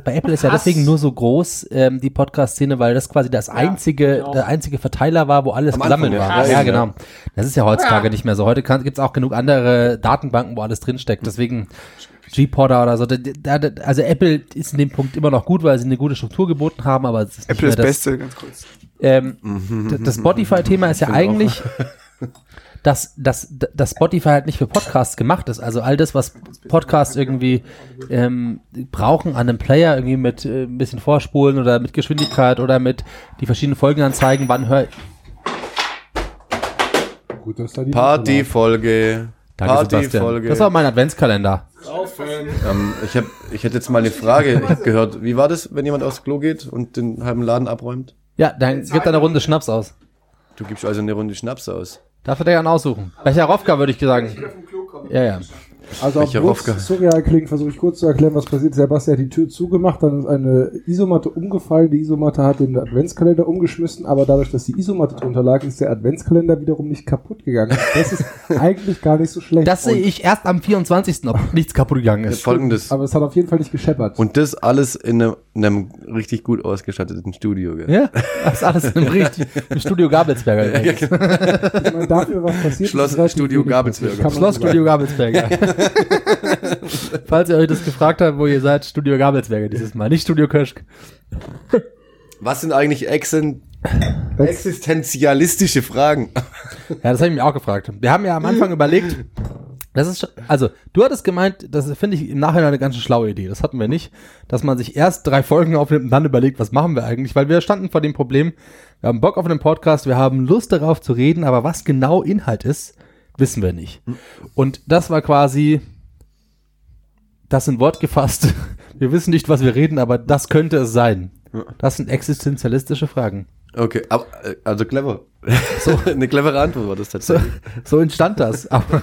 bei Apple ist ja deswegen nur so groß, ähm, die Podcast-Szene, weil das quasi das einzige, der einzige Verteiler war, wo alles Am gesammelt Anfang, war. ja. Ja, Ja, genau. Das ist ja heutzutage nicht mehr so. Heute kann, gibt's auch genug andere Datenbanken, wo alles drinsteckt. Deswegen, G-Podder oder so. Da, da, also Apple ist in dem Punkt immer noch gut, weil sie eine gute Struktur geboten haben, aber es ist nicht Apple mehr ist das, Beste, ganz kurz. ähm, das Spotify-Thema ist ja eigentlich, dass, dass, dass Spotify halt nicht für Podcasts gemacht ist. Also all das, was Podcasts irgendwie ähm, brauchen an einem Player, irgendwie mit äh, ein bisschen Vorspulen oder mit Geschwindigkeit oder mit die verschiedenen Folgen anzeigen, wann hör Gut, dass da die Partyfolge. Danke, Sebastian. Partyfolge. Das war mein Adventskalender. Ähm, ich habe, ich hätte jetzt mal eine Frage. Ich habe gehört, wie war das, wenn jemand aufs Klo geht und den halben Laden abräumt? Ja, dann gibt eine Runde Schnaps aus. Du gibst also eine Runde Schnaps aus. Darf er gerne aussuchen. Welcher Rofka würde ich sagen? Ja, ja. Also Welcher obwohl es surreal klingt, versuche ich kurz zu erklären, was passiert. Sebastian hat die Tür zugemacht, dann ist eine Isomatte umgefallen. Die Isomatte hat den Adventskalender umgeschmissen, aber dadurch, dass die Isomatte drunter lag, ist der Adventskalender wiederum nicht kaputt gegangen. Das ist eigentlich gar nicht so schlecht. Das sehe ich erst am 24., ob nichts kaputt gegangen ist. Folgendes. Aber es hat auf jeden Fall nicht gescheppert. Und das alles in einem, in einem richtig gut ausgestatteten Studio. Gell? Ja, das ist alles im, richtig, im Studio Gabelsberger. übrigens. ich meine, dafür, was passiert Schloss Studio Gabelsberger. Schlossstudio so Gabelsberger. Falls ihr euch das gefragt habt, wo ihr seid, Studio Gabelsberger dieses Mal, nicht Studio Köschk. Was sind eigentlich exen existenzialistische Fragen? Ja, das habe ich mir auch gefragt. Wir haben ja am Anfang überlegt, das ist schon, also du hattest gemeint, das finde ich im Nachhinein eine ganz schlaue Idee. Das hatten wir nicht, dass man sich erst drei Folgen aufnimmt und dann überlegt, was machen wir eigentlich, weil wir standen vor dem Problem, wir haben Bock auf einen Podcast, wir haben Lust darauf zu reden, aber was genau Inhalt ist, wissen wir nicht. Und das war quasi das in Wort gefasst. Wir wissen nicht, was wir reden, aber das könnte es sein. Das sind existenzialistische Fragen. Okay, aber, äh, also clever. So, eine clevere Antwort war das So, tatsächlich. so entstand das. Aber,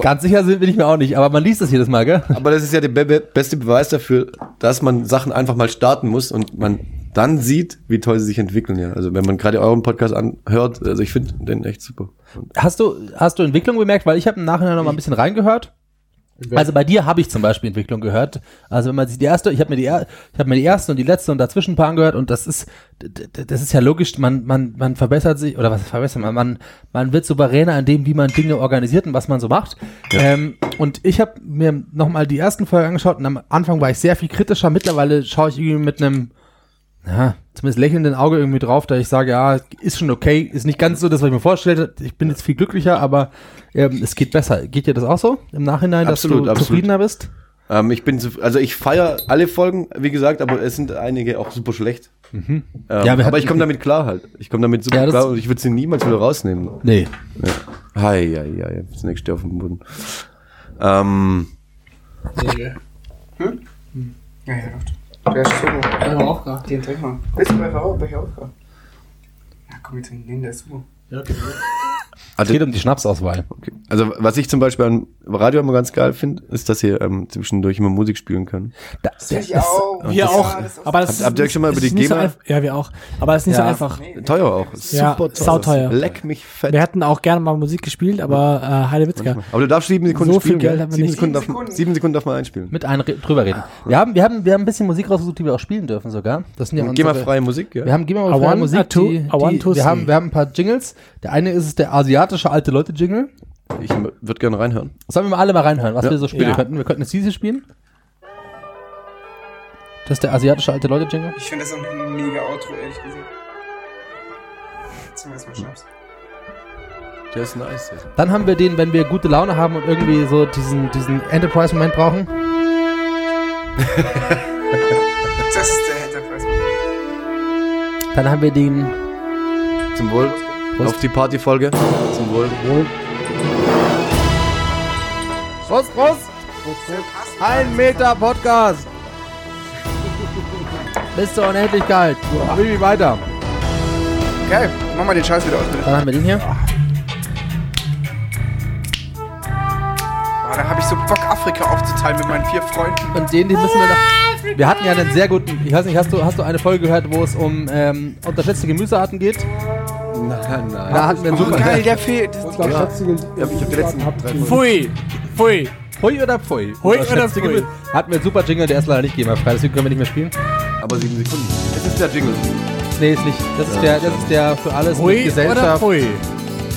ganz sicher bin ich mir auch nicht, aber man liest das jedes Mal, gell? Aber das ist ja der be beste Beweis dafür, dass man Sachen einfach mal starten muss und man dann sieht, wie toll sie sich entwickeln. Ja. Also wenn man gerade euren Podcast anhört, also ich finde den echt super. Hast du, hast du Entwicklung bemerkt? Weil ich habe im Nachhinein noch mal ein bisschen reingehört. Also bei dir habe ich zum Beispiel Entwicklung gehört. Also wenn man sich die erste, ich habe mir die, ich habe mir die erste und die letzte und dazwischen ein paar angehört und das ist, das ist ja logisch. Man, man, man verbessert sich oder was verbessert man? Man, man wird souveräner an dem, wie man Dinge organisiert und was man so macht. Ähm, und ich habe mir noch mal die ersten Folgen angeschaut und am Anfang war ich sehr viel kritischer. Mittlerweile schaue ich irgendwie mit einem ja, zumindest lächelnden Auge irgendwie drauf, da ich sage, ja, ist schon okay, ist nicht ganz so das, was ich mir vorstellte. Ich bin jetzt viel glücklicher, aber ähm, es geht besser. Geht dir das auch so im Nachhinein, Absolut, dass du absolut. zufriedener bist? Ähm, ich bin, zu, also ich feiere alle Folgen, wie gesagt, aber es sind einige auch super schlecht. Ähm, Ja, aber hatten- ich komme damit klar halt. Ich komme damit super Ja, klar und ich würde sie niemals wieder rausnehmen. Nee. Hi, hi, hi, das nächste auf dem Boden. Ähm, Ja, ja, doch. Der ist super. Den trink mal. Willst du Becher auch? Auch? Ja, komm, wir trinken den, der ist super. Es also, geht um die Schnapsauswahl. okay. also was ich zum Beispiel am Radio immer ganz geil finde, ist, dass ihr ähm, zwischendurch immer Musik spielen kann. Das, Ich auch. Wir Ja, auch. Aber das Habt- ist habt ihr euch schon mal über die nicht so GEMA- einf- Ja, wir auch. Aber das ist nicht Ja. so einfach. Teuer auch. Ja, Super teuer. sauteuer. Leck mich fett. Wir hätten auch gerne mal Musik gespielt, aber äh, Heidewitzka. Aber du darfst sieben Sekunden So viel spielen. Geld gell? haben wir sieben, nicht. Sekunden darf, Sieben Sekunden. sieben Sekunden darf man einspielen. mit einem re- drüber reden. Wir haben, wir haben, wir haben ein bisschen Musik rausgesucht, die wir auch spielen dürfen sogar. Das sind ja Geh mal unsere- freie Musik, ja? Wir haben, gehen wir I mal freie want Musik. die, die, haben, wir haben ein paar Jingles. Der eine ist es der asiatische alte Leute-Jingle. Ich würde gerne reinhören. Sollen wir mal alle mal reinhören, was Ja. wir so spielen Ja. könnten? Wir könnten jetzt diese spielen. Das ist der asiatische alte Leute-Jingle. Ich finde das auch ein mega Outro, ehrlich gesagt. Zum ersten Mal Schnaps. Der ist nice. ja. Dann haben wir den, wenn wir gute Laune haben und irgendwie so diesen, diesen Enterprise-Moment brauchen. Das ist der Enterprise. Dann haben wir den. Zum Wohl. Prost. Auf die Partyfolge. Zum Wohl. Prost, Prost! Ein Meter Podcast! Bis zur Unendlichkeit. Wie weiter. Geil, mach mal den Scheiß wieder aus, bitte. Dann haben wir den hier. Boah, da habe ich so Bock, Afrika aufzuteilen mit meinen vier Freunden. Und den, den müssen wir noch. Wir hatten ja einen sehr guten. Ich weiß nicht, hast du, hast du eine Folge gehört, wo es um ähm, unterschätzte Gemüsearten geht? Nein, nein. Da hatten wir einen Oh, super. geil, der fehlt. Ich hab die letzten. Pfui. Pfui. Pfui oder Pfui? Pfui Unterschätzte oder Pfui? Gemüse- Hatten wir einen super Jingle, der ist leider nicht GEMA-frei, deswegen können wir nicht mehr spielen. Aber sieben Sekunden. Es ist der Jingle. Nee, ist nicht. Das ist der, das ist der für alles mit Pfui oder Gesellschaft. Pfui.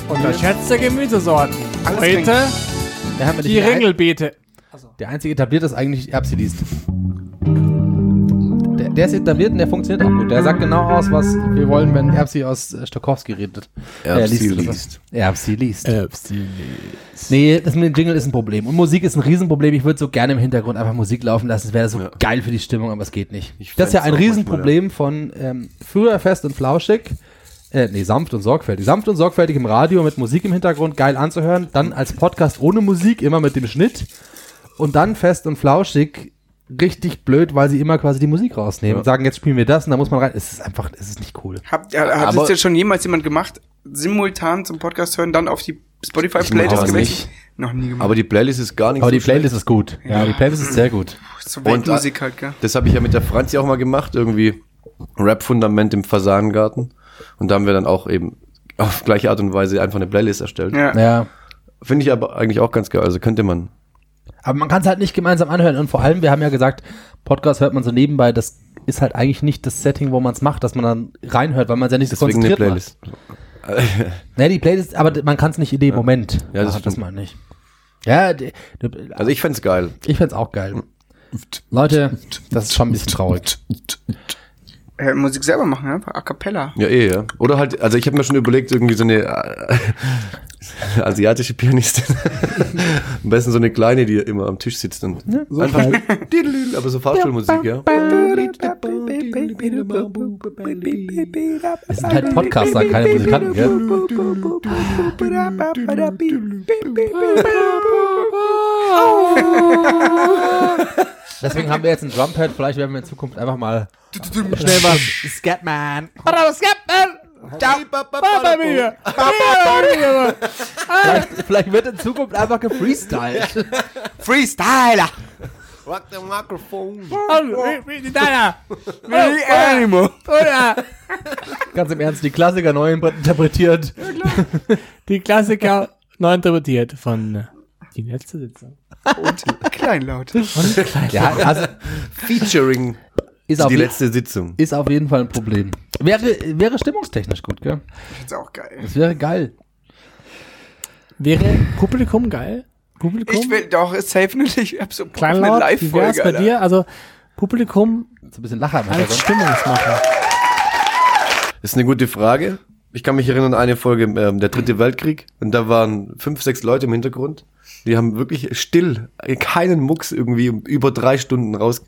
Unterschätzte Gemüsesorten. Alles Heute die Ringelbeete. Der einzige etabliert ist eigentlich Erbsi liest. Der, ist etabliert und der funktioniert auch gut. Der sagt genau aus, was wir wollen, wenn Erbsi aus äh, Stokowski redet. Erbsi Äh, liest. Erbsi liest. Nee, das mit dem Jingle ist ein Problem. Und Musik ist ein Riesenproblem. Ich würde so gerne im Hintergrund einfach Musik laufen lassen. Das wäre so Ja. geil für die Stimmung, aber es geht nicht. Ich Das ist ja ein Riesenproblem von ähm, früher fest und flauschig. Äh, nee, sanft und sorgfältig. Sanft und sorgfältig im Radio mit Musik im Hintergrund, geil anzuhören. Dann als Podcast ohne Musik, immer mit dem Schnitt. Und dann fest und flauschig, richtig blöd, weil sie immer quasi die Musik rausnehmen Ja. und sagen, jetzt spielen wir das und da muss man rein. Es ist einfach, es ist nicht cool. Habt, ja, hat das jetzt schon jemals jemand gemacht, simultan zum Podcast hören, dann auf die Spotify-Playlist Simultan gewechselt? Noch nie gemacht. Aber die Playlist ist gar nicht Aber so die Playlist ist gut. Ja, die Playlist ist sehr gut. so Und, Weltmusik halt, gell? Das habe ich ja mit der Franzi auch mal gemacht, irgendwie Rap-Fundament im Fasanengarten. Und da haben wir dann auch eben auf gleiche Art und Weise einfach eine Playlist erstellt. Ja. Ja. Finde ich aber eigentlich auch ganz geil. Also könnte man. Aber man kann es halt nicht gemeinsam anhören. Und vor allem, wir haben ja gesagt, Podcast hört man so nebenbei. Das ist halt eigentlich nicht das Setting, wo man es macht, dass man dann reinhört, weil man es ja nicht so Deswegen konzentriert Playlist. macht. Nee, die Playlist, aber man kann es nicht in dem Moment. Ja, das machen, das stimmt. mal nicht. Ja, die, die, Also ich fänd's geil. ich find's auch geil. Leute, das ist schon ein bisschen traurig. Äh, Musik selber machen, einfach a cappella. Ja, eh, ja. Oder halt, also ich habe mir schon überlegt, irgendwie so eine äh, asiatische Pianistin. Am besten so eine kleine, die immer am Tisch sitzt und So einfach, aber so Fahrstuhlmusik, ja. Wir sind halt Podcaster, keine Musikanten, gell? Deswegen haben wir jetzt ein Drumpad, vielleicht werden wir in Zukunft einfach mal schnell mal Scatman. Vielleicht, vielleicht wird in Zukunft einfach gefreestylt. Freestyler! Rock the microphone. Animo. Ganz im Ernst, die Klassiker neu interpretiert. Die Klassiker neu interpretiert von äh, die letzte Sitzung. Und kleinlaut. Ja, also Featuring ist auf, die letzte Sitzung. ist auf jeden Fall ein Problem. Wäre, wäre stimmungstechnisch gut, gell? Ist auch geil. Das wäre geil. Wäre Publikum geil? Publikum? Ich will doch, ist safe nicht. Ich hab so eine Kleinlaut? Wie wär's Live-Folge, bei Alter. dir? Also Publikum So ein bisschen Lacher als. Stimmungsmacher. Das ist eine gute Frage. Ich kann mich erinnern an eine Folge, ähm, der dritte Weltkrieg, und da waren fünf, sechs Leute im Hintergrund. Die haben wirklich still, keinen Mucks irgendwie über drei Stunden raus,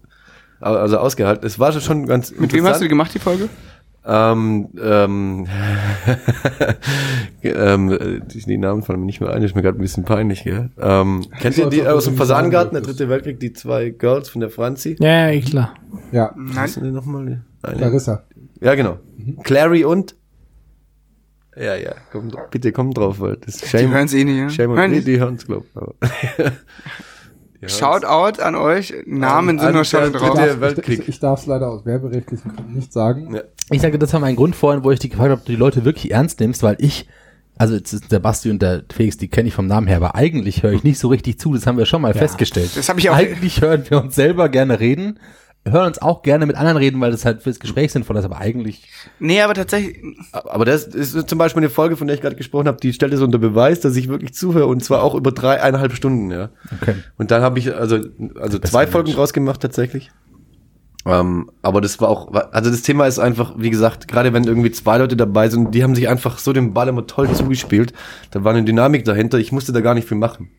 also ausgehalten. Es war schon ganz Mit wem hast du die gemacht, die Folge? Ähm, ähm, ähm, äh, die, die Namen fallen mir nicht mehr ein, ist mir gerade ein bisschen peinlich, gell? Ähm, kennt ihr die aus dem Fasangarten, der dritte Weltkrieg, die zwei Girls von der Franzi? Ja, ja, klar. Ja, Was Nein. sind die nochmal? Eine- Clarissa. Ja, genau. Clary und? Ja, ja, komm, bitte komm drauf, weil das ist Die Shame. hören sie eh nicht, ja? Shame Hören nee, die? die hören's, glaub ich. Shoutout an euch. Namen sind an noch schon der drauf. dritte- Ich, Weltkrieg. ich, ich darf es leider aus werberechtlichen Gründen nicht sagen. Ja. Ich sage, das war mein Grund vorhin, wo ich dich gefragt habe, ob du die Leute wirklich ernst nimmst, weil ich, also jetzt ist der Basti und der Felix, die kenne ich vom Namen her, aber eigentlich höre ich nicht so richtig zu, das haben wir schon mal festgestellt. Das habe ich auch- Eigentlich hören wir uns selber gerne reden, hören uns auch gerne mit anderen reden, weil das halt fürs Gespräch sinnvoll ist, aber eigentlich, Nee, aber tatsächlich, Aber das ist zum Beispiel eine Folge, von der ich gerade gesprochen habe, die stellt es unter Beweis, dass ich wirklich zuhöre und zwar auch über dreieinhalb Stunden, ja. okay. Und dann habe ich also, also zwei Folgen draus gemacht tatsächlich. Ähm, aber das war auch, also das Thema ist einfach, wie gesagt, gerade wenn irgendwie zwei Leute dabei sind, die haben sich einfach so den Ball immer toll zugespielt. Da war eine Dynamik dahinter, ich musste da gar nicht viel machen.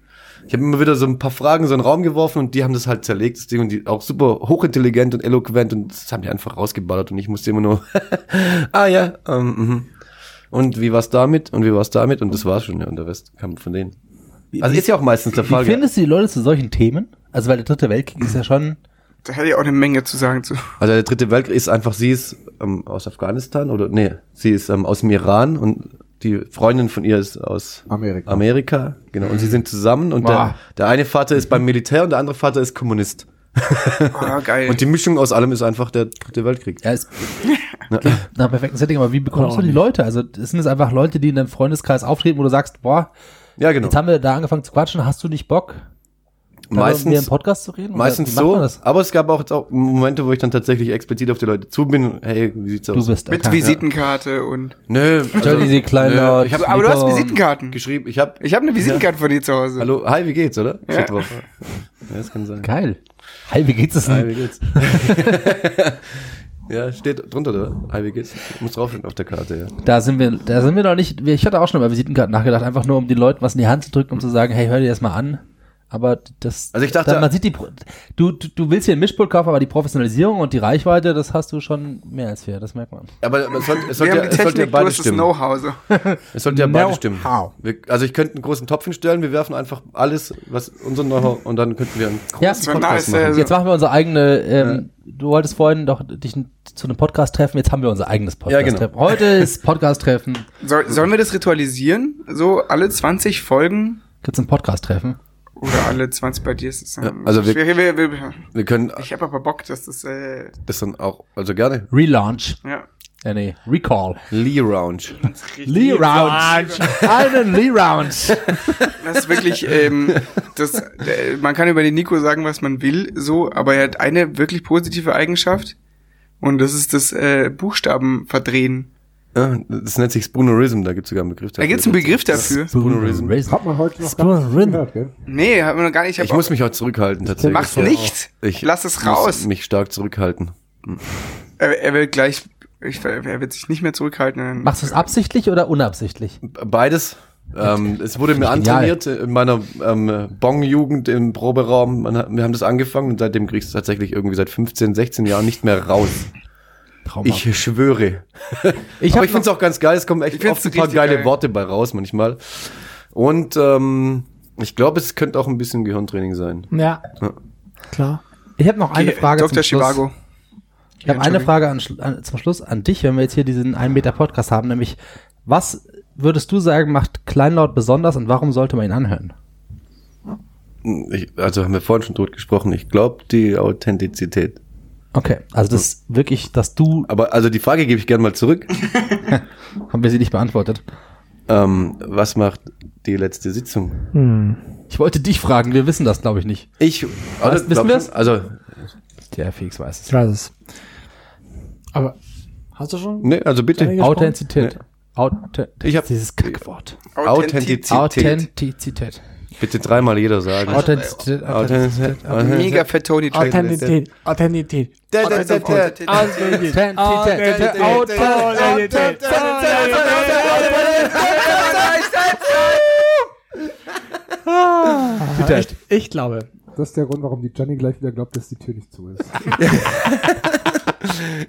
Ich habe immer wieder so ein paar Fragen so in den Raum geworfen und die haben das halt zerlegt, das Ding, und die auch super hochintelligent und eloquent und das haben die einfach rausgeballert und ich musste immer nur, ah ja, ähm, mhm. und wie war's damit und wie war's damit und das war's schon, ja, und der Rest kam von denen. Also ist ja auch meistens der Fall. Wie findest du die Leute zu solchen Themen? Also weil der dritte Weltkrieg ist ja schon, da hätte ich auch eine Menge zu sagen zu. Also der dritte Weltkrieg ist einfach, sie ist ähm, aus Afghanistan oder nee, sie ist ähm, aus dem Iran und die Freundin von ihr ist aus Amerika. Amerika, genau. Und sie sind zusammen und der, der eine Vater ist beim Militär und der andere Vater ist Kommunist. Oh, geil. Und die Mischung aus allem ist einfach der dritte Weltkrieg. ja, ist, na, perfekten Setting, aber wie bekommst du die Leute? Also sind es einfach Leute, die in deinem Freundeskreis auftreten, wo du sagst, boah, Ja, genau. jetzt haben wir da angefangen zu quatschen, hast du nicht Bock? darüber mit mir im Meistens, Podcast zu reden? Meistens so. Aber es gab auch, jetzt auch Momente, wo ich dann tatsächlich explizit auf die Leute zu bin. Hey, wie sieht's Du aus? bist Mit. Visitenkarte und. Nö, Stell diese kleinlaut. nö, ich habe Aber du hast. Visitenkarten. geschrieben, ich habe Ich habe eine Visitenkarte von dir zu Hause. Hallo, hi, wie geht's, oder? Ja. Ja, das kann sein. Geil. Hi, wie geht's es Hi, denn? wie geht's? ja, steht drunter, oder? Hi, wie geht's? Muss draufstehen auf der Karte, ja. Da sind wir, da sind wir noch nicht, ich hatte auch schon über Visitenkarten nachgedacht, einfach nur um den Leuten was in die Hand zu drücken, um zu sagen, hey, hör dir das mal an. Aber das, Also ich dachte- man sieht die, du, du, du willst hier ein Mischpult kaufen, aber die Professionalisierung und die Reichweite, das hast du schon mehr als fair, das merkt man. Aber es sollte, es Wir sollte, haben ja, die es sollte ja beide stimmen. Know-how. So. Es sollte ja beide Know-how. stimmen. Wir, also ich könnte einen großen Topf hinstellen, wir werfen einfach alles, was unser Know-how, und dann könnten wir einen Ja, So Podcast nice, machen. äh, jetzt machen wir unsere eigene, ähm, du wolltest vorhin doch dich zu einem Podcast treffen, jetzt haben wir unser eigenes Ja, genau. Podcast-Treffen. Heute ist Podcast-Treffen. Soll, sollen wir das ritualisieren? So alle 20 Folgen? Gibt's ein Podcast-Treffen? Oder alle 20 bei dir ist es dann. Ja, also wir- wir, wir, wir, können ich habe aber Bock, dass das, äh, das dann auch, also gerne. Relaunch. ja. Ja, nee, Recall. Lee Rounge. Lee Rounge. Einen Lee Rounge. Das ist wirklich, ähm, das, äh, man kann über den Nico sagen, was man will, so, aber er hat eine wirklich positive Eigenschaft und das ist das äh, Buchstaben verdrehen. Das nennt sich Spoonerism, da gibt's sogar einen Begriff Da gibt's einen Begriff dafür. Spoonerism. Hat man heute noch Spoon gar nicht Rin. gehört, gell? Nee, haben wir noch gar nicht. Ich muss mich heute zurückhalten, tatsächlich. Mach's nicht. Ich Lass es muss raus. mich stark zurückhalten. Er, er will gleich, ich, er wird sich nicht mehr zurückhalten. Machst du es absichtlich oder unabsichtlich? Beides. Ähm, es wurde mir Genial. antrainiert in meiner ähm, Bong-Jugend im Proberaum. Man hat, wir haben das angefangen und seitdem kriegst du tatsächlich irgendwie seit 15, 16 Jahren nicht mehr raus. Traumhaft. Ich schwöre. ich Aber ich finde es auch ganz geil, es kommen echt oft ein paar geile geil. Worte bei raus manchmal. Und ähm, ich glaube, es könnte auch ein bisschen Gehirntraining sein. Ja. Ja. Klar. Ich habe noch eine Okay, Frage Dr. zum Schluss. Chivago. Ich habe eine Frage an, an, zum Schluss an dich, wenn wir jetzt hier diesen 1 Meter Podcast haben, nämlich was würdest du sagen, macht Kleinlaut besonders und warum sollte man ihn anhören? Ich, also haben wir vorhin schon tot gesprochen. Ich glaube, die Authentizität. Okay, also das ist wirklich, dass du, Aber also die Frage gebe ich gerne mal zurück. haben wir sie nicht beantwortet. Ähm, was macht die letzte Sitzung? Hm. Ich wollte dich fragen, wir wissen das, glaube ich, nicht. Ich, Was, wissen wir es? Also, Der Felix weiß Ich es. weiß es. Aber hast du schon? nee, also bitte. Authentizität. Authent Ich hab- dieses Kackwort. Authentizität. Authentizität. Bitte dreimal jeder sagen. Authentizität. Authentizität. Mega fett Tony. Authentität. Authentität. Authentizität. Authentität. Bitte. Ich, ich glaube, Das ist der Grund, warum die Gianni gleich wieder glaubt, dass die Tür nicht zu ist.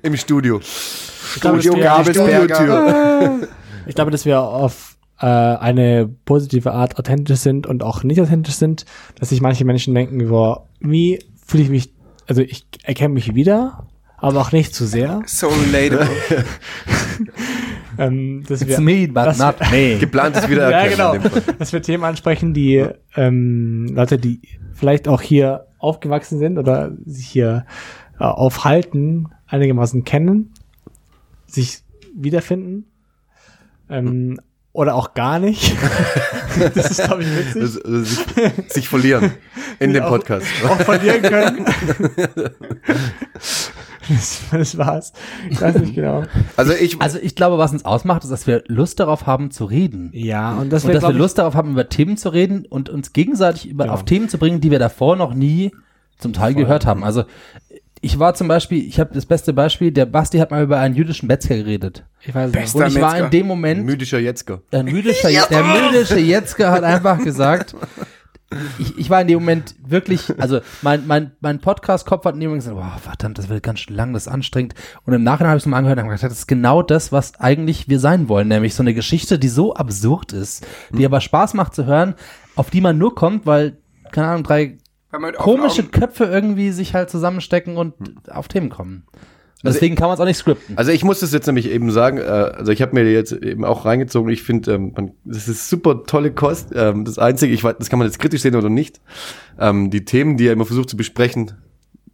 Im Studio. ich glaube, dass Studio Gabelsberger. ich glaube, dass wir auf äh, eine positive Art authentisch sind und auch nicht authentisch sind, dass sich manche Menschen denken, boah, wie fühle ich mich, also ich erkenne mich wieder, aber auch nicht zu sehr. So relatable. Ähm, dass It's wir, me, but das- not me. Geplantes ja, Wiedererkennen. genau. Dass wir Themen ansprechen, die ähm, Leute, die vielleicht auch hier aufgewachsen sind oder sich hier äh, aufhalten, einigermaßen kennen, sich wiederfinden. Ähm, oder auch gar nicht. das ist, glaube ich, witzig. Das, also sich, sich verlieren in dem Auch- Podcast. Auch verlieren können. das, das war's. Ich weiß nicht genau. Also ich, Also ich glaube, was uns ausmacht, ist, dass wir Lust darauf haben zu reden. Ja, und das und dass wir Lust darauf haben, über Themen zu reden und uns gegenseitig über, Ja. auf Themen zu bringen, die wir davor noch nie zum Teil gehört haben. Also ich war zum Beispiel, ich habe das beste Beispiel, der Basti hat mal über einen jüdischen Metzger geredet. ich weiß es nicht. Und ich war Metzger. in dem Moment, müdischer Jetzger. der jüdische, der jüdische Jetzger hat einfach gesagt, ich, ich war in dem Moment wirklich, also mein, mein, mein Podcast-Kopf hat in dem Moment gesagt, wow, verdammt, das wird ganz schön lang, das ist anstrengend. Und im Nachhinein habe ich es mal angehört und habe gesagt, das ist genau das, was eigentlich wir sein wollen, nämlich so eine Geschichte, die so absurd ist, die aber Spaß macht zu hören, auf die man nur kommt, weil, keine Ahnung, drei Offenen komische Augen- Köpfe irgendwie sich halt zusammenstecken und auf Themen kommen. Und deswegen kann man es auch nicht scripten. Also ich muss das jetzt nämlich eben sagen, äh, also ich habe mir jetzt eben auch reingezogen, ich finde, ähm, man- das ist super tolle Kost. Ähm, das Einzige, ich weiß, das kann man jetzt kritisch sehen oder nicht, ähm, die Themen, die er immer versucht zu besprechen,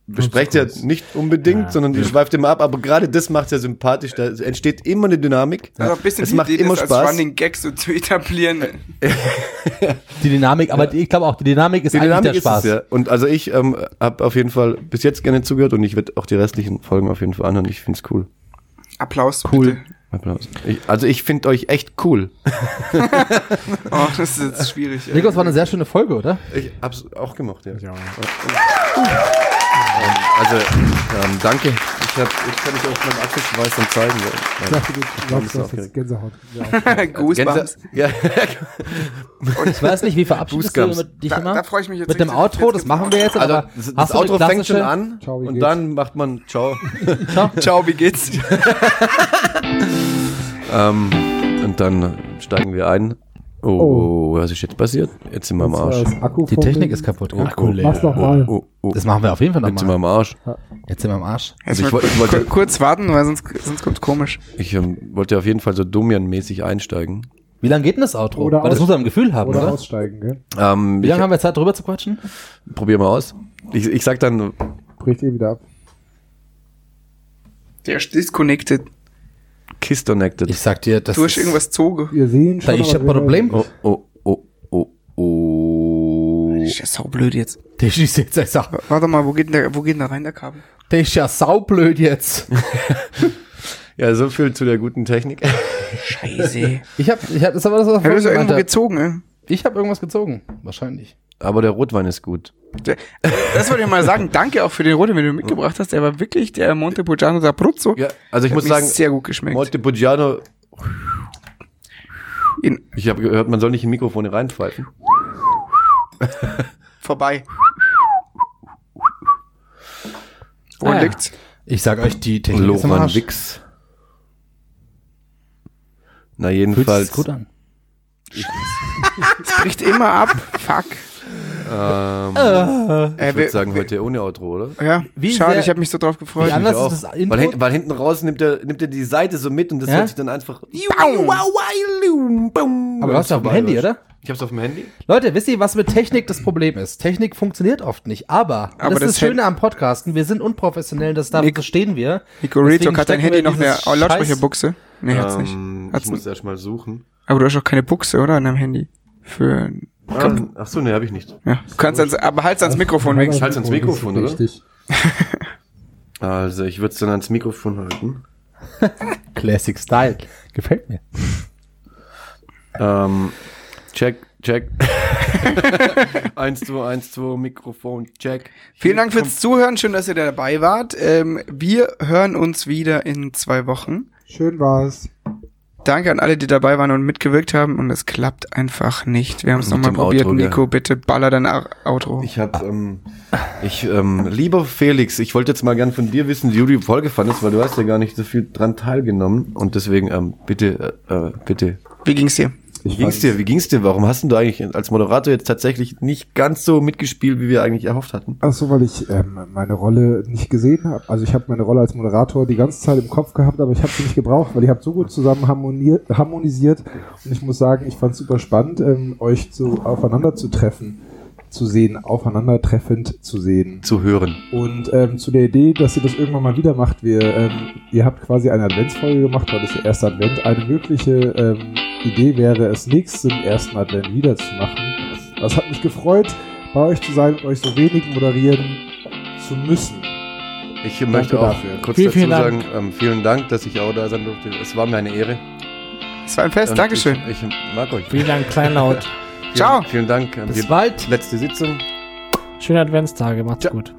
besprecht er nicht unbedingt, Ja. sondern die schweift immer ab, aber gerade das macht er sympathisch, da entsteht immer eine Dynamik. Also ein bisschen es macht Idee, immer das als Spaß. Running Gag so zu etablieren. Die Dynamik, aber ich glaube auch, die Dynamik ist Die eigentlich Dynamik der Spaß. ist es, ja. Und also ich ähm, habe auf jeden Fall bis jetzt gerne zugehört und ich werde auch die restlichen Folgen auf jeden Fall anhören. Ich find's cool. Applaus, Cool. bitte. Applaus. Ich, also ich finde euch echt cool. Oh, das ist jetzt schwierig. Nico, es war eine sehr schöne Folge, oder? Ich hab's auch gemacht, ja. Ja. Also, ähm, danke. Ich, hab, ich kann mich auch meinem Apfelschweiß dann zeigen. Ich dachte, du glaubst, jetzt Gänsehaut. Ja. Goosebumps. Ja, Ich weiß nicht, wie verabschiedest du mit dich Da, immer? da freue ich mich jetzt mit dem. Outro, das machen wir jetzt. also aber das, das Outro fängt schon an Ciao, und geht's? dann macht man Ciao. Ciao, wie geht's? ähm, und dann steigen wir ein. Oh, was ist jetzt passiert? Jetzt sind wir am Arsch. Die Technik ist kaputt. Oh, Akku leer. Mach's doch mal. Oh, oh. Das machen wir auf jeden Fall Jetzt sind wir nochmal. am Arsch. Jetzt sind wir am Arsch. Also ich wollte- ich wollte- ku- kurz warten, weil sonst, sonst kommt's komisch. Ich ähm, wollte auf jeden Fall so Domian-mäßig einsteigen. Wie lange geht denn das Outro? Oder Weil das muss man im Gefühl haben, Oder oder? aussteigen, gell? Ähm, Wie lange haben wir Zeit, drüber zu quatschen? probier mal aus. Ich, ich sag dann, Bricht eh wieder ab. Der ist disconnected. Kiss Connected. Ich sag dir, das Du hast irgendwas zoge. Wir sehen Da schon. ist aber ein Problem. Oh, oh, oh, oh, oh. Ist ja saublöd jetzt. Der ist jetzt, ich sag, Warte mal, wo geht denn der, wo geht denn da rein, der Kabel? der ist ja saublöd jetzt. Ja, so viel zu der guten Technik. Scheiße. Ich hab, ich hab, das war das, was hast ja gemeint irgendwo hab. gezogen, ey. Ich habe irgendwas gezogen. Wahrscheinlich. Aber der Rotwein ist gut. Das wollte ich mal sagen. Danke auch für den Roten, den du mitgebracht hast. Der war wirklich der Montepulciano d'Abruzzo. Ja, also ich Hat muss sagen, sehr gut geschmeckt. Montepulciano, ich habe gehört, man soll nicht in Mikrofone reinpfeifen. vorbei. Wo Ah liegt's? Ich sag euch, die Technik ist im Loran Arsch. Wix. Na Fühlt jedenfalls. sich gut an. Es bricht immer ab. Fuck. Ähm, Äh, ich würde sagen, wir- heute ohne Outro, oder? Ja, Wie schade, sehr- ich habe mich so drauf gefreut. Wie anders ist das Intro? Weil, hinten, weil hinten raus nimmt er, nimmt er die Seite so mit und das Ja? hört sich dann einfach. Aber du hast ja auf dem Handy, oder? Ich hab's auf dem Handy. Leute, wisst ihr, was mit Technik das Problem ist? Technik funktioniert oft nicht, aber, Aber das ist das das Schöne am Podcasten. Wir sind unprofessionell, das darf, Nico- das stehen wir. Nico Real Deswegen Talk hat dein Handy noch oh, Lautsprecherbuchse? Nee, hat's nicht. Ähm, Hat's ich muss nicht. erst mal suchen. Aber du hast auch keine Buchse, oder? An deinem Handy. Für, Ah, ach so, ne, habe ich nicht. ja. Du kannst ans, aber halt's ans Mikrofon wenigstens. Halt's ans Mikrofon, oder? Richtig. Also, ich würde es dann ans Mikrofon halten. Classic Style. Gefällt mir. Ähm, check, check. eins, zwei, eins, zwei, Mikrofon, check. Vielen Dank fürs Zuhören. Schön, dass ihr dabei wart. Ähm, wir hören uns wieder in zwei Wochen. Schön war's. Danke an alle, die dabei waren und mitgewirkt haben. Und es klappt einfach nicht. Wir haben es nochmal probiert. Outro? Nico, bitte baller dein Outro. Ich habe, ähm, ich, ähm, lieber Felix, ich wollte jetzt mal gern von dir wissen, wie du die Folge fandest, weil du hast ja gar nicht so viel dran teilgenommen und deswegen, ähm, bitte, äh, äh, bitte. Wie ging's dir? Wie Ich ging's fand's- dir? Wie ging's dir? Warum hast du eigentlich als Moderator jetzt tatsächlich nicht ganz so mitgespielt, wie wir eigentlich erhofft hatten? Ach so, weil ich ähm, meine Rolle nicht gesehen habe. Also ich habe meine Rolle als Moderator die ganze Zeit im Kopf gehabt, aber ich habe sie nicht gebraucht, weil ihr habt so gut zusammen harmoniert, harmonisiert. Und ich muss sagen, ich fand es super spannend, ähm, euch so aufeinander zu treffen, zu sehen, aufeinandertreffend zu sehen. Zu hören. Und ähm, zu der Idee, dass ihr das irgendwann mal wieder macht, wir, ähm, ihr habt quasi eine Adventsfolge gemacht, heute ist der erste Advent. Eine mögliche ähm, Idee wäre, es nächsten ersten Advent wieder zu machen. Es hat mich gefreut, bei euch zu sein und euch so wenig moderieren zu müssen. Ich möchte auch dafür. kurz Vielen, dazu vielen sagen, ähm, vielen Dank, dass ich auch da sein durfte. Es war mir eine Ehre. Es war ein Fest. Und Dankeschön. Ich, ich mag euch. Vielen Dank, Kleinlaut. Vielen, Ciao. Vielen Dank. Bis bald. letzte Sitzung. Schöne Adventstage, macht's Ciao. gut.